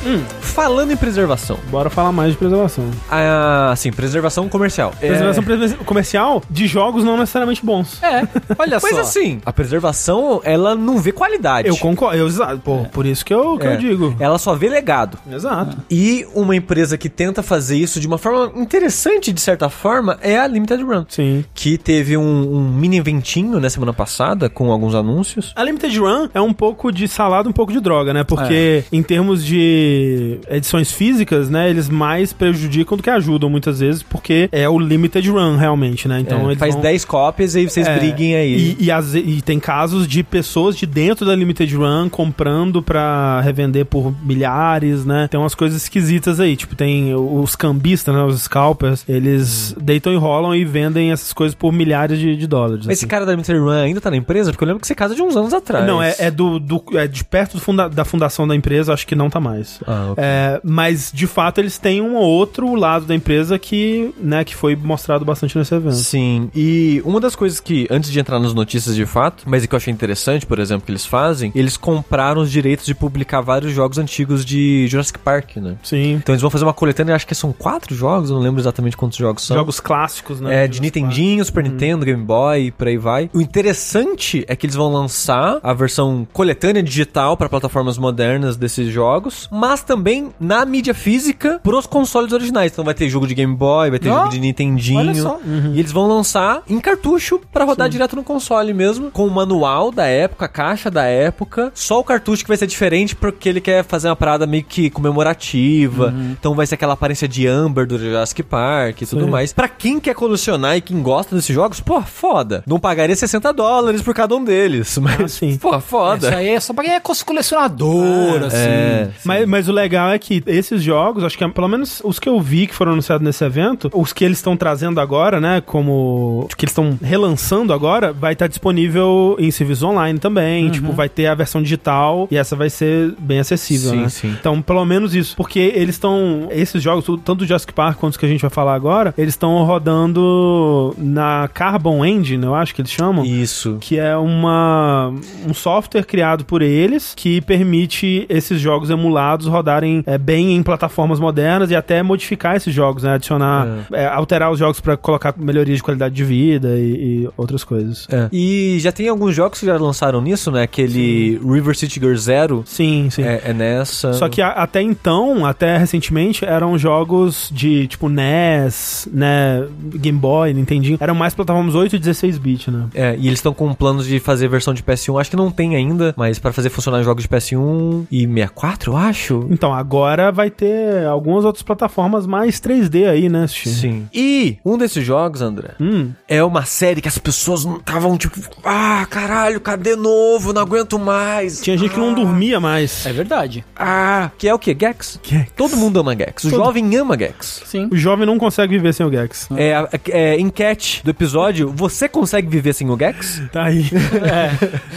falando em preservação, Bora falar mais de preservação. ah, assim, preservação comercial. Preservação pre- comercial de jogos não necessariamente bons. É, olha Mas só. assim, a preservação, ela não vê qualidade. Eu concordo. Eu, exato. Pô, Por isso que eu, que É. eu digo. Ela só vê legado. Exato. E uma empresa que tenta fazer isso de uma forma interessante, de certa forma, é a Limited Run. Sim. Que teve um, um mini eventinho na semana passada, com alguns anúncios. A Limited Run é um pouco de salada, um pouco de droga, né? Porque em termos de edições físicas, né? Eles mais prejudicam do que ajudam muitas vezes, porque é o Limited Run, realmente, né? Então É, faz vão- 10 cópias e vocês É, briguem aí. E, e, as- e tem casos de pessoas de dentro da Limited Run comprando pra revender por milhares, né? Tem umas coisas esquisitas aí. Tipo, tem os cambistas, né? Os scalpers. Eles deitam e rolam e vendem essas coisas por milhares de, de dólares. Mas esse assim. cara da Limited Run ainda tá na empresa? Porque eu lembro que você casa de uns anos atrás. Não, é, é do, do- é de perto funda- da fundação da empresa, acho que não tá mais. Ah, ok. É, É, mas, de fato, eles têm um outro lado da empresa que, né, que foi mostrado bastante nesse evento. Sim, e uma das coisas que, antes de entrar nas notícias de fato, mas que eu achei interessante, por exemplo, que eles fazem, eles compraram os direitos de publicar vários jogos antigos de Jurassic Park, né? Sim. Então eles vão fazer uma coletânea, acho que são quatro jogos, eu não lembro exatamente quantos jogos são. Jogos clássicos, né? É, de Nintendinho, Super Nintendo, Game Boy, por aí vai. O interessante é que eles vão lançar a versão coletânea digital para plataformas modernas desses jogos, mas também na mídia física pros consoles originais. Então vai ter jogo de Game Boy, vai ter Ó, jogo de Nintendinho. só. E eles vão lançar em cartucho para rodar direto no console mesmo, com o manual da época, a caixa da época. Só o cartucho que vai ser diferente porque ele quer fazer uma parada meio que comemorativa. Então vai ser aquela aparência de Amber do Jurassic Park e tudo Sim. mais. Pra quem quer colecionar e quem gosta desses jogos, pô, foda. Não pagaria 60 dólares por cada um deles, mas Ah, sim. pô, foda. Isso aí é só pra quem é colecionador, assim. é. Mas, mas o legal é que esses jogos, acho que é, pelo menos os que eu vi que foram anunciados nesse evento, os que eles estão trazendo agora, né, como que eles estão relançando agora, vai estar disponível em serviço online também, tipo, vai ter a versão digital e essa vai ser bem acessível, Sim, né? sim. Então, pelo menos isso, porque eles estão, esses jogos, tanto o Jurassic Park quanto os que a gente vai falar agora, eles estão rodando na Carbon Engine, eu acho que eles chamam Isso. que é uma, um software criado por eles que permite esses jogos emulados rodarem é, bem em plataformas modernas e até modificar esses jogos, né? Adicionar, é, alterar os jogos para colocar melhorias de qualidade de vida e, e outras coisas. É. E já tem alguns jogos que já lançaram nisso, né? Aquele River City Girl Zero Sim, sim. é, é nessa. Só que a- até então, até recentemente, eram jogos de tipo NES, né, Game Boy, Nintendinho. Eram mais plataformas 8 e 16 bit, né? É, e eles estão com planos de fazer versão de PS1, acho que não tem ainda, mas pra fazer funcionar jogos de PS1 e 64, eu acho. Então, agora vai ter algumas outras plataformas mais 3D aí, né, Sushi? Sim. E um desses jogos, André, Hum. é uma série que as pessoas não estavam tipo, ah, caralho, cadê novo? Não aguento mais. Tinha gente que não dormia mais. É verdade. Ah, que é o quê? Gex? Gex. Todo mundo ama Gex. O Todo- jovem ama Gex. Sim. O jovem não consegue viver sem o Gex. É, a- é, enquete do episódio, você consegue viver sem o Gex? Tá aí.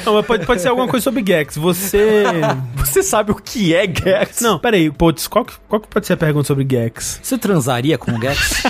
Não, mas pode, pode ser alguma coisa sobre Gex. Você. Você sabe o que é Gex? Não, peraí, putz, qual, que- qual que pode ser a pergunta sobre Gex? Você transaria com o Gex?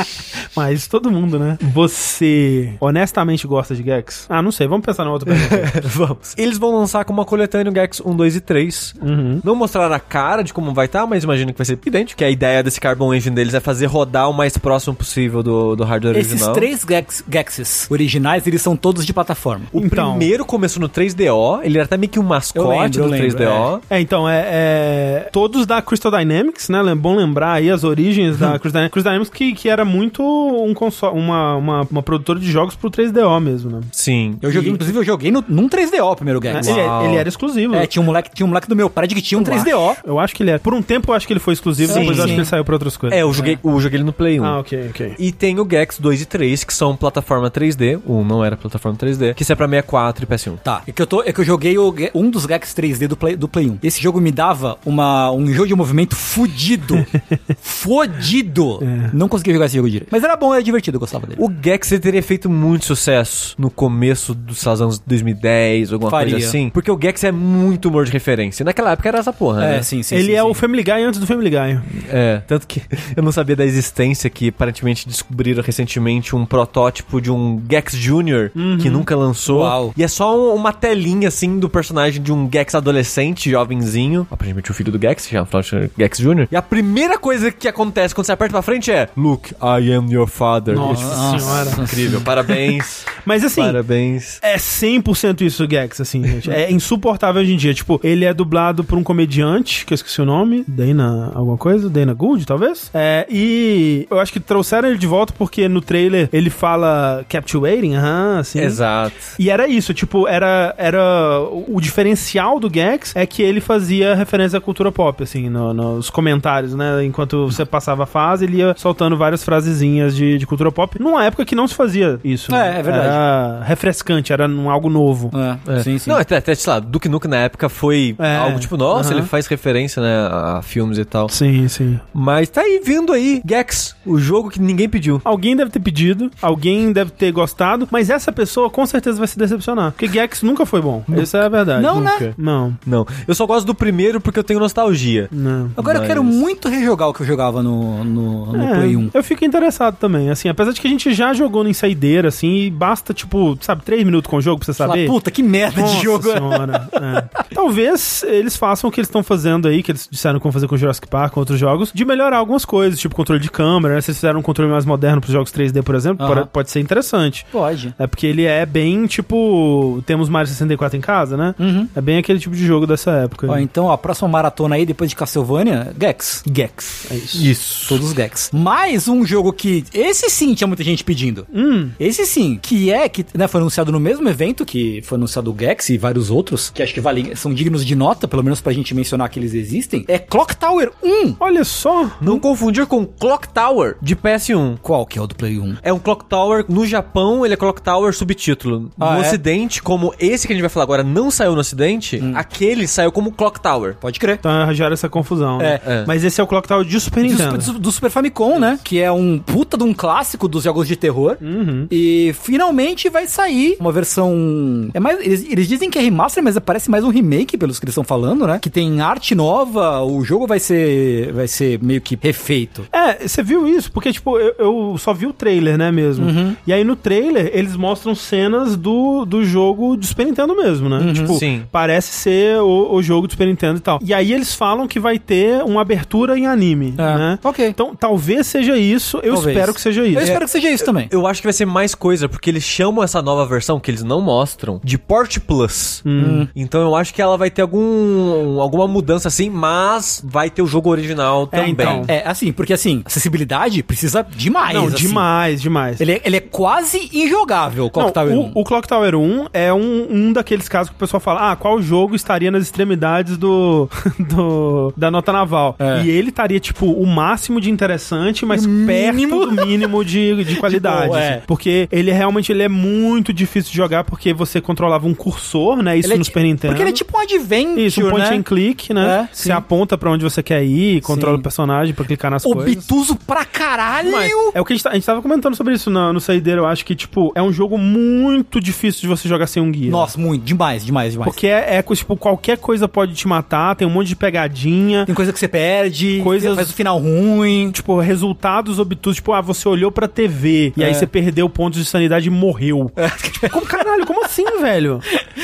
Mas todo mundo, né? Você honestamente gosta de Gex? Ah, não sei, vamos pensar na outra pergunta. Vamos. Eles vão lançar com uma coletânea o Gex 1, 2 e 3. Uhum. Não mostraram a cara de como vai estar, mas imagino que vai ser idêntico. Que a ideia desse Carbon Engine deles é fazer rodar o mais próximo possível do, do hardware Esses original. três Gex, Gexes originais, eles são todos de plataforma. O Então. primeiro começou no 3DO, ele era até meio que um mascote Eu lembro, do eu lembro, 3DO. É, então, é, é, Todos da Crystal Dynamics, né? É bom lembrar aí as origens da Crystal Dynamics. Crystal Dynamics que, que era muito um console, uma, uma, uma produtora de jogos pro 3DO mesmo, né? Sim. Eu joguei, inclusive, eu joguei no, num 3DO o primeiro Gex. Ele, Uau. ele era exclusivo. É, tinha um moleque, tinha um moleque do meu prédio que tinha um 3DO. Eu acho que ele é. Por um tempo eu acho que ele foi exclusivo, Sim, depois eu acho sim. que ele saiu pra outras coisas. É, eu joguei, eu joguei ele no Play 1. Ah, ok, ok. E tem o Gex 2 e 3, que são plataforma 3D. O 1 não era plataforma 3D. Que isso é pra 64 e PS1. Tá, é que eu, tô, é que eu joguei o um dos Gex 3D do Play, do Play 1. Esse jogo me dava uma, um jogo de movimento fudido. fudido. Não conseguia jogar esse jogo direito. Mas era bom, era divertido, eu gostava dele. O Gex teria feito muito sucesso no começo dos anos 2010, alguma Faria. coisa assim. Porque o Gex é muito humor de referência. Naquela época era essa porra, né? É, sim, sim. ele sim, é sim. o Family Guy antes do Family Guy. É, tanto que eu não sabia da existência que aparentemente descobriram recentemente um protótipo de um Gex Jr. que nunca lançou. Uau. E é só um- uma telinha assim do personagem de um Gex adolescente, jovenzinho. Aparentemente o filho do Gex, afinal chama Gex Jr. E a primeira coisa que acontece quando você aperta pra frente é Look, I am your father. Nossa tipo, senhora. Incrível, parabéns. Mas assim, parabéns. É 100% isso, o Gex, assim, gente. É insuportável hoje em dia. Tipo, ele é dublado por um comediante, que eu esqueci o nome, Dana alguma coisa, Dana Gould, talvez. É, e eu acho que trouxeram ele de volta porque no trailer ele fala captivating, aham, assim. Exato. E era isso, tipo, era, era o diferencial do Gex é que ele fazia referência à cultura pop, assim, no- nos comentários, né? Enquanto você passava a fase, ele ia soltando várias frasezinhas de, de cultura pop, numa época que não se fazia isso. né? É, é verdade. Era refrescante, era um, algo novo. É, sim, sim. Não, até, até, sei lá, Duke Nukem na época foi É, algo tipo, nossa, ele faz referência, né, a filmes e tal. Sim, sim. Mas tá aí vindo aí, Gex, o jogo que ninguém pediu. Alguém deve ter pedido, alguém deve ter gostado, mas essa pessoa com certeza vai se decepcionar. Porque Gex nunca foi bom. Essa é a verdade. Não, né? Nunca. Não. Não, eu só gosto do primeiro porque eu tenho nostalgia. Não. Agora eu Mas- quero muito rejogar o que eu jogava no, no, no É, Play 1. Eu fico interessado também, assim, apesar de que a gente já jogou no Ensaideira, assim, e basta, tipo, sabe, três minutos com o jogo pra você saber. puta, que merda Nossa de jogo. senhora, é. Talvez eles façam o que eles estão fazendo aí, que eles disseram que vão fazer com Jurassic Park, com outros jogos, de melhorar algumas coisas, tipo controle de câmera, né? Se eles fizeram um controle mais moderno pros jogos 3D, por exemplo, Aham. pode, pode ser interessante. Pode. É porque ele é bem, tipo, temos Mario 64 em casa, né? Uhum. É bem aquele tipo de jogo dessa época. Ó, então, a próxima maratona aí, depois de Castlevania, Gex. Gex. É isso. Isso. Todos os Gex. Mais um jogo que. Esse sim tinha muita gente pedindo. Hum, Esse sim, que é, que né, foi anunciado no mesmo evento que foi anunciado o Gex e vários outros, que acho que valem, são dignos de nota, pelo menos pra gente mencionar que eles existem, é Clock Tower 1. olha só. Não confundir com Clock Tower de PS1. Qual que é o do Play 1? É um Clock Tower, no Japão ele é Clock Tower subtítulo. Ah, no é? ocidente, como esse que a gente vai falar agora não saiu no ocidente, Hum. aquele saiu como Clock Tower. Pode crer. Então gera essa confusão. né? É, é. Mas esse é o Clock Tower de Super Do, Nintendo. Super- do Super Famicom, né? Que é um puta de um clássico dos jogos de terror. Uhum. E finalmente vai sair uma versão. É mais, eles, eles dizem que é remaster, mas parece mais um remake, pelos que eles estão falando, né? Que tem arte nova, o jogo vai ser. Vai ser meio que refeito. É, você viu isso? Porque, tipo, eu, eu só vi o trailer, né, mesmo? Uhum. E aí no trailer, eles mostram cenas do, do jogo de Super Nintendo mesmo, Uhum. né? Tipo, Sim. parece ser o, o jogo do Super Nintendo e tal. E aí eles falam que vai ter uma abertura em anime, É, né? ok. Então, talvez seja isso. Eu Talvez. espero que seja isso. Eu espero que seja isso também. Eu acho que vai ser mais coisa, porque eles chamam essa nova versão, que eles não mostram, de Port Plus. Hum. Então eu acho que ela vai ter algum, alguma mudança assim, mas vai ter o jogo original É, também. então. É, assim, porque assim, acessibilidade precisa demais. Não, assim. demais, demais. Ele é, ele é quase injogável, o Clock Não, Tower o, 1. o Clock Tower 1 é um, um daqueles casos que o pessoal fala: ah, qual jogo estaria nas extremidades do, do da nota naval? É. E ele estaria, tipo, o máximo de interessante, mas mínimo. perto do mínimo de, de qualidade. boa, é. Porque ele realmente ele é muito difícil de jogar porque você controlava um cursor, né? Isso Ele é no ti- Super Nintendo. Porque ele é tipo um adventure, Isso, um point né? and click, né? É, você aponta pra onde você quer ir, controla Sim. o personagem pra clicar nas coisas. Obtuso pra caralho! Mas é o que a gente, tá- a gente tava comentando sobre isso no, no Saideiro. Eu acho que, tipo, é um jogo muito difícil de você jogar sem um guia. Nossa, muito, demais, demais, demais. Porque é, é, tipo, qualquer coisa pode te matar, tem um monte de pegadinha. Tem coisa que você perde, Coisas- faz o final ruim. Tipo, resultados obtusos, tipo, ah, você olhou pra TV e É. aí você perdeu pontos de sanidade e morreu. Tipo, como, caralho, como assim, velho?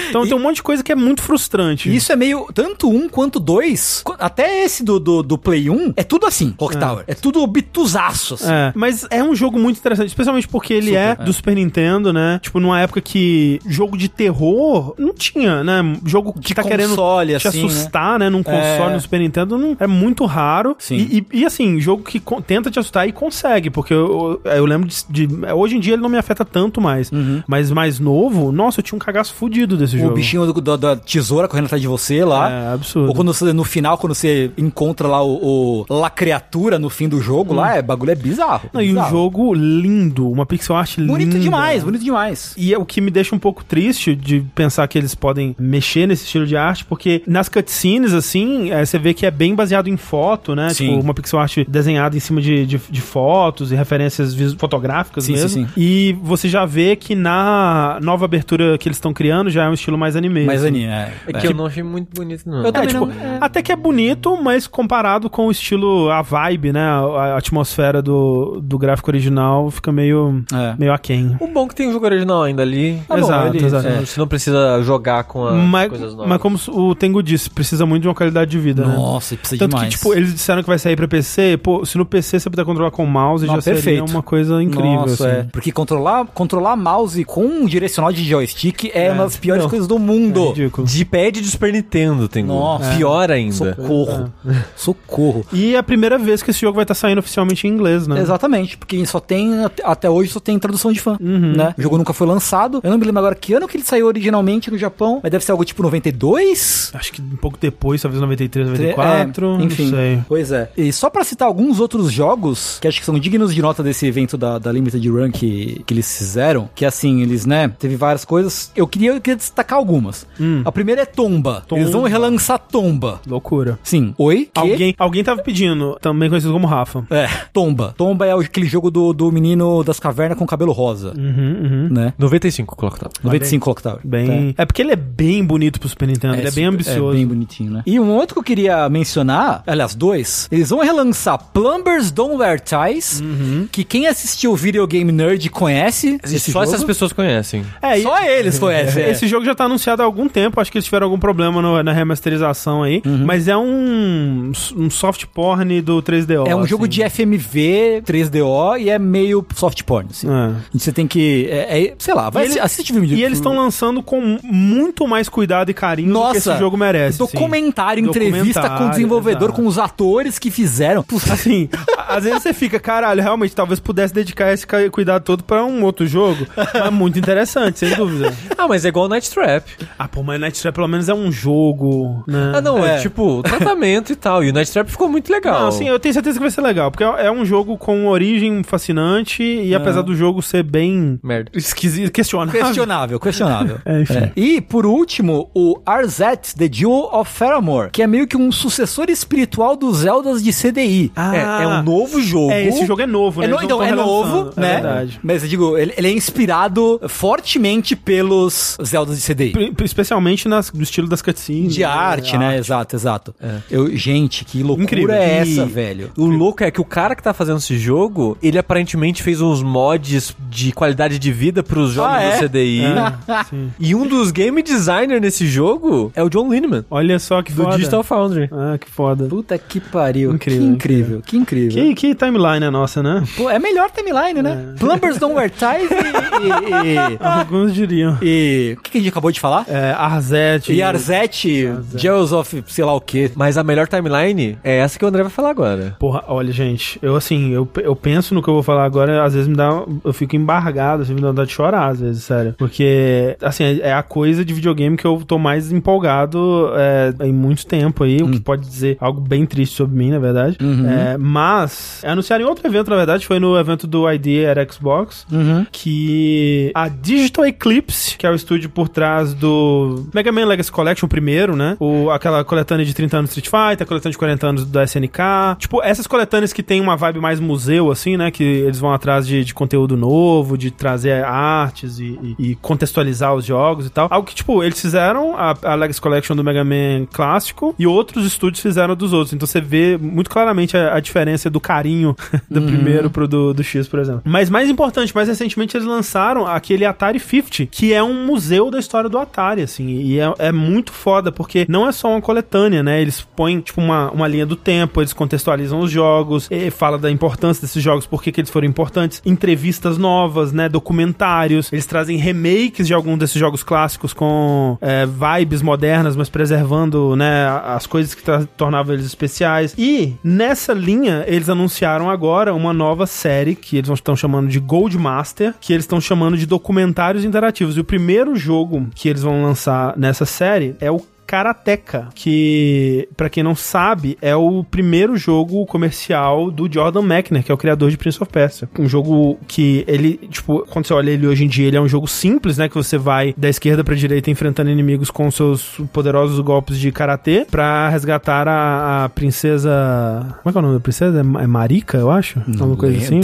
Então tem um monte de coisa que é muito frustrante. E isso é meio. Tanto um quanto dois. Até esse do, do, do Play 1. É tudo assim, Clock Tower. É tudo obtusaço. assim. É, mas é um jogo muito interessante, especialmente porque ele é, do Super Nintendo, né? Tipo, numa época que jogo de terror não tinha, né? Jogo que De tá querendo console, te assim, assustar, né? Num console, É. no Super Nintendo, não, é muito raro. E, e- e, assim, jogo que tenta te assustar e consegue, porque eu, eu, lembro de, de- Hoje em dia ele não me afeta tanto mais. Mas mais novo, nossa, eu tinha um cagaço fudido desse Uhum. O jogo. bichinho do- do- da tesoura correndo atrás de você lá. É, absurdo. Ou quando você, no final, quando você encontra lá o, o La Criatura no fim do jogo, lá, é, bagulho é bizarro. Não, e um bizarro. jogo lindo, uma pixel art linda. Bonito demais, bonito demais. E é o que me deixa um pouco triste de pensar que eles podem mexer nesse estilo de arte, porque nas cutscenes, assim, é, você vê que é bem baseado em foto, né? Sim. Tipo, uma pixel art desenhada em cima de, de, de fotos e referências fotográficas Sim, mesmo. sim, sim. E você já vê que na nova abertura que eles estão criando já é um estilo mais anime. Assim. Aninha, é. É que eu não achei muito bonito, não. Eu É, também tipo, não- é. até que é bonito, mas comparado com o estilo, a vibe, né? A, a atmosfera do, do gráfico original fica meio, É. meio aquém. O bom é que tem o jogo original ainda ali. Tá bom, exato, ele- exato. É, Você não precisa jogar com as Mas, coisas novas. mas como o Tengu disse, precisa muito de uma qualidade de vida, né? Nossa, precisa Tanto demais. que, tipo, eles disseram que vai sair pra PC, pô, se no PC você puder controlar com o mouse, Não, já seria perfeito. uma coisa incrível, Nossa, assim. é. Porque controlar, controlar mouse com um direcional de joystick é, uma das piores Não. coisas do É mundo. ridículo. De pad de Super Nintendo tem Nossa. Pior ainda. Socorro. Socorro. E é a primeira vez que esse jogo vai estar saindo oficialmente em inglês, né? Exatamente, porque só tem, at- até hoje só tem tradução de fã, Uhum. né? O jogo nunca foi lançado. Eu não me lembro agora que ano que ele saiu originalmente no Japão, mas deve ser algo tipo 92? Acho que um pouco depois, talvez 93, 94, É, enfim. não sei. Pois é. E só pra citar alguns outros jogos que acho que são dignos de nota desse evento da, da Limited Run que, que eles fizeram, que assim, eles, né, teve várias coisas. Eu queria, eu queria destacar algumas. Hum. A primeira é Tomba. Tomba. Eles vão relançar Tomba. Loucura. Sim. Oi? Que? Alguém, alguém tava pedindo, também conhecido como Rafa. É, Tomba. Tomba é aquele jogo do, do menino das cavernas com cabelo rosa. Uhum, uhum. Né? 95, coloca tá. 95 Clock Tower. Bem. É porque ele é bem bonito pro Super Nintendo, ele é bem ambicioso. É bem bonitinho, né? E um outro que eu queria mencionar, aliás, dois, eles vão relançar Plumbers Don't Wear Ties, Uhum. que quem assistiu o Videogame Nerd conhece esse Só jogo. essas pessoas conhecem. É, e- Só eles conhecem. é. Esse jogo já tá anunciado há algum tempo, acho que eles tiveram algum problema no- na remasterização aí, Uhum. mas é um, um soft porn do 3DO. É um jogo assim. de FMV 3DO e é meio soft porn, assim. É. E Você tem que. É, é- sei lá, vai E ele- assistir o de E eles estão lançando com muito mais cuidado e carinho do que Nossa, esse jogo merece. assim. documentário, entrevista com o desenvolvedor, exato. com os atores que fizeram. Assim, a- às vezes você fica, caralho, realmente, talvez pudesse dedicar esse cuidado todo pra um outro jogo. É muito interessante, sem dúvida. Ah, mas é igual Night Trap. Ah, pô, mas Night Trap pelo menos é um jogo, né? Ah, não, é, É. tipo, tratamento e tal. E o Night Trap ficou muito legal. Não, assim, eu tenho certeza que vai ser legal, porque é é um jogo com origem fascinante e apesar do jogo ser bem Merda. esquisito, questionável. questionável, questionável. É, enfim. É. E, por último, o Arzet, The Jewel of Faramore, que é meio que um sucessor espiritual dos Zeldas de CDI. É, é um novo jogo. É, esse jogo é novo, né? É, no- então, é novo, relançando, né? É verdade. Mas eu digo, ele, ele é inspirado fortemente pelos Zeldas de CDI. Especialmente nas, no estilo das cutscenes. De arte, né? Exato, exato. Eu, gente, que loucura Incrível. é E essa, velho? O louco é que o cara que tá fazendo esse jogo, ele aparentemente fez uns mods de qualidade de vida pros jogos Ah, é? do CDI. É, sim. E um dos game designer nesse jogo é o John Lineman, Olha só que do foda. Digital Foundry. Ah, que foda. Puta que pariu. Incrível, que incrível, que incrível. Que, que timeline é nossa, né? Pô, é melhor timeline, né? Plumbers Don't Wear Ties e... Alguns diriam. e, e- O que, que a gente acabou de falar? É, Arzete. E Arzete, Jewels of sei lá o quê. Mas a melhor timeline é essa que o André vai falar agora. Porra, olha, gente, eu assim, eu, eu penso no que eu vou falar agora, às vezes me dá. Eu fico embargado, assim, me dá vontade de chorar, às vezes, sério. Porque, assim, é é a coisa de videogame que eu tô mais empolgado é, em muito tempo aí, o que pode dizer algo bem triste sobre mim, na verdade. É, mas, anunciaram em outro evento, na verdade, foi no evento do ID at Xbox, Uhum. que a Digital Eclipse, que é o estúdio por trás do Mega Man Legacy Collection, o primeiro, né? O, aquela coletânea de 30 anos do Street Fighter, a coletânea de 40 anos do SNK. Tipo, essas coletâneas que tem uma vibe mais museu, assim, né? Que eles vão atrás de, de conteúdo novo, de trazer artes e, e- e contextualizar os jogos e tal. Algo que, tipo, eles fizeram a, a Legacy Collection do Mega Man clássico e outros estúdios fizeram dos outros. Então você vê muito claramente a, a diferença do carinho do primeiro pro do, do X, por exemplo. Mas mais importante, mais recentemente eles lançaram aquele Atari 50, que é um museu da história do Atari, assim. E é, é muito foda, porque não é só uma coletânea, né? Eles põem, tipo, uma, uma linha do tempo, eles contextualizam os jogos, e fala da importância desses jogos, por que que eles foram importantes, entrevistas novas, né? Documentários. Eles trazem remakes de algum desses jogos clássicos com é, vibes modernas, mas preservando, né? As coisas que tornavam eles especiais. E nessa linha, eles anunciaram agora uma nova série que eles estão chamando de Gold Master, que eles estão chamando de documentários interativos. E o primeiro jogo que eles vão lançar nessa série é o Karateka, que, pra quem não sabe, é o primeiro jogo comercial do Jordan Mechner, que é o criador de Prince of Persia. Um jogo que ele, tipo, quando você olha ele hoje em dia, ele é um jogo simples, né? Que você vai da esquerda pra direita enfrentando inimigos com seus poderosos golpes de karatê pra resgatar a, a princesa. Como é que é o nome da princesa? É É Marika, eu acho? Alguma coisa assim.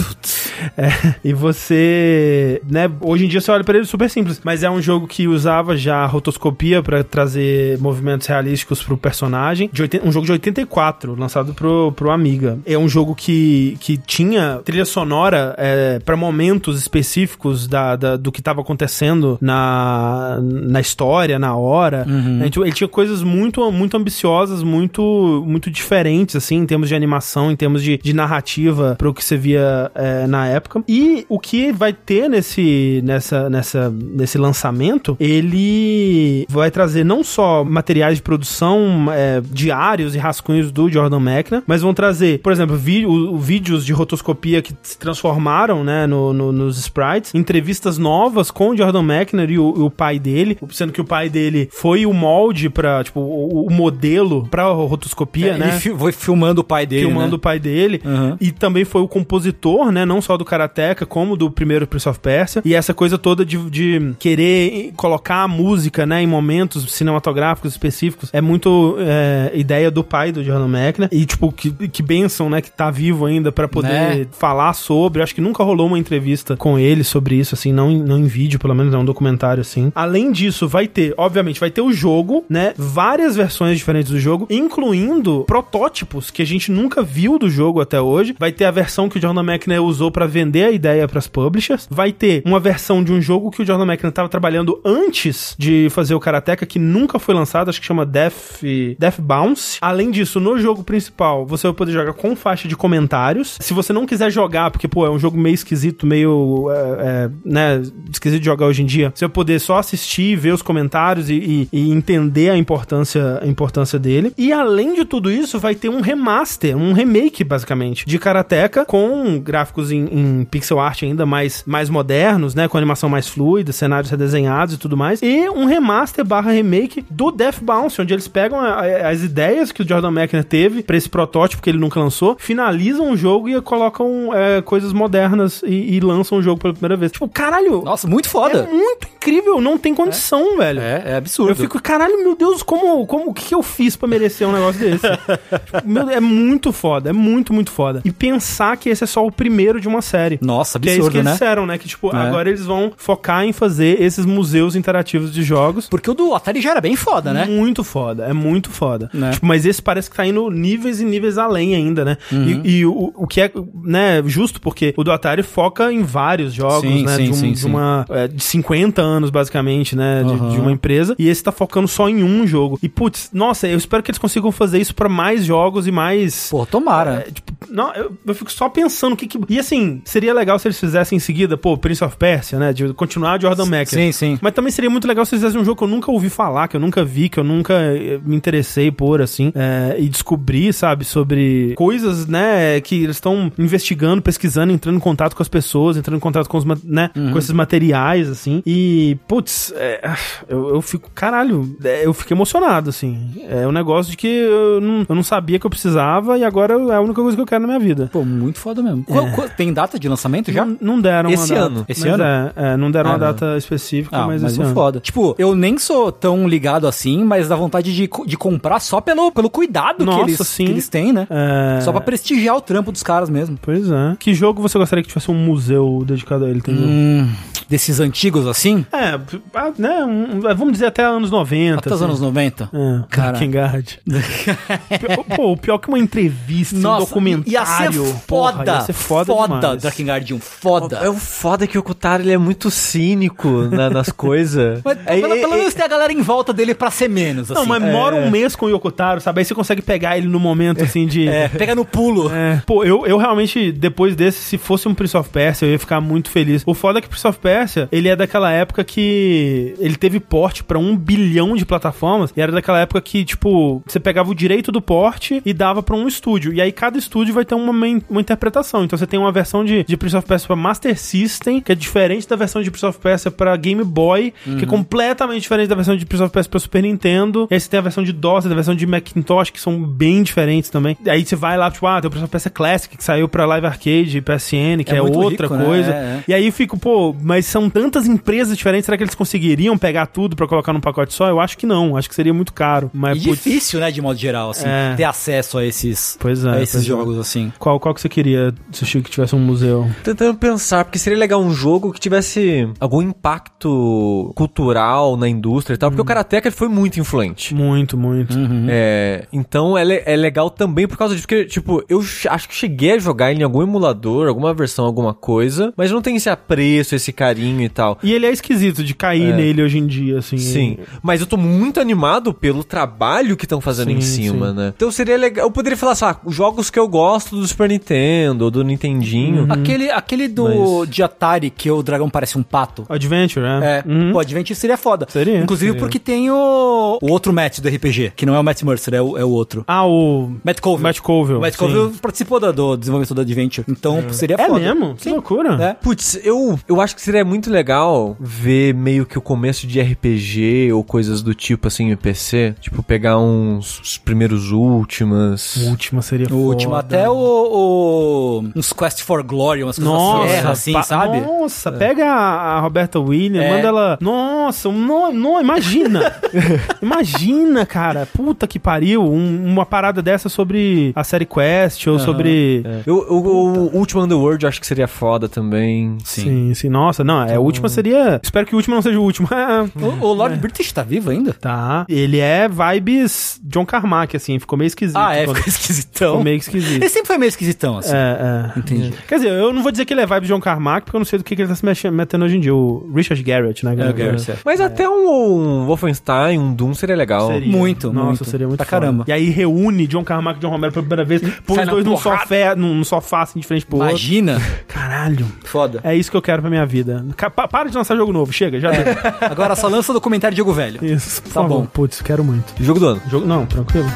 É, e você, né, hoje em dia você olha pra ele super simples, mas é um jogo que usava já rotoscopia pra trazer movimentos realísticos pro personagem, de 80 um jogo de 84, lançado pro, pro Amiga. É um jogo que, que tinha trilha sonora é, para momentos específicos da, da- do que tava acontecendo na, na história, na hora. Uhum. Gente- ele tinha coisas muito, muito ambiciosas, muito, muito diferentes, assim, em termos de animação, em termos de, de narrativa pro que você via é, na época. E o que vai ter nesse, nessa, nessa, nesse lançamento, ele vai trazer não só materiais de produção é, diários e rascunhos do Jordan Mechner, mas vão trazer, por exemplo, o- vídeos de rotoscopia que se transformaram, né, no, no- nos sprites, entrevistas novas com o Jordan Mechner e o, o pai dele, sendo que o pai dele foi o molde para tipo, o, o modelo pra rotoscopia, É, né? Ele fi- foi filmando o pai dele. filmando né? o pai dele Uhum. e também foi o compositor, né, não só do Karateka como do primeiro Prince of Persia. E essa coisa toda de, de querer colocar a música, né, em momentos cinematográficos específicos, é muito é, ideia do pai do Jordan McNair. E, tipo, que, que benção, né, que tá vivo ainda pra poder Né? falar sobre. Acho que nunca rolou uma entrevista com ele sobre isso, assim, não, em- não em vídeo, pelo menos, é um documentário, assim. Além disso, vai ter, obviamente, vai ter o jogo, né, várias versões diferentes do jogo, incluindo protótipos que a gente nunca viu do jogo até hoje. Vai ter a versão que o Jordan McNair usou pra vender a ideia pras publishers. Vai ter uma versão de um jogo que o Jordan McNair tava trabalhando antes de fazer o Karateka, que nunca foi lançado, acho que chama Death, Death Bounce. Além disso, no jogo principal, você vai poder jogar com faixa de comentários. Se você não quiser jogar, porque, pô, é um jogo meio esquisito, meio, é, é, né, esquisito de jogar hoje em dia, você vai poder só assistir, ver os comentários e, e- e entender a importância, a importância dele. E além de tudo isso, vai ter um remaster, um remake, basicamente, de Karateka, com gráficos em, em pixel art ainda mais, mais modernos, né, com animação mais fluida, cenários redesenhados e tudo mais. E um remaster barra remake do Death Bounce, onde eles pegam a- a- as ideias que o Jordan McNair teve pra esse protótipo que ele nunca lançou, finalizam o jogo e colocam é, coisas modernas e, e lançam o jogo pela primeira vez. Tipo, caralho, Nossa, muito é foda. muito incrível, não tem condição, velho. É, é absurdo. Eu fico, caralho, meu Deus, como, como, o que eu fiz pra merecer um negócio desse? Tipo, meu, é muito foda, é muito, muito foda. E pensar que esse é só o primeiro de uma série. Nossa, Que é isso absurdo, que eles né? disseram, né? Que, tipo, É. agora eles vão focar em fazer esses museus interativos de jogos. Porque o do Atari já era bem foda, né? Muito foda, é muito foda. Né? Tipo, mas esse parece que tá indo níveis e níveis além ainda, né? Uhum. E, e o, o que é, né, justo porque o do Atari foca em vários jogos, Sim, né? sim, de, um- sim, de uma. é, de 50 anos, basicamente, né? De, Aham. de uma empresa. E esse tá focando só em um jogo. E, putz, nossa, eu espero que eles consigam fazer isso pra mais jogos e mais. Pô, tomara. É, tipo, não, eu, eu fico só pensando o que, que. E assim, seria legal se eles fizessem em seguida, pô, Prince of Persia, né? De continuar Jordan Mac. Sim, sim. Mas também seria muito legal se eles fizessem um jogo que eu nunca ouvi falar, que eu nunca vi, que eu nunca eh, me interessei por, assim, é, e descobrir, sabe, sobre coisas, né, que eles estão investigando, pesquisando, entrando em contato com as pessoas, entrando em contato com, os, né, Uhum. com esses materiais, assim. E, putz, é, eu, eu fico, caralho, é, eu fico emocionado, assim. É um negócio de que eu não, eu não sabia que eu precisava e agora é a única coisa que eu quero na minha vida. Pô, muito foda mesmo. Qual- tem data de lançamento já? Não, não deram Esse uma data. ano. Esse ano? É, é, não deram Ah, uma não. data específica, Ah, mas, mas esse muito ano. foda. Tipo, eu nem sou tão ligado assim, mas dá vontade de, de comprar só pelo, pelo cuidado Nossa, que, eles, sim. que eles têm, né? É... Só pra prestigiar o trampo dos caras mesmo. Pois é. Que jogo você gostaria que tivesse um museu dedicado a ele? Entendeu? Hum, desses antigos assim, É, né? um- vamos dizer até anos 90. até os assim. anos 90. É, Cara. Pô, o pior que uma entrevista, um Nossa, documentário. ia ser porra, foda. ia ser foda, foda. Drakengard 1, foda. É o foda que o Kutaro ele é muito cínico na- nas coisas. Mas É, pelo, é, pelo é, menos tem a galera em volta dele pra ser menos, assim. Não, mas mora um mês com o Yokotaro, sabe? Aí você consegue pegar ele no momento, assim, de... É, pega no pulo. É. Pô, eu, eu realmente, depois desse, se fosse um Prince of Persia, eu ia ficar muito feliz. O foda é que Prince of Persia, ele é daquela época que ele teve porte pra um bilhão de plataformas, e era daquela época que, tipo, você pegava o direito do porte e dava pra um estúdio. E aí cada estúdio vai ter uma, uma interpretação. Então você tem uma versão de, de Prince of Persia pra Master System, que é diferente da versão de Prince of Persia pra Game Boy, que é completamente diferente da versão de Prince of Persia pra Super Nintendo. E aí você tem a versão de DOS a versão de Macintosh, que são bem diferentes também. Aí você vai lá, tipo, ah, tem o of Persia Classic, que saiu pra Live Arcade, PSN, que É é, outra rico, né? coisa. É, é. E aí eu fico, pô, mas são tantas empresas diferentes, será que eles conseguiriam pegar tudo pra colocar num pacote só? Eu acho que não, acho que seria muito caro. Mas, E putz, difícil, né, de modo geral, assim, É. ter acesso a esses, Pois é, a esses pois é. jogos, assim. Qual, qual que você queria, Sushi, que tivesse um museu? Tentando pensar, porque seria legal um jogo que tivesse algum impacto cultural na indústria e tal, porque o Karateka foi muito influente. Muito, muito. É, então é, le- é legal também por causa disso, porque, tipo, eu ch- acho que cheguei a jogar ele em algum emulador, alguma versão, alguma coisa, mas não tem esse apreço, esse carinho e tal. E ele é esquisito de cair É. nele hoje em dia, assim. Sim, mas eu tô muito animado pelo trabalho que estão fazendo Sim, em cima, sim. né? Então seria legal. Eu poderia falar assim, ah, os jogos que eu gosto do Super Nintendo, ou do Nintendinho. Aquele, aquele do de Atari que o dragão parece um pato. Adventure, né? É, Uhum. pô, Adventure seria foda. Seria, Inclusive seria. porque tem o, o outro Matt do RPG, que não é o Matt Mercer, é o, é o outro. Ah, o... Matt Colville. Matt Colville. Matt sim. Colville participou do, do desenvolvimento do Adventure. Então seria É foda. mesmo? Que Sim. loucura. É. Putz, eu, eu acho que seria muito legal ver meio que o começo de RPG ou coisas do tipo assim no PC. Tipo, pegar uns os primeiros últimas. O último seria O último, foda. até o, o- uns Quest for Glória, umas coisas Nossa, serra, assim, pa- sabe? Nossa, pega a, a Roberta Williams, É. manda ela. Nossa, não, não imagina. imagina, cara. Puta que pariu. um- uma parada dessa sobre a série Quest ou sobre. Eu, eu- o Ultima Underworld eu acho que seria foda também. Sim, sim. Nossa, não, é, a última seria. Espero que o último não seja o último. O, o Lord British tá vivo ainda? tá. Ele é vibes John Carmack, assim. Ficou meio esquisito. Ah, é, quando- ficou esquisitão. Ficou meio esquisito. Ele sempre foi meio esquisitão, assim. É, é. Entendi. Quer dizer, eu não vou dizer que ele é vibes John Carmack, porque eu não sei do que, que ele tá se mexendo- metendo hoje em dia. O Richard Garrett, né? É, o Garrett, é. Mas até um, um Wolfenstein, um Doom seria legal. Seria. Muito, Nossa, muito. seria muito Pra foda. caramba. E aí reúne John Carmack e John Romero pela primeira vez, põe os dois num sofá, num, sofá assim de frente pro outro. Imagina. Caralho. Foda. É isso que eu quero pra minha vida. Pa- Para de lançar jogo novo, chega, já deu. Agora só lança documentário Diego Velho. Isso, Tá bom. Putz, quero muito. Jogo do ano. Jogo, não, tranquilo.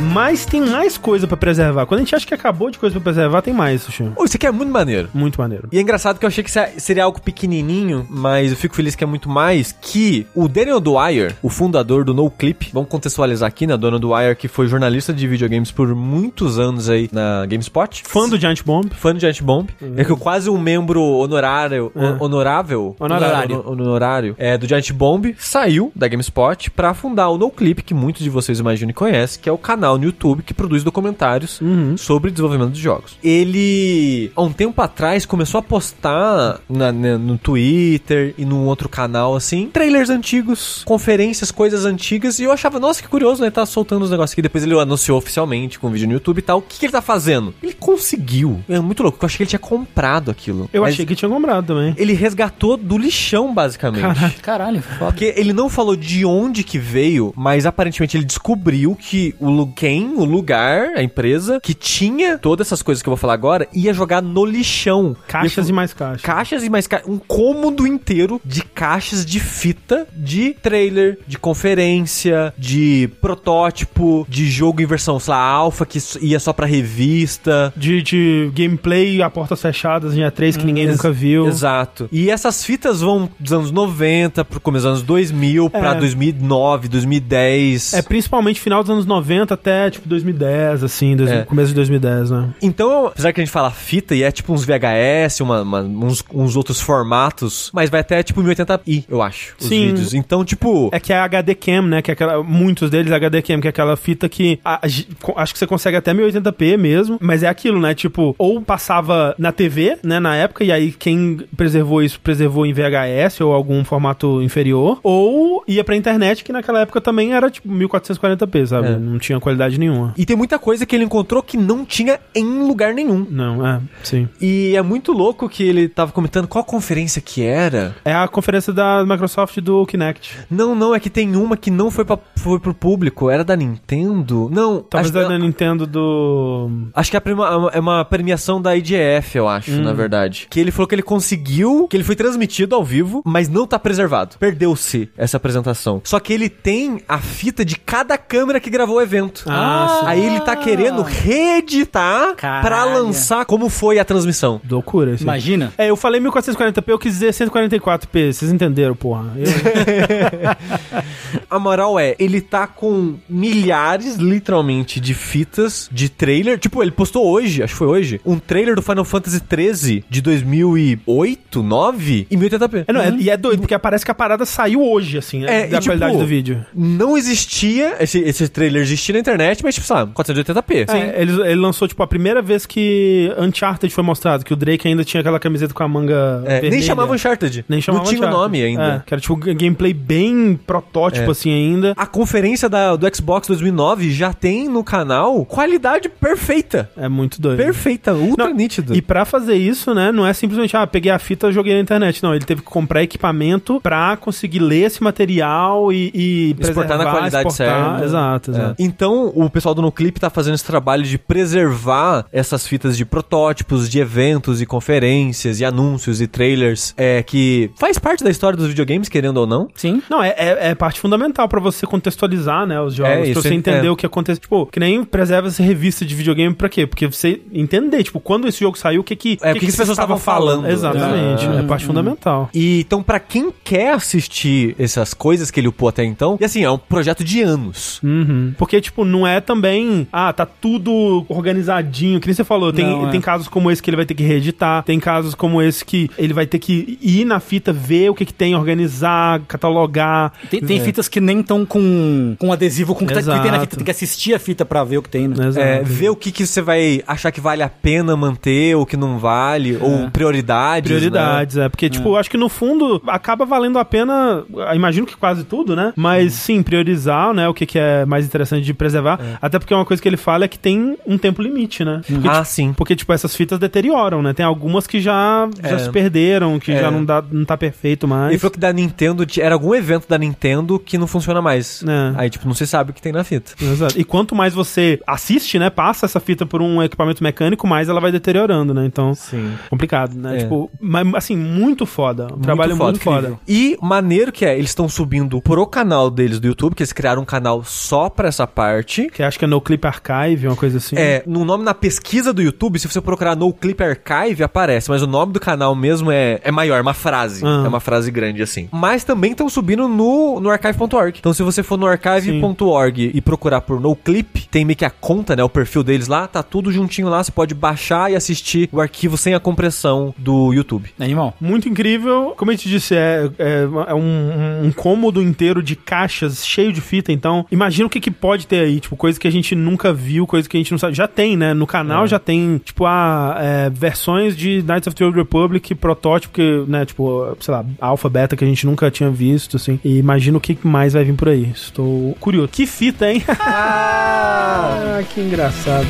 Mas tem mais coisa pra preservar. Quando a gente acha que acabou de coisa pra preservar, tem mais, Sushi. Oh, isso aqui é muito maneiro. Muito maneiro. E é engraçado que eu achei que se- seria algo pequenininho, mas eu fico feliz que é muito mais, que o Daniel Dwyer, o fundador do NoClip, vamos contextualizar aqui, né? Daniel Dwyer, que foi jornalista de videogames por muitos anos aí na GameSpot. Fã do Giant Bomb. Fã do Giant Bomb. É que eu quase um membro honorário, É. honorável, Honorário. Hono- honorário é, do Giant Bomb, saiu da GameSpot pra fundar o NoClip, que muitos de vocês imaginam e conhecem, que é o canal no YouTube que produz documentários Uhum. sobre desenvolvimento de jogos. Ele, há um tempo atrás, começou a postar na- né, no Twitter e num outro canal, assim, trailers antigos, conferências, coisas antigas, e eu achava, nossa, que curioso, né? Tá soltando os negócios aqui. Depois ele anunciou oficialmente com vídeo no YouTube e tal. O que, que ele tá fazendo? Ele conseguiu. É muito louco, eu achei que ele tinha comprado aquilo. Eu achei que tinha comprado também. Ele resgatou do lixão, basicamente. Caralho. Caralho, foda. Porque ele não falou de onde que veio, mas aparentemente ele descobriu que o lu- quem, o lugar, a empresa que tinha todas essas coisas que eu vou falar agora, ia jogar no lixão. Caixas Ia- e mais caixas. Caixas e mais ca... um cômodo inteiro de caixas de fita, de trailer, de conferência, de protótipo, de jogo em versão, sei lá, alfa que ia só pra revista. De, de gameplay a portas fechadas em E3 que ninguém nunca viu. Exato. E essas fitas vão dos anos 90 pro começo dos anos 2000 pra É. 2009, 2010. É principalmente final dos anos 90 até tipo 2010, assim, dois- É. começo de 2010, né? Então, apesar que a gente fala fita e é tipo uns VHS, uma, uma- uns, uns outros formatos, mas vai até tipo 1080i, eu acho, os Sim. vídeos. Então, tipo, É que é HD Cam, né? Que é aquela, muitos deles é HD Cam, que é aquela fita que a- a acho que você consegue até 1080p mesmo, mas é aquilo, né? Tipo, ou passava na TV, né, na época, e aí quem preservou isso preservou em VHS ou algum formato inferior, ou ia pra internet, que naquela época também era tipo 1440p, sabe? É. Não tinha qualidade nenhuma. e tem muita coisa que ele encontrou que não tinha em lugar nenhum. Não, é, sim. E é muito louco que ele tava comentando qual conferência que era. É a conferência da Microsoft do Kinect. Não, não, é que tem uma que não foi, pra, foi pro público, era da Nintendo. Não, Talvez acho, é da Nintendo do. Acho que é prima- é uma premiação da IGF, eu acho, Hum. na verdade. Que ele falou que ele conseguiu, que ele foi transmitido ao vivo, mas não tá preservado. Perdeu-se essa apresentação. Só que ele tem a fita de cada câmera que gravou o evento. Ah. Aí ele tá querendo reeditar Caralho. pra lançar como foi a transmissão. Loucura, assim. Imagina. É, eu falei 1440p, eu quis dizer 144p. Vocês entenderam, porra. Eu- A moral é, ele tá com milhares, literalmente, de fitas de trailer. Tipo, ele postou hoje, acho que foi hoje, um trailer do Final Fantasy XIII de 2008, 9 em 1080p. É, não, é- e é doido, porque parece que a parada saiu hoje, assim, né? É, da e, tipo, qualidade do vídeo. Não existia, esse, esse trailer existia na internet, mas tipo, sabe, 480p. É, ele, ele lançou, tipo, a primeira vez que Uncharted foi mostrado, que o Drake ainda tinha aquela camiseta com a manga É, nem vermelha. chamava Uncharted. Nem chamava Não tinha o Uncharted. nome ainda. É, que era, tipo, um gameplay bem protótipo, É. assim, ainda. A conferência da, do Xbox 2009 já tem no canal qualidade perfeita. É muito doido. Perfeita, ultra Não, nítido. E pra fazer isso, né, não é simplesmente, ah, peguei a fita joguei na internet. Não, ele teve que comprar equipamento pra conseguir ler esse material e, e Exportar na qualidade exportar. certa. Exato, É. exato. Então, o pessoal do Noclip tá fazendo esse trabalho de preservar essas fitas de protótipos, de eventos e conferências e anúncios e trailers, é, que faz parte da história dos videogames, querendo ou não. Sim. Não, é, é, é parte fundamental pra você contextualizar, né, os jogos. É, pra você é- entender é. o que acontece. Tipo, que nem preserva essa revista de videogame pra quê? Porque você entender, tipo, quando esse jogo saiu, o que que... É, o que que as pessoas estavam falando. Exatamente. Ah. é parte fundamental. E então, pra quem quer assistir essas coisas que ele upou até então, e assim, é um projeto de anos. Uhum. Porque, tipo, não é também, ah, tá tudo organizadinho, que nem você falou, tem, Não, é. tem casos como esse que ele vai ter que reeditar, tem casos como esse que ele vai ter que ir na fita, ver o que que tem, organizar, catalogar. Tem, tem fitas que nem estão com, com adesivo com o que tá- que tem na fita. Tem que assistir a fita pra ver o que tem, né? É, ver o que, que você vai achar que vale a pena manter, ou que não vale, ou prioridades. Prioridades, é. Porque, tipo, eu acho que no fundo acaba valendo a pena, imagino que quase tudo, né? Mas sim, priorizar, né? O que, que é mais interessante de preservar. Até porque uma coisa que ele fala é que tem um tempo limite, né? Porque, Ah, tipo, sim. porque, tipo, essas fitas deterioram, né? Tem algumas que já, já É. se perderam, que É. já não, dá, não tá perfeito mais. Ele falou que da Nintendo era algum evento da Nintendo que não funciona mais. É. Aí, tipo, não se sabe o que tem na fita. Exato. E quanto mais você assiste, né? Passa essa fita por um equipamento mecânico, mais ela vai deteriorando, né? Então, Sim. complicado, né? É. Tipo, mas, assim, muito foda. Um trabalho muito foda. E maneiro que é, eles estão subindo pro canal deles do YouTube, que eles criaram um canal só pra essa parte. Que acho que é No Clip Archive, uma coisa assim. É, no nome na pesquisa do YouTube, se você procurar No Clip Archive, aparece, mas o nome do canal mesmo é, é maior, é uma frase. Ah. É uma frase grande assim. Mas também estão subindo no, no archive.org. Então, se você for no archive.org e procurar por No Clip, tem meio que a conta, né? O perfil deles lá, tá tudo juntinho lá. Você pode baixar e assistir o arquivo sem a compressão do YouTube. Animal. Muito incrível. Como eu te disse, é, é, é um, um cômodo inteiro de caixas cheio de fita. Então, imagina o que, que pode ter aí. Tipo, coisa que a gente nunca viu, coisa que a gente não sabe. Já tem, né? No canal já tem, tipo, a, é, versões de Knights of the Old Republic, protótipo, que, né? Tipo, sei lá, alfa, beta, que a gente nunca tinha visto, assim. E imagina o que mais vai vir por aí. Estou curioso. Que fita, hein? ah, que engraçado.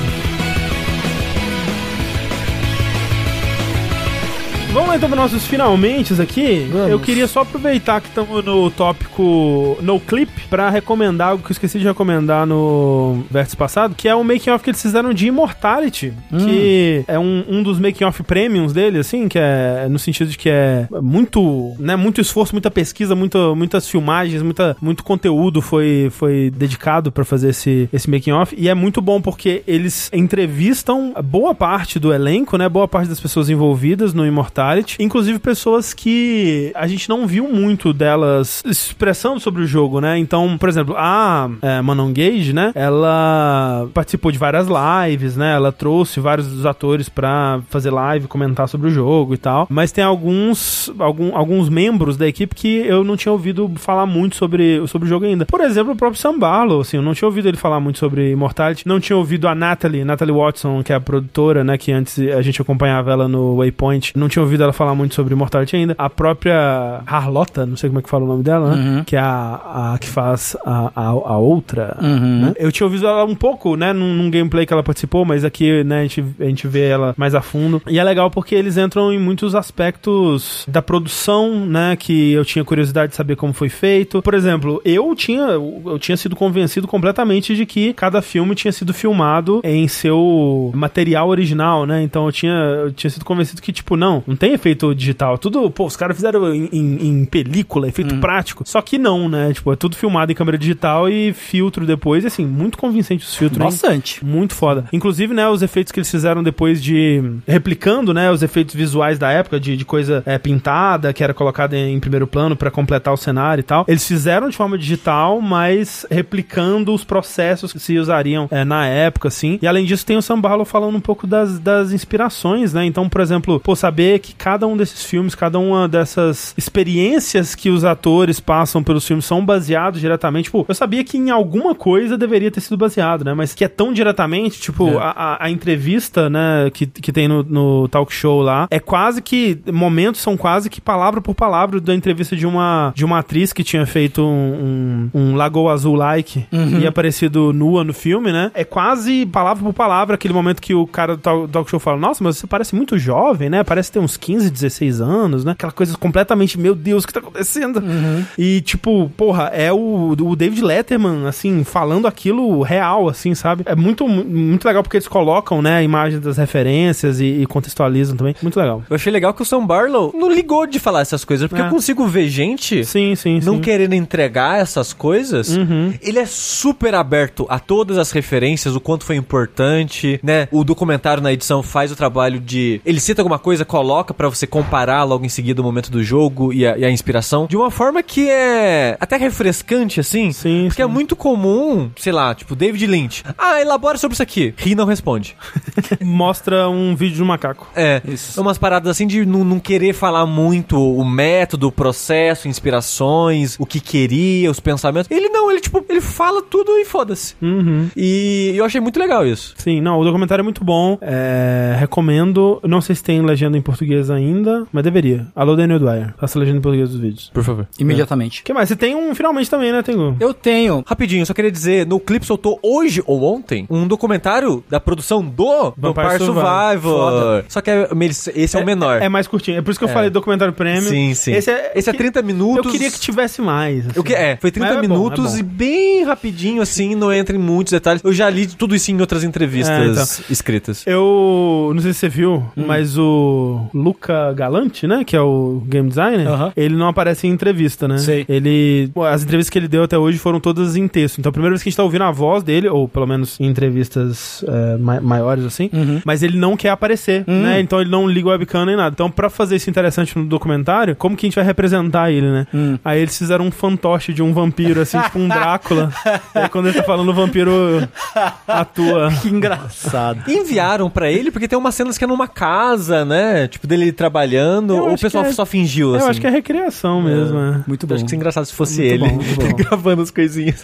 Vamos lá então para nossos finalmente aqui. Vamos. Eu queria só aproveitar que estamos no tópico No Clip para recomendar algo que eu esqueci de recomendar no verso passado, que é o making off que eles fizeram de Immortality, que é um, um dos making off premiums dele, assim, que é no sentido de que é muito, né, muito esforço, muita pesquisa, muito, muitas filmagens, muita, muito conteúdo foi, foi dedicado para fazer esse, esse making off e é muito bom porque eles entrevistam boa parte do elenco, né, boa parte das pessoas envolvidas no Immortality, inclusive pessoas que a gente não viu muito delas expressando sobre o jogo, né? Então, por exemplo, a é, Manon Gage, né? Ela participou de várias lives, né? Ela trouxe vários dos atores pra fazer live, comentar sobre o jogo e tal. Mas tem alguns, algum, alguns membros da equipe que eu não tinha ouvido falar muito sobre, sobre o jogo ainda. Por exemplo, o próprio Sam Barlow, assim, eu não tinha ouvido ele falar muito sobre Immortality. Não tinha ouvido a Natalie, Natalie Watson, que é a produtora, né? Que antes a gente acompanhava ela no Waypoint. Não tinha ouvido ela falar muito sobre Immortality ainda. A própria Harlota, não sei como é que fala o nome dela, né? Uhum. Que é a, a que faz a, a, a outra. Uhum. né? Eu tinha ouvido ela um pouco, né, num, num gameplay que ela participou, mas aqui, né, a gente, a gente vê ela mais a fundo. E é legal porque eles entram em muitos aspectos da produção, né, que eu tinha curiosidade de saber como foi feito. Por exemplo, eu tinha, eu tinha sido convencido completamente de que cada filme tinha sido filmado em seu material original, né? Então eu tinha, eu tinha sido convencido que, tipo, não, não tem efeito digital. Tudo, pô, os caras fizeram em, em- em película, efeito prático. Só que não, né? Tipo, é tudo filmado em câmera digital e filtro depois. E assim, muito convincente os filtros, hein? Bastante. Muito foda. Inclusive, né, os efeitos que eles fizeram depois de. replicando, né, os efeitos visuais da época, de, de coisa é, pintada, que era colocada em, primeiro plano pra completar o cenário e tal. Eles fizeram de forma digital, mas replicando os processos que se usariam é, na época, assim. E além disso, tem o Sam Barlow falando um pouco das, das inspirações, né? Então, por exemplo, pô, saber que cada um desses filmes, cada uma dessas experiências que os atores passam pelos filmes são baseados diretamente. Pô, eu sabia que em alguma coisa deveria ter sido baseado, né? Mas que é tão diretamente, tipo, a, a- a entrevista, né, que, que tem no, no talk show lá, é quase que. Momentos são quase que palavra por palavra da entrevista de uma, de uma atriz que tinha feito um, um, um Lagoa Azul like e aparecido nua no filme, né? É quase palavra por palavra aquele momento que o cara do tal- talk show fala: Nossa, mas você parece muito jovem, né? Parece ter uns 15, 16 anos, né? Aquela coisa completamente, meu Deus, o que tá acontecendo? E, tipo, porra, é o, o David Letterman, assim, falando aquilo real, assim, sabe? É muito, muito legal porque eles colocam, né, a imagem das referências e, e contextualizam também. Muito legal. Eu achei legal que o Sam Barlow não ligou de falar essas coisas, porque É. eu consigo ver gente Sim, sim, não sim. querendo entregar essas coisas. Uhum. Ele é super aberto a todas as referências, o quanto foi importante, né? O documentário na edição faz o trabalho de. Ele cita alguma coisa, coloca coloca pra você comparar logo em seguida o momento do jogo e a, e a inspiração de uma forma que é até refrescante, assim. Sim, Porque é muito comum, sei lá, tipo, David Lynch. Ah, elabora sobre isso aqui. Ri não responde. Mostra um vídeo de um macaco. É, Isso. umas paradas assim de não, não querer falar muito o método, o processo, inspirações, o que queria, os pensamentos. Ele não, ele tipo, ele fala tudo e foda-se. Uhum. E eu achei muito legal isso. Sim, não, o documentário é muito bom. É, recomendo. Não sei se tem legenda em português ainda, mas deveria. Alô, Daniel Dwyer. Faça a legenda em português dos vídeos. Por favor. Imediatamente. O que mais? Você tem um finalmente também, né, Tengu? Eu tenho. Rapidinho, só queria dizer, no clipe soltou hoje ou ontem um documentário da produção do Vampire Vampire Survivor. Só que é- esse é, o menor. É mais curtinho. É por isso que eu É. falei documentário prêmio. Sim, sim. Esse é, Esse é que- 30 minutos. Eu queria que tivesse mais. assim. O que é? Foi 30 Mas é bom, minutos é bom. e bem rapidinho, assim, não entra em muitos detalhes. Eu já li tudo isso em outras entrevistas É, escritas. Eu não sei se você viu, Hum. mas o Luca Galante, né, que é o game designer, ele não aparece em entrevista, né? Sei. Ele, as entrevistas que ele deu até hoje foram todas em texto. Então, a primeira vez que a gente tá ouvindo a voz dele, ou pelo menos em entrevistas é, ma- maiores assim, Uhum. mas ele não quer aparecer, Hum. né? Então ele não liga o webcam nem nada. Então, pra fazer isso interessante no documentário, como que a gente vai representar ele, né? Hum. Aí eles fizeram um fantoche de um vampiro, assim, tipo um Drácula. aí quando ele tá falando, o vampiro atua. Que engraçado. Enviaram pra ele porque tem umas cenas que é numa casa, né? Tipo, dele trabalhando, Eu ou o pessoal é- só fingiu, Eu assim. acho que é recriação mesmo, é. Muito Eu bom. acho que seria engraçado se fosse Muito ele bom, bom. gravando as coisinhas.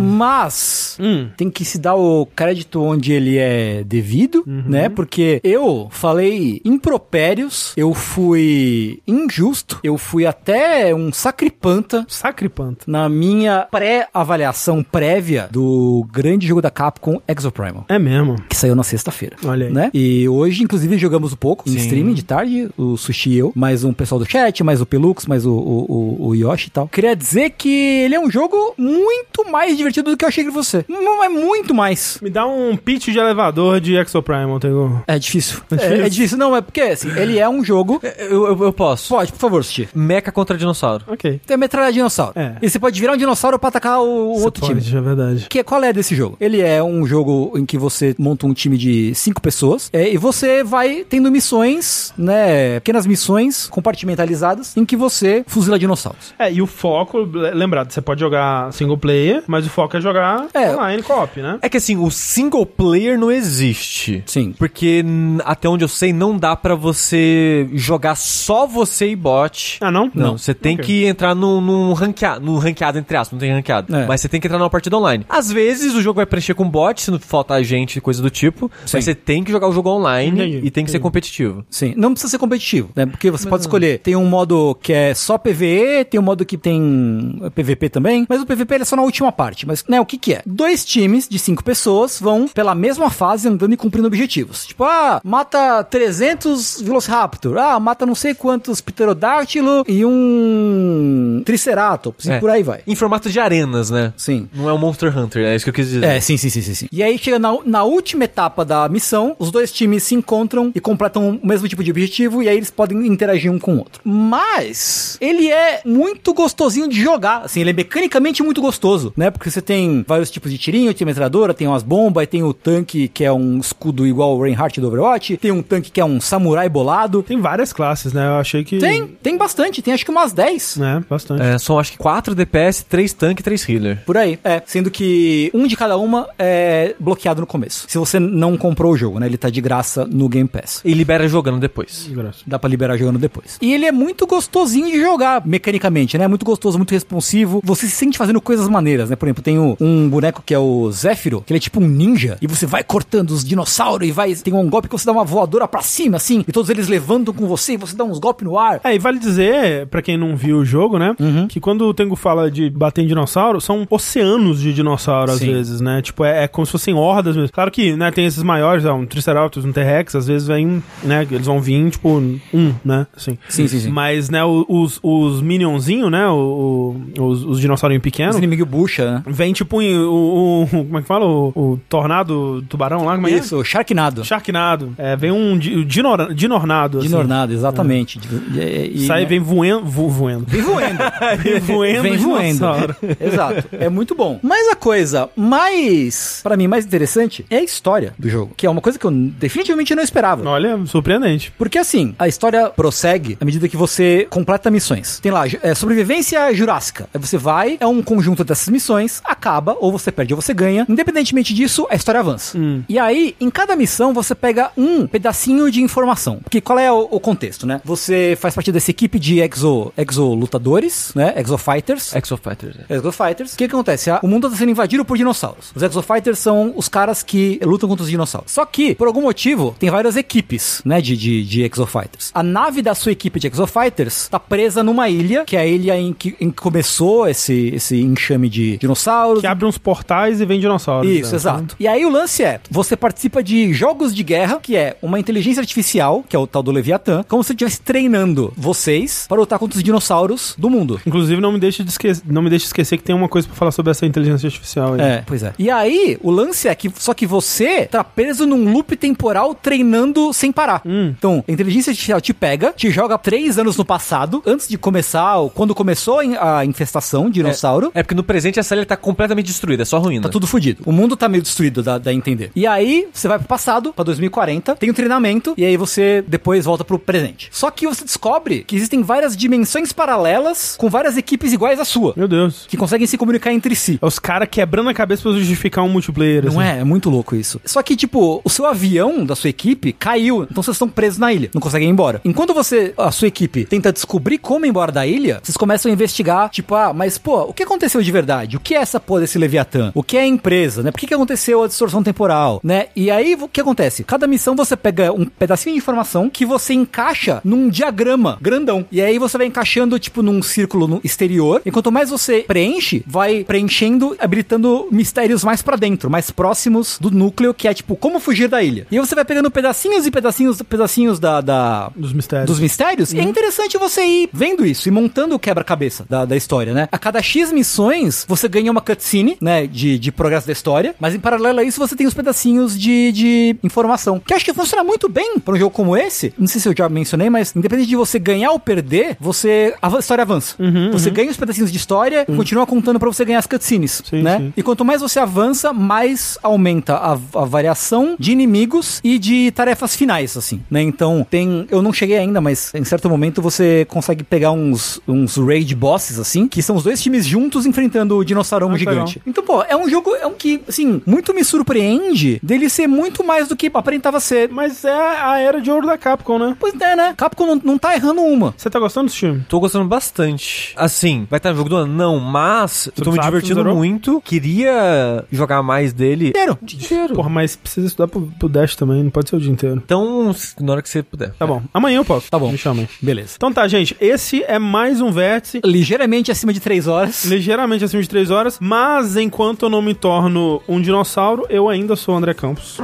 Mas Hum. tem que se dar o crédito onde ele é devido, né? Porque eu falei impropérios, eu fui injusto, eu fui até um sacripanta Sacripanta. na minha pré-avaliação prévia do grande jogo da Capcom Exoprimal. É mesmo. Que saiu na sexta-feira. Olha aí. Né? E hoje, inclusive, jogamos um pouco em Sim. streaming de tarde, o Sushi e eu, mais um pessoal do chat, mais o Pelux, mais o, o, o- o Yoshi e tal. Queria dizer que ele é um jogo muito mais divertido do que eu achei que fosse. Não é muito mais. Me dá um pitch de elevador de Exoprimal, Tego. É difícil. É É, difícil? é difícil. Não, é porque assim, ele é um jogo. Eu, eu, eu posso. Pode, por favor, Sushi. Mecha contra dinossauro. Ok. Tem a metralha de dinossauro. É. E você pode virar um dinossauro pra atacar o, o Você outro pode, time. É verdade. Que, qual é desse jogo? Ele é um jogo em que você monta um time de cinco pessoas é, e você vai tendo missões, né? Pequenas missões compartimentalizadas em que você fuzila dinossauros. É, e o foco, le- lembrado, você pode jogar single player, mas o foco é jogar É. online co-op, né? É que assim, o single player não existe. Sim. Porque até onde eu sei, não dá pra você jogar só você e bot. Ah, não? Não, você tem Ok. que entrar num, num ranqueado, num ranqueado, entre aspas, não tem ranqueado. É. Mas você tem que entrar numa partida online. Às vezes o jogo vai preencher com bot, se não faltar gente, coisa do tipo. Sim. Mas você tem que jogar o jogo online Entendi, e tem que ser entendi. competitivo. Sim, não precisa ser competitivo, né? Porque você pode escolher. Tem um modo que é só PVE, tem um modo que tem PVP também, mas o PVP ele é só na última parte. Mas, né, o que que é? Dois times de cinco pessoas vão pela mesma fase andando e cumprindo objetivos. Tipo, ah, mata 300 Velociraptor, ah, mata não sei quantos Pterodáctilo e um Triceratops, É. e por aí vai. Em formato de arenas, né? Sim. Não é um Monster Hunter, é isso que eu quis dizer. É, sim, sim, sim, sim, sim. E aí chega na, na última etapa da missão, os dois times se encontram e completam o mesmo tipo de objetivo, e aí eles podem interagir um com o outro. Mas ele é muito gostosinho de jogar. Assim, ele é mecanicamente muito gostoso, né? Porque você tem vários tipos de tirinho, tem metralhadora, tem umas bombas, tem o tanque que é um escudo igual o Reinhardt do Overwatch, tem um tanque que é um samurai bolado. Tem várias classes, né? Eu achei que... Tem, tem bastante, tem acho que umas 10. Né, bastante. É, são acho que 4 DPS, 3 tanque e 3 healer. Por aí. É, sendo que um de cada uma é bloqueado no começo. Se você não comprou o jogo, né? Ele tá de graça no Game Pass. E libera jogando depois. Dá pra liberar jogando depois. E ele é muito gostosinho de jogar, mecanicamente, né? Muito gostoso, muito responsivo. Você se sente fazendo coisas maneiras, né? Por exemplo, tem um boneco que é o Zéfiro, que ele é tipo um ninja. E você vai cortando os dinossauros e vai. Tem um golpe que você dá uma voadora pra cima, assim. E todos eles levantam com você e você dá uns golpes no ar. É, e vale dizer, pra quem não viu o jogo, né? Uhum. Que quando o Tengu fala de bater em dinossauro, são oceanos de dinossauro, às Sim. vezes, né? Tipo, é, é como se fossem hordas mesmo. Claro que, né, tem esses maiores, ó, um Triceratops, um T-Rex, às vezes vem, né? Eles vão vir, tipo, um, né? Assim. Sim, sim, sim. Mas, né, os, os minionzinhos, né? O, o- os, os dinossaurinhos pequenos. Os inimigos bucha, né? Vem tipo em- o, o- Como é que fala? O, o tornado tubarão lá, como é? Isso, Sharknado. Sharknado. É, vem um di- dinor, dinornado. assim. Dinornado, exatamente. E- e- e- Sai, né? vem voendo. Vo, voendo. Vem voando. Vem voendo. Vem voando. dinossauro. Exato. É muito bom. Mas a coisa mais, pra mim, mais interessante é a história do jogo. Que é uma coisa que eu definitivamente não esperava. Olha, surpreendente. Porque assim, a história prossegue à medida que você completa missões. Tem lá, é, sobrevivência jurássica. Aí você vai, é um conjunto dessas missões, acaba, ou você perde ou você ganha. Independentemente disso, a história avança. E aí, em cada missão, você pega um pedacinho de informação. Porque qual é o, o contexto, né? Você faz parte dessa equipe de exo, exo lutadores, né? Exo fighters. Exo Fighters. né? Exofighters. O que, que acontece? O mundo está sendo invadido por dinossauros. Os Exofighters são os caras que lutam contra os dinossauros. Só que, por algum motivo, tem várias equipes, né, de, de, de Exofighters. A nave da sua equipe de Exofighters tá presa numa ilha, que é a ilha em que, em que começou esse, esse enxame de dinossauros. Que abre uns portais e vem dinossauros. Isso, né? exato. E aí o lance é, você participa de jogos de guerra, que é uma inteligência artificial, que é o tal do Leviatã, como se você estivesse treinando vocês para lutar contra os dinossauros do mundo. Inclusive, não me deixe de esquecer, não me deixe esquecer que tem uma coisa pra falar sobre essa inteligência artificial aí. É, pois é. E aí, o lance é que só que você tá preso num loop temporal treinando sem parar. Então, a inteligência artificial te pega, te joga três anos no passado, antes de começar, ou quando começou a in- a infestação de dinossauro. É porque no presente essa ilha tá completamente destruída, é só ruína. Tá tudo fudido. O mundo tá meio destruído, dá, dá a entender. E aí, você vai pro passado, pra 2040, tem um treinamento, e aí você depois volta pro presente. Só que você descobre que existem várias dimensões paralelas com várias equipes iguais à sua, Meu Deus. que conseguem se comunicar entre si. É os caras quebrando a cabeça pra justificar um multiplayer. Não assim. é? É muito louco isso. Só que, tipo, o seu avião da sua equipe caiu, então vocês estão presos na ilha, não conseguem ir embora. Enquanto você, a sua equipe, tenta descobrir como ir embora da ilha, vocês começam a investigar, tipo, ah, mas, pô, o que aconteceu de verdade? O que é essa porra desse Leviatã? O que é a empresa, né? Por que, que aconteceu a distorção temporal, né? E aí, o que acontece? Cada missão você pega um pedacinho de informação que você encaixa num diagrama grandão. E aí você vai encaixando, tipo, num círculo no exterior. E quanto mais você preenche, vai preenchendo, habilitando mistérios mais pra dentro, mais próximos do núcleo, que é, tipo, como fugir da ilha. E aí você vai pegando pedacinhos e pedacinhos, pedacinhos da, da, Dos mistérios. dos mistérios, e é interessante você ir vendo isso e montando o quebra-cabeça da, da história, né? A cada X missões, você ganha uma cutscene, né, de, de progresso da história, mas em paralelo a isso, você tem os pedacinhos de, de informação, que acho que funciona muito bem pra um jogo como esse. Não sei se eu já mencionei, mas independente de você ganhar ou perder, você a história avança. você ganha os pedacinhos de história e continua contando pra você ganhar as cutscenes, Sim, né? sim. E quanto mais você avança, mais aumenta a, a variação de inimigos e de tarefas finais, assim, né? Então, tem... Eu não cheguei ainda, mas em certo momento você consegue pegar uns, uns raid bosses, assim, que são os dois times juntos enfrentando o dinossaurão Ah, que gigante. legal. Então, pô, é um jogo é um que, assim, muito me surpreende dele ser muito mais do que aparentava ser. Mas é a era de ouro da Capcom, né? Pois é, né? Capcom não, não tá errando uma. Você tá gostando desse time? Tô gostando bastante. Assim, vai estar no jogo do ano? Não, mas eu tô me sabe, divertindo muito. Queria jogar mais dele. Inteiro. Inteiro. Porra, mas precisa estudar pro, pro Dash também, não pode ser o dia inteiro. Então, na hora que você puder. Tá bom. Amanhã eu posso. Tá bom. Me chamem. Beleza. Então tá, gente. Esse é mais um vértice. Ligeiramente acima de 3 horas. Ligeiramente acima de 3 horas, mas enquanto eu não me torno um dinossauro, eu ainda sou o André Campos.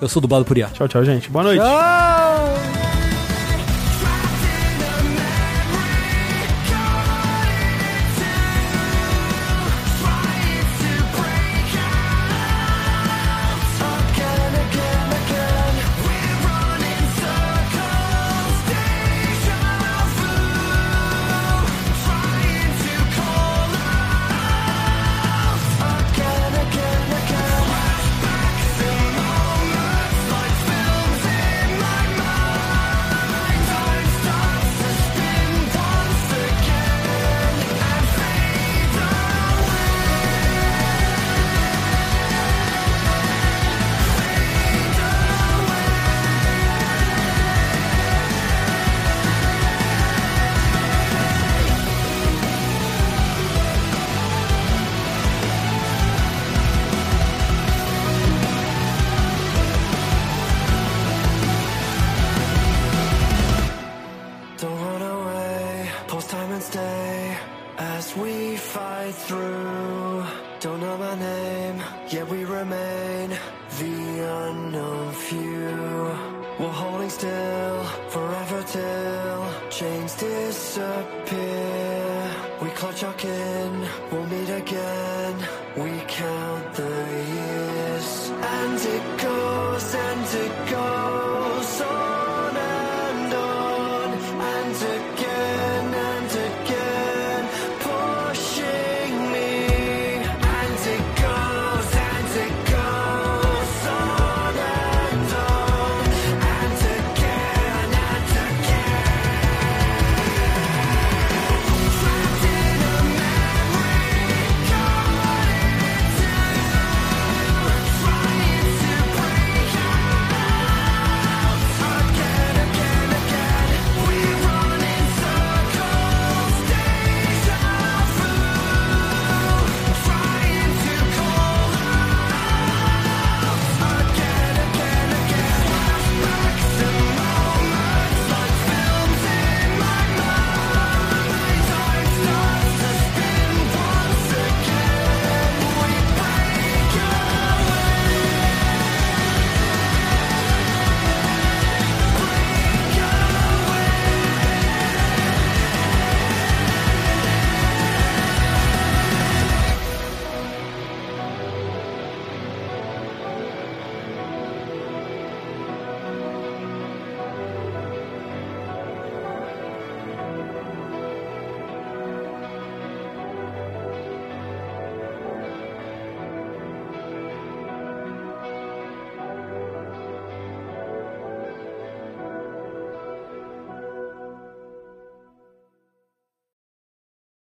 Eu sou dublado por IA. Tchau, tchau, gente. Boa noite. Tchau!